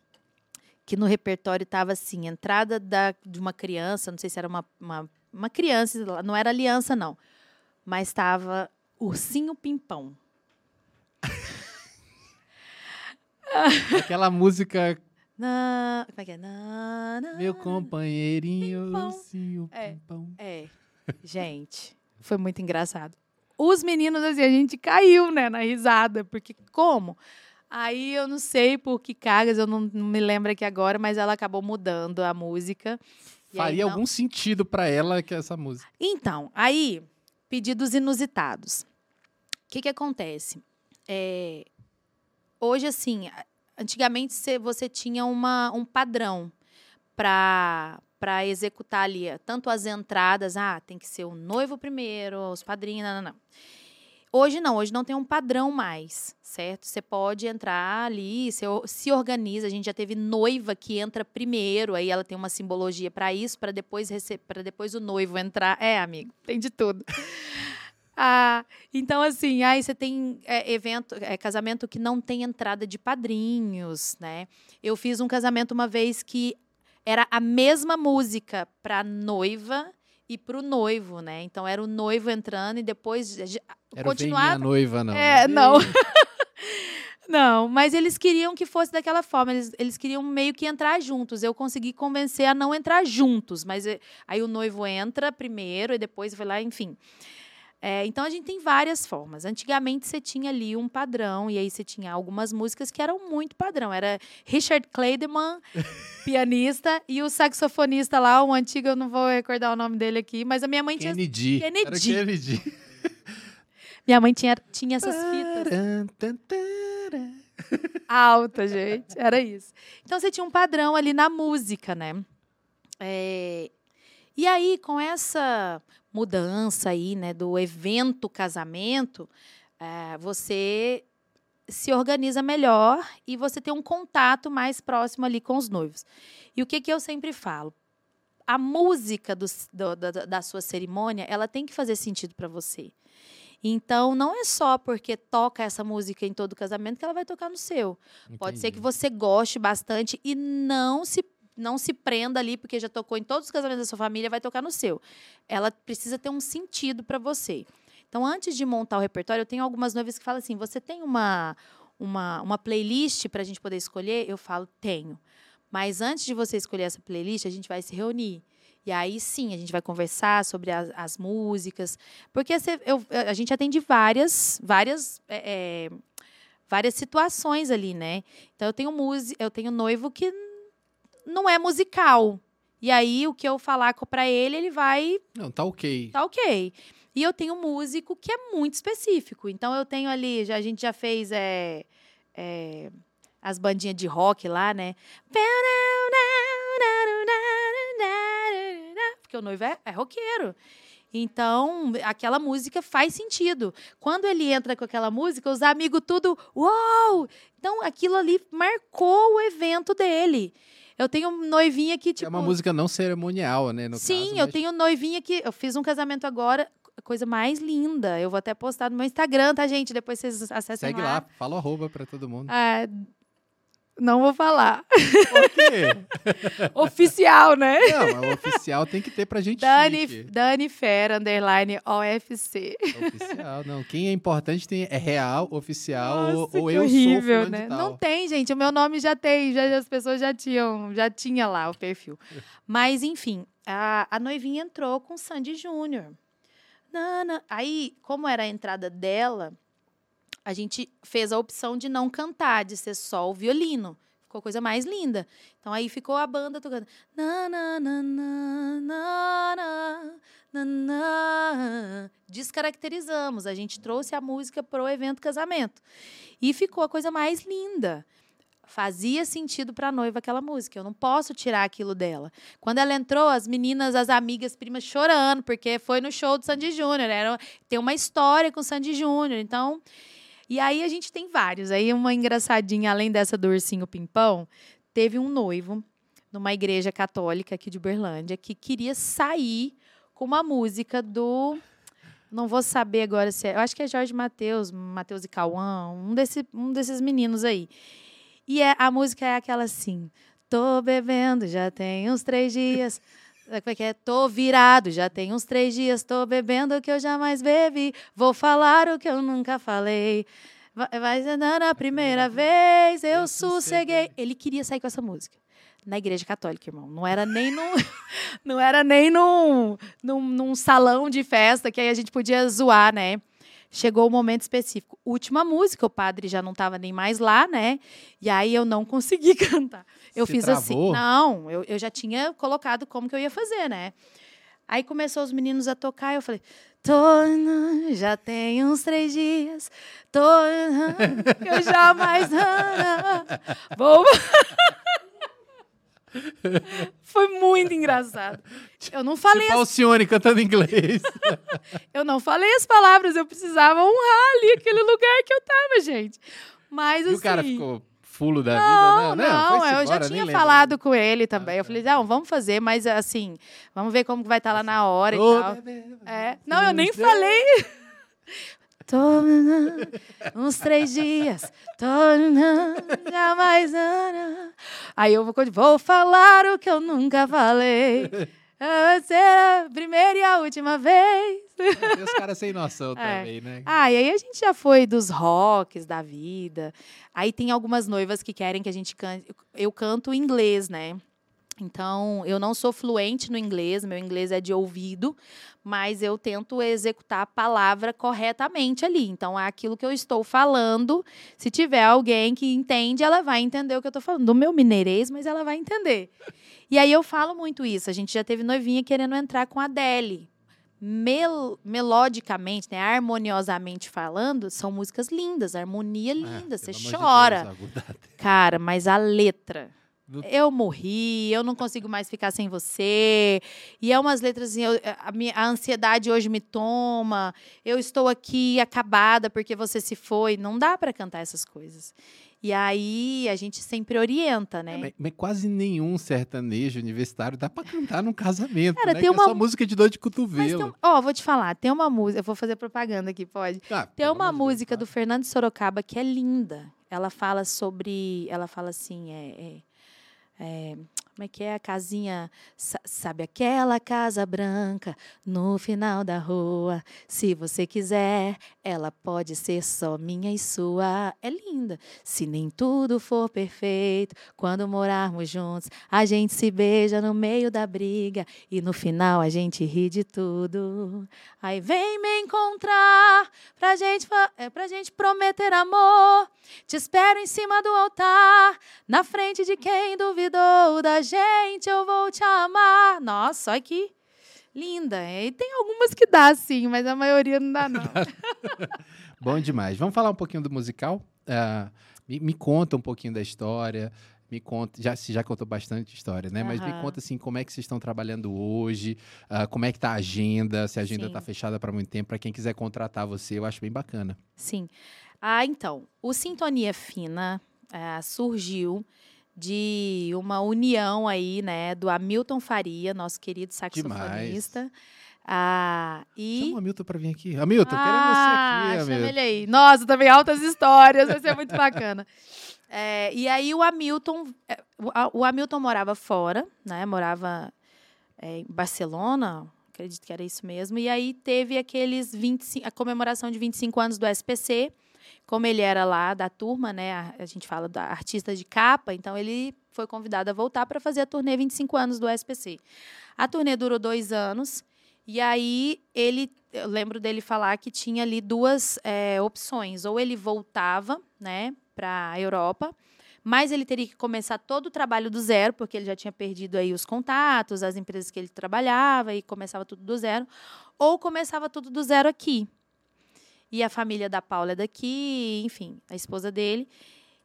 B: que no repertório estava assim, entrada da, de uma criança, não sei se era uma, uma, uma criança, não era aliança, não. Mas estava Ursinho Pimpão.
A: Aquela música
B: Na, como é que é? Na, na,
A: Meu companheirinho,
B: Pimpão.
A: ursinho,
B: É.
A: pimpão.
B: É, gente, foi muito engraçado. Os meninos, assim, a gente caiu, né, na risada, porque como? Aí eu não sei por que cargas, eu não, não me lembro aqui agora, mas ela acabou mudando a música. E aí
A: Faria
B: não-
A: algum sentido pra ela que essa música.
B: Então, aí, pedidos inusitados. O que, que acontece? É, hoje, assim, antigamente cê- você tinha uma, um padrão para para executar ali, tanto as entradas, ah, tem que ser o noivo primeiro, os padrinhos, não, não, não. Hoje não, hoje não tem um padrão mais, certo? Você pode entrar ali, se organiza. A gente já teve noiva que entra primeiro, aí ela tem uma simbologia para isso, para depois para depois o noivo entrar. É, amigo, tem de tudo. Ah, então, assim, aí você tem é, evento, é, casamento que não tem entrada de padrinhos, né? Eu fiz um casamento uma vez que era a mesma música para noiva e para o noivo, né? Então era o noivo entrando e depois
A: Era. Minha noiva, não.
B: É, não. Não, mas eles queriam que fosse daquela forma. Eles, eles queriam meio que entrar juntos. Eu consegui convencer a não entrar juntos, mas eh, aí o noivo entra primeiro e depois vai lá, enfim. É, então a gente tem várias formas. Antigamente você tinha ali um padrão, e aí você tinha algumas músicas que eram muito padrão. Era Richard Clayderman, pianista, e o saxofonista lá, o antigo, eu não vou recordar o nome dele aqui, mas a minha mãe tinha.
A: Kennedy. Era
B: Kennedy.
A: Kennedy.
B: Minha mãe tinha, tinha essas fitas. Alta, gente. Era isso. Então você tinha um padrão ali na música, né? É, E aí, com essa mudança aí, né, do evento casamento, é, você se organiza melhor e você tem um contato mais próximo ali com os noivos. E o que, que eu sempre falo? A música do, do- da, da sua cerimônia, ela tem que fazer sentido para você. Então, não é só porque toca essa música em todo casamento que ela vai tocar no seu. Pode ser que
A: Entendi.
B: você goste bastante e não se não se prenda ali porque já tocou em todos os casamentos da sua família, vai tocar no seu. Ela precisa ter um sentido para você. Então, antes de montar o repertório, eu tenho algumas noivas que falam assim: "Você tem uma uma, uma playlist para a gente poder escolher?" Eu falo: "Tenho". Mas antes de você escolher essa playlist, a gente vai se reunir. E aí sim, a gente vai conversar sobre as, as músicas, porque eu- a gente atende várias, várias, é, várias situações ali, né? Então eu tenho eu tenho noivo que não é musical. E aí o que eu falar para ele, ele vai
A: Não, tá ok.
B: tá ok. E eu tenho músico que é muito específico. Então eu tenho ali, já, a gente já fez é, é, as bandinhas de rock lá, né? Porque o noivo é, é roqueiro. Então, aquela música faz sentido. Quando ele entra com aquela música, os amigos tudo, uau! Então, aquilo ali marcou o evento dele. Eu tenho noivinha que, tipo...
A: é uma música não cerimonial, né?
B: Sim,
A: caso,
B: eu
A: mas-
B: tenho noivinha que. Eu fiz um casamento agora, a coisa mais linda. Eu vou até postar no meu Instagram, tá, gente? Depois vocês acessem
A: Segue lá, fala o arroba pra todo mundo.
B: Ah, não vou falar.
A: Por quê?
B: Oficial, né?
A: Não, oficial tem que ter pra gente
B: Dani,
A: chique.
B: Dani Fera, underline OFC.
A: Oficial, não. Quem é importante tem, é real, oficial, ou,
B: Nossa,
A: ou
B: que
A: eu sou
B: horrível,
A: fulano
B: né? Não tem, gente. O meu nome já tem, já, as pessoas já tinham, já tinha lá o perfil. Mas, enfim, a, a noivinha entrou com Sandy Júnior. Aí, como era a entrada dela, a gente fez a opção de não cantar, de ser só o violino. Ficou a coisa mais linda. Então aí ficou a banda tocando. Na, na, na, na, na, na, na. Descaracterizamos. A gente trouxe a música pro evento casamento. E ficou a coisa mais linda fazia sentido para a noiva aquela música. Eu não posso tirar aquilo dela. Quando ela entrou, as meninas, as amigas, primas chorando, porque foi no show do Sandy Júnior. Tem uma história com o Sandy Júnior. Então, e aí a gente tem vários. Aí uma engraçadinha, além dessa do ursinho pimpão, teve um noivo numa igreja católica aqui de Uberlândia que queria sair com uma música do não vou saber agora se é. Eu acho que é Jorge Mateus, Mateus e Cauã, um, desse, um desses meninos aí. E é, a música é aquela assim: tô bebendo, já tem uns três dias. Como é que é? Tô virado, já tem uns três dias, tô bebendo o que eu jamais bebi. Vou falar o que eu nunca falei. Vai ser na primeira vez, eu, eu sosseguei. Ele queria sair com essa música. Na igreja católica, irmão. Não era nem num, não era nem num, num, num salão de festa que aí a gente podia zoar, né? chegou o momento específico. Última música, o padre já não estava nem mais lá, né? E aí eu não consegui cantar. Eu
A: Se
B: fiz
A: travou?
B: assim. Não, eu, eu já tinha colocado como que eu ia fazer, né? Aí começou os meninos a tocar, e eu falei, tô, já tem uns três dias, tô, eu jamais vou. Foi muito engraçado. Eu não falei.
A: Tipo as... Alcione cantando inglês.
B: eu não falei as palavras, eu precisava honrar ali aquele lugar que eu tava, gente. Mas
A: e
B: assim.
A: o cara ficou fulo da
B: não,
A: vida, né?
B: Não,
A: não,
B: eu
A: embora,
B: já tinha falado com ele também. Ah, eu falei, não, vamos fazer, mas assim, vamos ver como vai estar tá lá na hora oh, e tal. É. Não, eu nem falei. Tô uns três dias, tô jamais. Aí eu vou, vou falar o que eu nunca falei. Vai ser a primeira e a última vez.
A: Tem os caras sem noção é. também, né?
B: Ah, e aí a gente já foi dos rocks da vida. Aí tem algumas noivas que querem que a gente cante. Eu canto em inglês, né? Então, eu não sou fluente no inglês, meu inglês é de ouvido, mas eu tento executar a palavra corretamente ali. Então, é aquilo que eu estou falando. Se tiver alguém que entende, ela vai entender o que eu estou falando. Do meu mineirês, mas ela vai entender. E aí eu falo muito isso. A gente já teve noivinha querendo entrar com a Adele. Mel melodicamente, né, harmoniosamente falando, são músicas lindas, harmonia é, linda, é, você chora. De Deus, Cara, mas a letra. Eu morri, eu não consigo mais ficar sem você. E é umas letras assim, eu, a, minha, a ansiedade hoje me toma. Eu estou aqui acabada porque você se foi. Não dá para cantar essas coisas. E aí a gente sempre orienta, né? É,
A: mas, mas, quase nenhum sertanejo universitário dá para cantar num casamento,
B: Cara,
A: né?
B: Tem uma...
A: é só música de dor de cotovelo.
B: Ó, oh, vou te falar, tem uma música, eu vou fazer propaganda aqui, pode. Ah, tem uma música do Fernando Sorocaba que é linda. Ela fala sobre, ela fala assim, é, é é, como é que é a casinha? Sabe aquela casa branca no final da rua? Se você quiser, ela pode ser só minha e sua. É linda. Se nem tudo for perfeito, quando morarmos juntos, a gente se beija no meio da briga e no final a gente ri de tudo. Aí vem me encontrar pra gente, é, pra gente prometer amor. Te espero em cima do altar, na frente de quem duvidou da gente, eu vou te amar. Nossa, olha que linda. E tem algumas que dá, sim, mas a maioria não dá, não.
A: Bom demais. Vamos falar um pouquinho do musical? Uh, me, me, conta um pouquinho da história. Me conta, já, já contou bastante história, né? Uhum. Mas me conta assim, como é que vocês estão trabalhando hoje, uh, como é que tá a agenda, se a agenda está fechada para muito tempo, para quem quiser contratar você, eu acho bem bacana.
B: Sim. Ah, então, o Sintonia Fina uh, surgiu de uma união aí, né, do Hamilton Faria, nosso querido saxofonista. Demais. Ah, e...
A: Chama o Hamilton para vir aqui. Hamilton, ah, queremos você aqui, Hamilton.
B: Ele aí. Nossa, também altas histórias, vai ser muito bacana. É, e aí o Hamilton, é, o Hamilton morava fora, né? Morava é, em Barcelona, acredito que era isso mesmo. E aí teve aqueles 25, a comemoração de 25 anos do SPC como ele era lá da turma, né, a, a gente fala da artista de capa, então ele foi convidado a voltar para fazer a turnê 25 anos do SPC. A turnê durou dois anos, e aí ele, eu lembro dele falar que tinha ali duas é, opções, ou ele voltava, né, para a Europa, mas ele teria que começar todo o trabalho do zero, porque ele já tinha perdido aí os contatos, as empresas que ele trabalhava e começava tudo do zero, ou começava tudo do zero aqui. E a família da Paula é daqui, enfim, a esposa dele.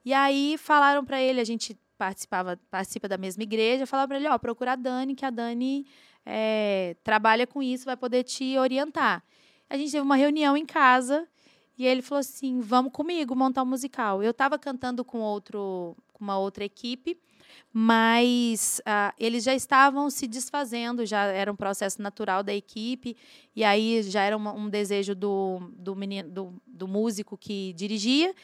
B: E aí falaram para ele, a gente participava, participa da mesma igreja, falaram para ele, ó, procura a Dani, que a Dani é, trabalha com isso, vai poder te orientar. A gente teve uma reunião em casa e ele falou assim: vamos comigo montar um musical. Eu estava cantando com outro, com uma outra equipe, mas ah, eles já estavam se desfazendo, já era um processo natural da equipe, e aí já era um, um desejo do, do, menino, do, do músico que dirigia.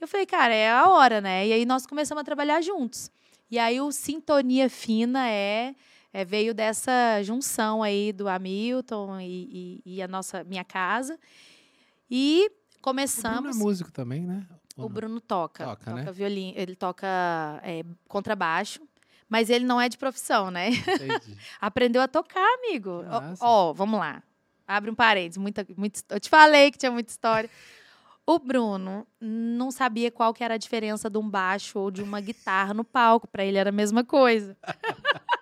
B: Eu falei, cara, é a hora, né? E aí nós começamos a trabalhar juntos. E aí o Sintonia Fina é, é veio dessa junção aí do Hamilton e, e, e a nossa minha casa. E começamos. O
A: Bruno é músico também, né?
B: O Bruno toca.
A: Toca,
B: toca
A: né?
B: violino, ele toca é, contrabaixo, mas ele não é de profissão, né?
A: Entendi.
B: Aprendeu a tocar, amigo. Ó. Ó, vamos lá. Abre um parênteses. Muita, muita, eu te falei que tinha muita história. O Bruno não sabia qual que era a diferença de um baixo ou de uma guitarra no palco. Para ele era a mesma coisa.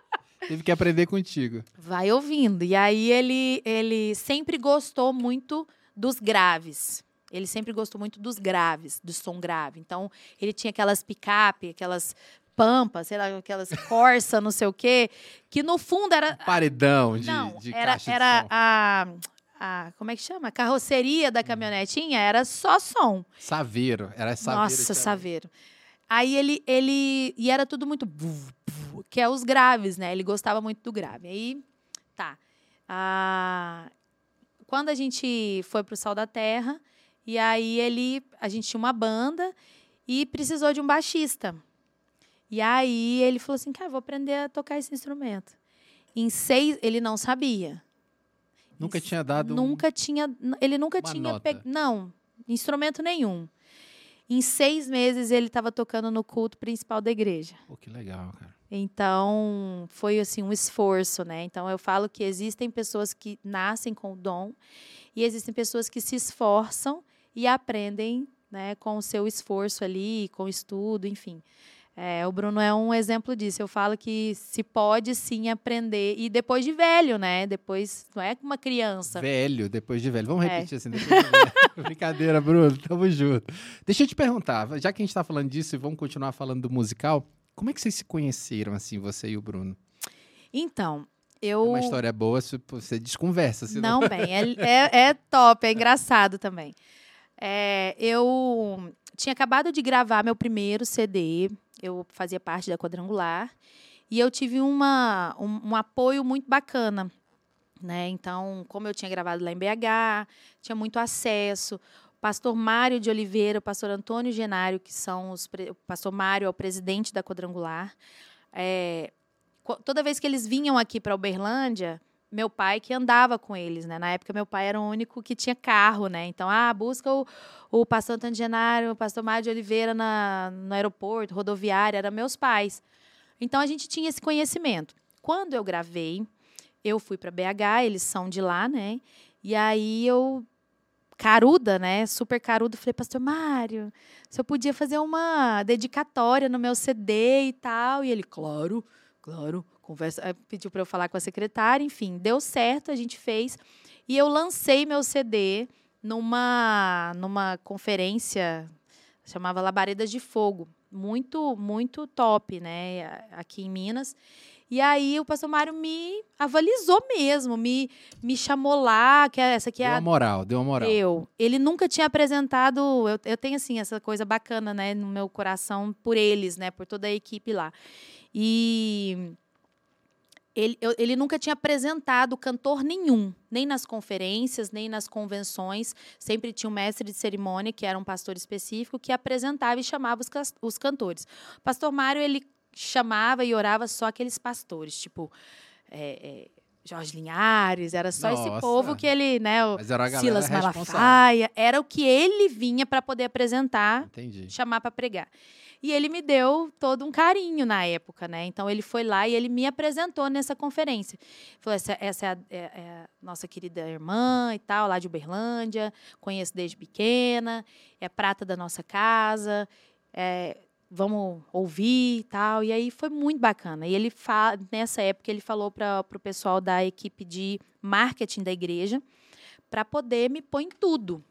A: Teve que aprender contigo.
B: Vai ouvindo. E aí ele, ele sempre gostou muito dos graves. Ele sempre gostou muito dos graves, do som grave. Então, ele tinha aquelas picape, aquelas pampas, sei lá, aquelas corsa, não sei o quê, que no fundo era
A: Paredão de,
B: não,
A: de
B: era,
A: de
B: era a, a. Como é que chama? A carroceria
A: Hum.
B: da caminhonetinha era só som.
A: Saveiro. Era saveiro.
B: Nossa,
A: tinha-
B: saveiro. Aí ele, ele. E era tudo muito. Que é os graves, né? Ele gostava muito do grave. Aí, tá. Ah, quando a gente foi pro Sal da Terra, e aí ele. A gente tinha uma banda e precisou de um baixista. E aí ele falou assim: cara, vou aprender a tocar esse instrumento. Em seis. Ele não sabia.
A: Nunca tinha dado. um-
B: Nunca tinha. Ele nunca tinha. pe- Não, instrumento nenhum. Em seis meses ele estava tocando no culto principal da igreja.
A: Pô, que legal, cara.
B: Então foi assim um esforço, né? Então eu falo que existem pessoas que nascem com o dom e existem pessoas que se esforçam e aprendem, né, com o seu esforço ali, com o estudo, enfim. É, o Bruno é um exemplo disso. Eu falo que se pode sim aprender e depois de velho, né? Depois não é como uma criança.
A: Velho, depois de velho. Vamos
B: É.
A: repetir assim, depois de velho. Brincadeira, Bruno. Tamo junto. Deixa eu te perguntar, já que a gente tá falando disso e vamos continuar falando do musical, como é que vocês se conheceram, assim, você e o Bruno?
B: Então,
A: É
B: eu
A: uma história boa, se você desconversa. senão-
B: Não, bem, é, é, é top, é engraçado também. É, eu tinha acabado de gravar meu primeiro CD, eu fazia parte da Quadrangular, e eu tive uma, um, um apoio muito bacana. Né? Então, como eu tinha gravado lá em BH, tinha muito acesso. O pastor Mário de Oliveira, o pastor Antônio Genário, que são os. O pastor Mário é o presidente da Quadrangular. É, toda vez que eles vinham aqui para Uberlândia, meu pai que andava com eles, né? Na época, meu pai era o único que tinha carro, né? Então, ah, busca o, o pastor Antônio Genário, o pastor Mário de Oliveira na, no aeroporto, rodoviária, eram meus pais. Então, a gente tinha esse conhecimento. Quando eu gravei, eu fui para BH, eles são de lá, né? E aí eu caruda, né? Super caruda, falei, pastor Mário, se eu podia fazer uma dedicatória no meu CD e tal. E ele, claro, claro, conversa, aí pediu para eu falar com a secretária, enfim, deu certo, a gente fez. E eu lancei meu CD numa numa conferência chamava Labaredas de Fogo, muito muito top, né, aqui em Minas. E aí o pastor Mário me avalizou mesmo, me me chamou lá, que é- essa aqui é
A: Deu
B: a
A: uma moral, deu uma moral.
B: eu. Ele nunca tinha apresentado. Eu, eu tenho, assim, essa coisa bacana, né, no meu coração por eles, né, por toda a equipe lá. E. Ele, eu- ele nunca tinha apresentado cantor nenhum, nem nas conferências, nem nas convenções. Sempre tinha um mestre de cerimônia, que era um pastor específico, que apresentava e chamava os, os cantores. O pastor Mário, ele chamava e orava só aqueles pastores, tipo é, é, Jorge Linhares, era só esse
A: Nossa.
B: povo que ele, né, o Silas. Malafaia, era o que ele vinha para poder apresentar,
A: Entendi.
B: chamar para pregar. E ele me deu todo um carinho na época, né? Então ele foi lá e ele me apresentou nessa conferência. Falou: essa, essa é, a, é- é a nossa querida irmã e tal, lá de Uberlândia, conheço desde pequena, é prata da nossa casa. é, vamos ouvir e tal. E aí foi muito bacana. E ele fa nessa época ele falou para o pessoal da equipe de marketing da igreja para poder me pôr em tudo.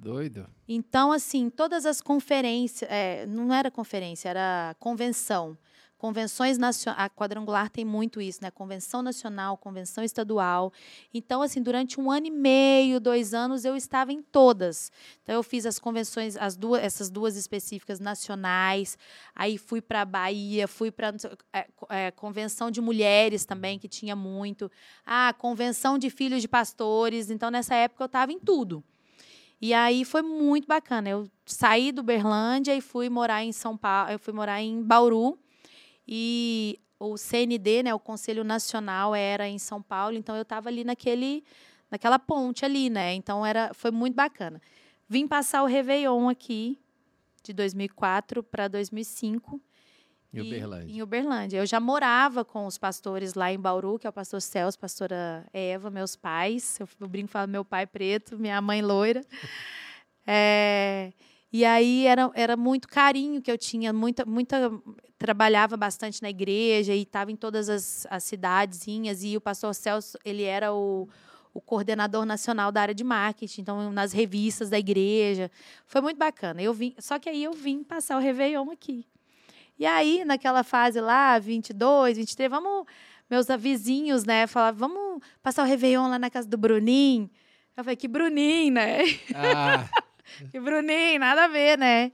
A: Doido.
B: Então, assim, todas as conferências, é, não era conferência, era convenção. Convenções nacionais, a quadrangular tem muito isso, né? Convenção nacional, convenção estadual. Então, assim, durante um ano e meio, dois anos, eu estava em todas. Então, eu fiz as convenções, as duas, essas duas específicas nacionais. Aí fui para a Bahia, fui para é, é, convenção de mulheres também, que tinha muito. Ah, convenção de filhos de pastores. Então, nessa época, eu estava em tudo. E aí foi muito bacana. Eu saí do Berlândia e fui morar em São Paulo, eu fui morar em Bauru e o CND, né, o Conselho Nacional era em São Paulo, então eu estava ali naquele naquela ponte ali, né? Então era foi muito bacana. Vim passar o Réveillon aqui de 2004 para 2005.
A: Em Uberlândia.
B: Em Uberlândia. Eu já morava com os pastores lá em Bauru, que é o pastor Celso, pastora Eva, meus pais. Eu, eu brinco falo meu pai preto, minha mãe loira. É, e aí era, era muito carinho que eu tinha, muita, muita. Trabalhava bastante na igreja e estava em todas as, as cidadezinhas. E o pastor Celso, ele era o, o coordenador nacional da área de marketing, então nas revistas da igreja. Foi muito bacana. Eu vim, só que aí eu vim passar o Réveillon aqui. E aí, naquela fase lá, 22, 23, vamos. Meus vizinhos, né, falavam, vamos passar o Réveillon lá na casa do Bruninho. Eu falei, que Bruninho, né? Ah. E Bruninho, nada a ver, né?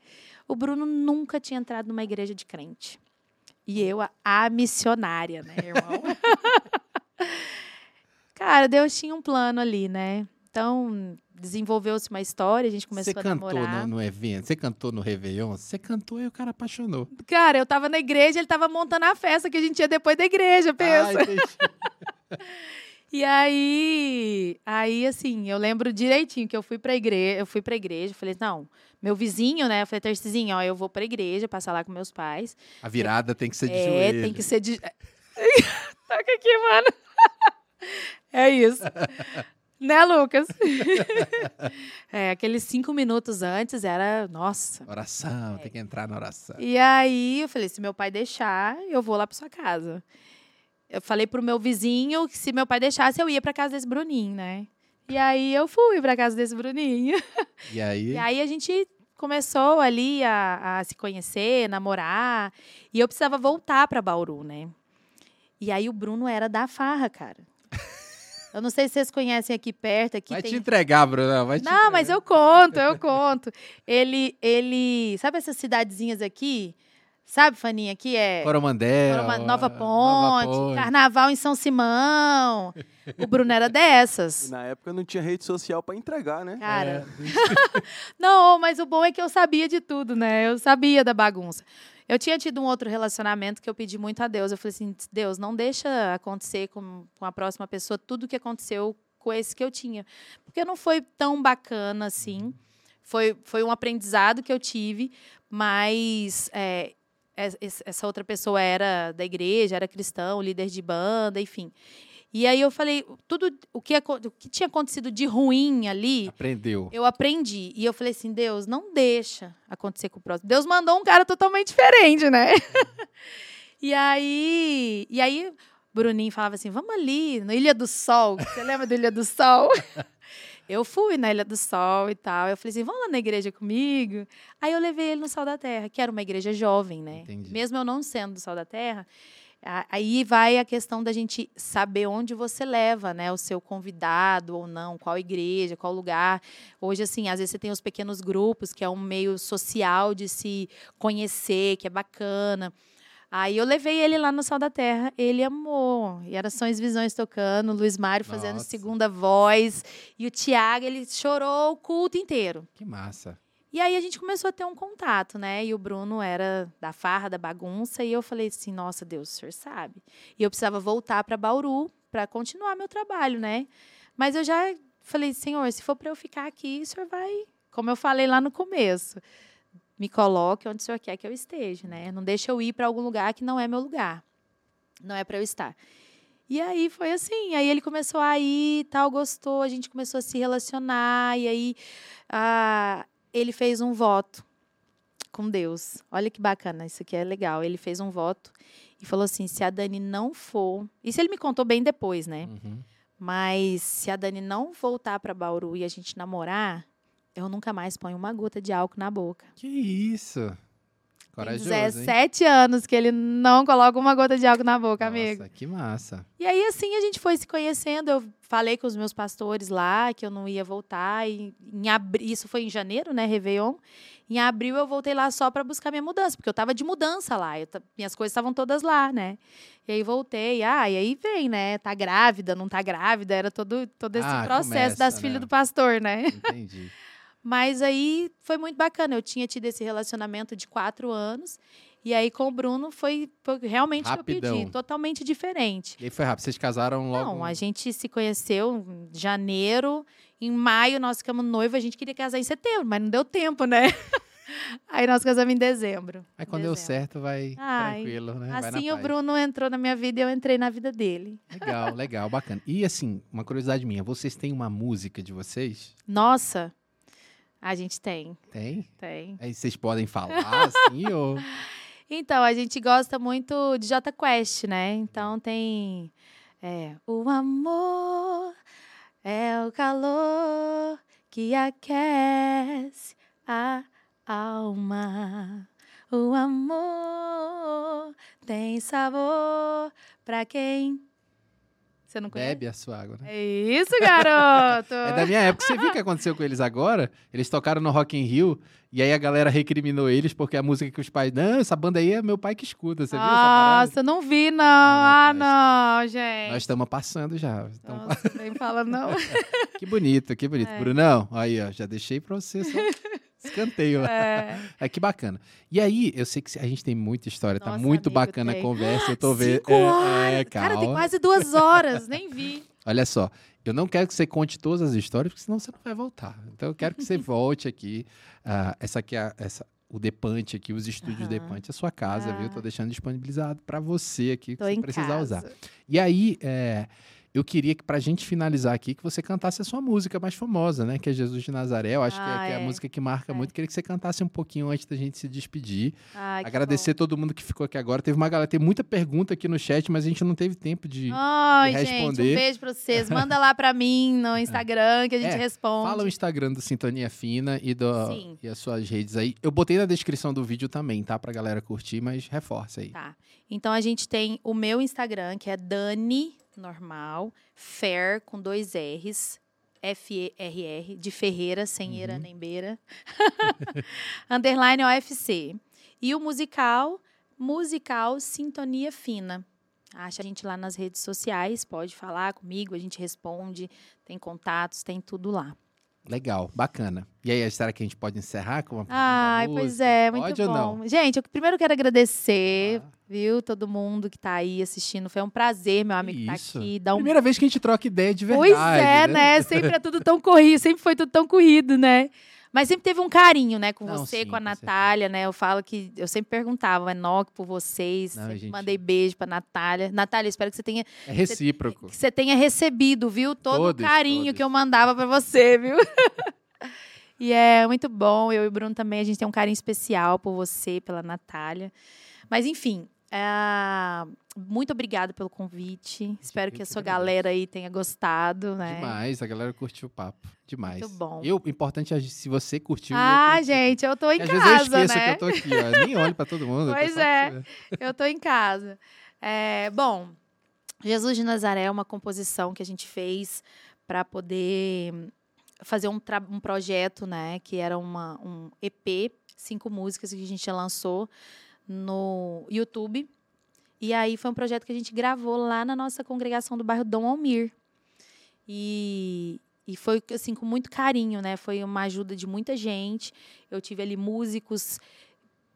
B: O Bruno nunca tinha entrado numa igreja de crente. E eu, a, a missionária, né, irmão? Cara, Deus tinha um plano ali, né? Então, desenvolveu-se uma história, a gente começou
A: você
B: a namorar.
A: Você cantou no, no, evento, você cantou no Réveillon, você cantou e o cara apaixonou.
B: Cara, eu tava na igreja, ele tava montando a festa que a gente ia depois da igreja, pensa. Ah, E aí, aí assim, eu lembro direitinho que eu fui pra igreja, eu fui pra igreja, falei, não, meu vizinho, né? Eu falei, Tercizinho, ó, eu vou pra igreja, passar lá com meus pais.
A: A virada tem que ser de
B: é,
A: joelho.
B: É, tem que ser de. Toca aqui, mano. é isso. Né, Lucas? é, aqueles cinco minutos antes era, nossa.
A: Oração, é. tem que entrar na oração.
B: E aí eu falei, se meu pai deixar, eu vou lá pra sua casa. Eu falei pro meu vizinho que se meu pai deixasse, eu ia pra casa desse Bruninho, né? E aí eu fui pra casa desse Bruninho.
A: E aí?
B: E aí a gente começou ali a, a se conhecer, namorar. E eu precisava voltar pra Bauru, né? E aí o Bruno era da farra, cara. Eu não sei se vocês conhecem aqui perto. Aqui
A: vai
B: tem...
A: te entregar, Bruno. Vai te
B: não,
A: entregar.
B: mas eu conto, eu conto. Ele, ele. Sabe essas cidadezinhas aqui? Sabe, Faninha, que é.
A: Coromandel.
B: Coroma, Nova, Ponte, Nova Ponte, Carnaval em São Simão. o Bruno era dessas.
C: E na época não tinha rede social para entregar, né?
B: Cara. É. não, mas o bom é que eu sabia de tudo, né? Eu sabia da bagunça. Eu tinha tido um outro relacionamento que eu pedi muito a Deus. Eu falei assim: Deus, não deixa acontecer com, com a próxima pessoa tudo o que aconteceu com esse que eu tinha. Porque não foi tão bacana assim. Foi, foi um aprendizado que eu tive, mas é, essa outra pessoa era da igreja, era cristão, líder de banda, enfim. E aí eu falei, tudo o que, o que tinha acontecido de ruim ali.
A: Aprendeu.
B: Eu aprendi. E eu falei assim: Deus, não deixa acontecer com o próximo. Deus mandou um cara totalmente diferente, né? e aí. E aí, Bruninho falava assim: vamos ali, no Ilha do Sol. Você lembra do Ilha do Sol? Eu fui na Ilha do Sol e tal. Eu falei assim, vamos lá na igreja comigo? Aí eu levei ele no Sal da Terra, que era uma igreja jovem, né? Entendi. Mesmo eu não sendo do Sal da Terra, aí vai a questão da gente saber onde você leva, né, o seu convidado ou não, qual igreja, qual lugar. Hoje, assim, às vezes você tem os pequenos grupos, que é um meio social de se conhecer, que é bacana. Aí eu levei ele lá no Sal da Terra, ele amou. E era Sons Visões tocando, o Luiz Mário fazendo Nossa. segunda voz. E o Tiago, ele chorou o culto inteiro.
A: Que massa.
B: E aí a gente começou a ter um contato, né? E o Bruno era da farra, da bagunça. E eu falei assim: nossa, Deus, o senhor sabe. E eu precisava voltar para Bauru para continuar meu trabalho, né? Mas eu já falei: senhor, se for para eu ficar aqui, o senhor vai. Como eu falei lá no começo me coloque onde o senhor quer que eu esteja, né? Não deixe eu ir para algum lugar que não é meu lugar. Não é para eu estar. E aí foi assim, aí ele começou a ir, tal, gostou, a gente começou a se relacionar, e aí ah, ele fez um voto com Deus. Olha que bacana, isso aqui é legal. Ele fez um voto e falou assim: se a Dani não for. Isso ele me contou bem depois, né?
A: Uhum.
B: Mas se a Dani não voltar para Bauru e a gente namorar, eu nunca mais ponho uma gota de álcool na boca.
A: Que isso?
B: Tem
A: Corajoso, hein?
B: 17 anos que ele não coloca uma gota de álcool na boca, amigo.
A: Nossa, que massa.
B: E aí, assim, a gente foi se conhecendo. Eu falei com os meus pastores lá que eu não ia voltar. E em abri... Isso foi em janeiro, né? Réveillon. Em abril, eu voltei lá só para buscar minha mudança, porque eu tava de mudança lá. eu ta- Minhas coisas estavam todas lá, né? E aí voltei. Ah, e aí vem, né? Tá grávida, não tá grávida. Era todo, todo esse
A: Ah,
B: processo
A: começa,
B: das
A: né?
B: filhas do pastor, né?
A: Entendi.
B: Mas aí foi muito bacana. Eu tinha tido esse relacionamento de quatro anos. E aí com o Bruno foi, foi realmente o que eu pedi. Totalmente diferente.
A: E foi rápido. Vocês casaram logo.
B: Não, a gente se conheceu em janeiro. Em maio nós ficamos noivos. A gente queria casar em setembro, mas não deu tempo, né? Aí nós casamos em dezembro.
A: Aí quando deu
B: Dezembro.
A: certo, vai
B: Ai,
A: tranquilo, né?
B: Assim o. Bruno entrou na minha vida e eu entrei na vida dele.
A: Legal, legal, bacana. E assim, uma curiosidade minha, vocês têm uma música de vocês?
B: Nossa, a gente tem,
A: Tem?
B: tem.
A: Aí vocês podem falar assim ou.
B: Então, a gente gosta muito de Jota Quest, né? Então tem é, o amor é o calor que aquece a alma. O amor tem sabor pra quem você não conhece?
A: Bebe a sua água, né?
B: É isso, garoto.
A: É da minha época. Você viu o que aconteceu com eles agora? Eles tocaram no Rock in Rio e aí a galera recriminou eles porque a música que os pais... Não, essa banda aí é meu pai que escuta. Você viu essa parada?
B: Nossa, não vi, não. Ah,
A: nós-
B: não, gente.
A: Nós estamos passando já. Então,
B: Nossa, nem fala não.
A: que bonito, que bonito.
B: É.
A: Brunão, aí, ó, já deixei pra você só escanteio lá.
B: É.
A: É que bacana. E aí, eu sei que a gente tem muita história, tá
B: Nossa,
A: muito
B: amigo,
A: bacana
B: tem.
A: a conversa, eu tô vendo.
B: Cinco horas. Cara, tem quase duas horas, nem vi.
A: Olha só, eu não quero que você conte todas as histórias, porque senão você não vai voltar. Então eu quero que você volte aqui. Ah, essa aqui, é essa, o Depante aqui, os estúdios
B: Aham.
A: Depante, é a sua casa, viu?
B: Ah.
A: Tô deixando disponibilizado para você aqui, que
B: Tô
A: você
B: em
A: precisar
B: casa.
A: usar. E aí, é, eu queria que, pra gente finalizar aqui, que você cantasse a sua música mais famosa, né? Que é Jesus de Nazaré. Eu acho que, é,
B: Ah,
A: que é a
B: é.
A: música que marca
B: É.
A: muito. Queria que você cantasse um pouquinho antes da gente se despedir.
B: Que
A: Agradecer todo mundo que ficou aqui agora. Teve uma galera, tem muita pergunta aqui no chat, mas a gente não teve tempo de.
B: Ai,
A: de
B: gente,
A: responder.
B: um beijo pra vocês. Manda lá pra mim no Instagram que a gente
A: É,
B: responde.
A: Fala o Instagram do Sintonia Fina e, do,
B: Sim.
A: e as suas redes aí. Eu botei na descrição do vídeo também, tá? Pra galera curtir, mas reforça aí.
B: Tá. Então a gente tem o meu Instagram, que é Dani normal, Fair com dois R's, F-E-R-R, de Ferreira, sem era
A: Uhum.
B: nem beira. Underline OFC. E o musical, musical Sintonia Fina. Acha a gente lá nas redes sociais, pode falar comigo, a gente responde, tem contatos, tem tudo lá.
A: Legal, bacana. E aí, será que a gente pode encerrar com uma
B: Ai,
A: música?
B: pois é, muito
A: Pode
B: bom.
A: ou não?
B: Gente, eu primeiro quero agradecer,
A: Ah,
B: viu, todo mundo que tá aí assistindo. Foi um prazer, meu amigo, estar
A: isso.
B: aqui. Dar um...
A: Primeira vez que a gente troca ideia de verdade.
B: Pois é, né? Sempre é tudo tão corrido, sempre foi tudo tão corrido, né? Mas sempre teve um carinho, né, com
A: Não,
B: você,
A: sim,
B: com a Natália, né? Eu falo que eu sempre perguntava, Enoque, por vocês.
A: Não, gente-
B: mandei beijo pra Natália. Natália, espero que você tenha,
A: É recíproco.
B: que você tenha recebido, viu? Todo
A: Todos,
B: o carinho
A: todos.
B: que eu mandava pra você, viu? e é muito bom. Eu e o Bruno também, a gente tem um carinho especial por você, pela Natália. Mas, enfim, é, muito obrigada pelo convite. Espero que
A: eu
B: a sua galera aí tenha gostado, né?
A: Demais, a galera curtiu o papo. Demais.
B: Muito bom.
A: Eu, importante é se você curtiu. eu
B: Ah,
A: curti.
B: gente, eu tô em
A: Às
B: casa,
A: vezes eu esqueço
B: né?
A: que eu tô aqui, ó. Nem olho pra todo mundo.
B: Pois é.
A: você.
B: Eu tô em casa. É, bom, Jesus de Nazaré é uma composição que a gente fez para poder fazer um, um projeto, né? Que era uma, um EP, cinco músicas que a gente lançou no YouTube. E aí foi um projeto que a gente gravou lá na nossa congregação do bairro Dom Almir. E, e foi assim com muito carinho, né? Foi uma ajuda de muita gente. Eu tive ali músicos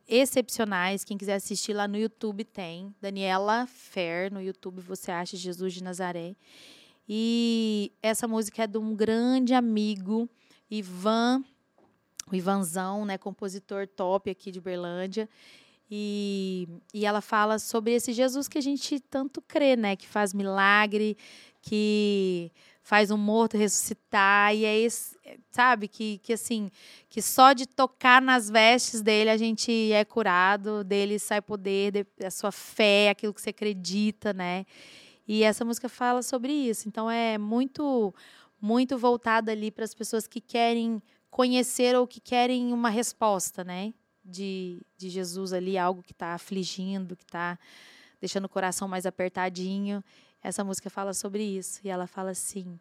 B: excepcionais. Quem quiser assistir lá no YouTube tem. Daniela Fer, no YouTube você acha Jesus de Nazaré. E essa música é de um grande amigo, Ivan, o Ivanzão, né, compositor top aqui de Berlândia. E, e ela fala sobre esse Jesus que a gente tanto crê, né, que faz milagre, que faz um morto ressuscitar e é esse, sabe, que, que assim, que só de tocar nas vestes dele a gente é curado, dele sai poder, a sua fé, aquilo que você acredita, né? E essa música fala sobre isso. Então é muito muito voltada ali para as pessoas que querem conhecer ou que querem uma resposta, né? De, de Jesus ali, algo que está afligindo, que está deixando o coração mais apertadinho. Essa música fala sobre isso. E ela fala assim: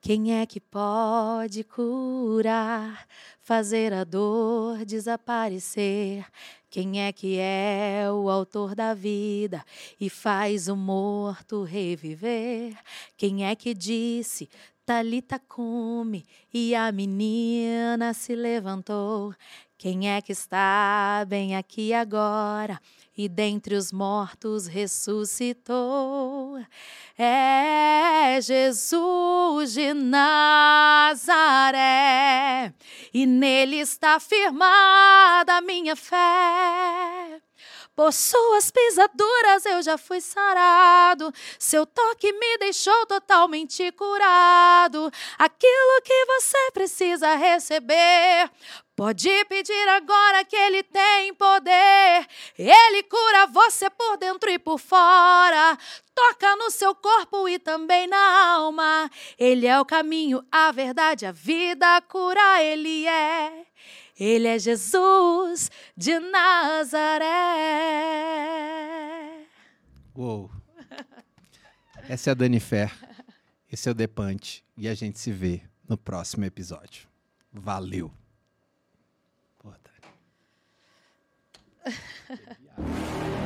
B: Quem é que pode curar, fazer a dor desaparecer? Quem é que é o autor da vida e faz o morto reviver? Quem é que disse Talita come e a menina se levantou. Quem é que está bem aqui agora e dentre os mortos ressuscitou? É Jesus de Nazaré e nele está firmada a minha fé. Por suas pisaduras eu já fui sarado. Seu toque me deixou totalmente curado. Aquilo que você precisa receber. Pode pedir agora que ele tem poder. Ele cura você por dentro e por fora. Toca no seu corpo e também na alma. Ele é o caminho, a verdade, a vida, a cura, ele é. Ele é Jesus de Nazaré.
A: Uou. Essa é a Dani Fer. Esse é o Depante. E a gente se vê no próximo episódio. Valeu. Porra, Dani.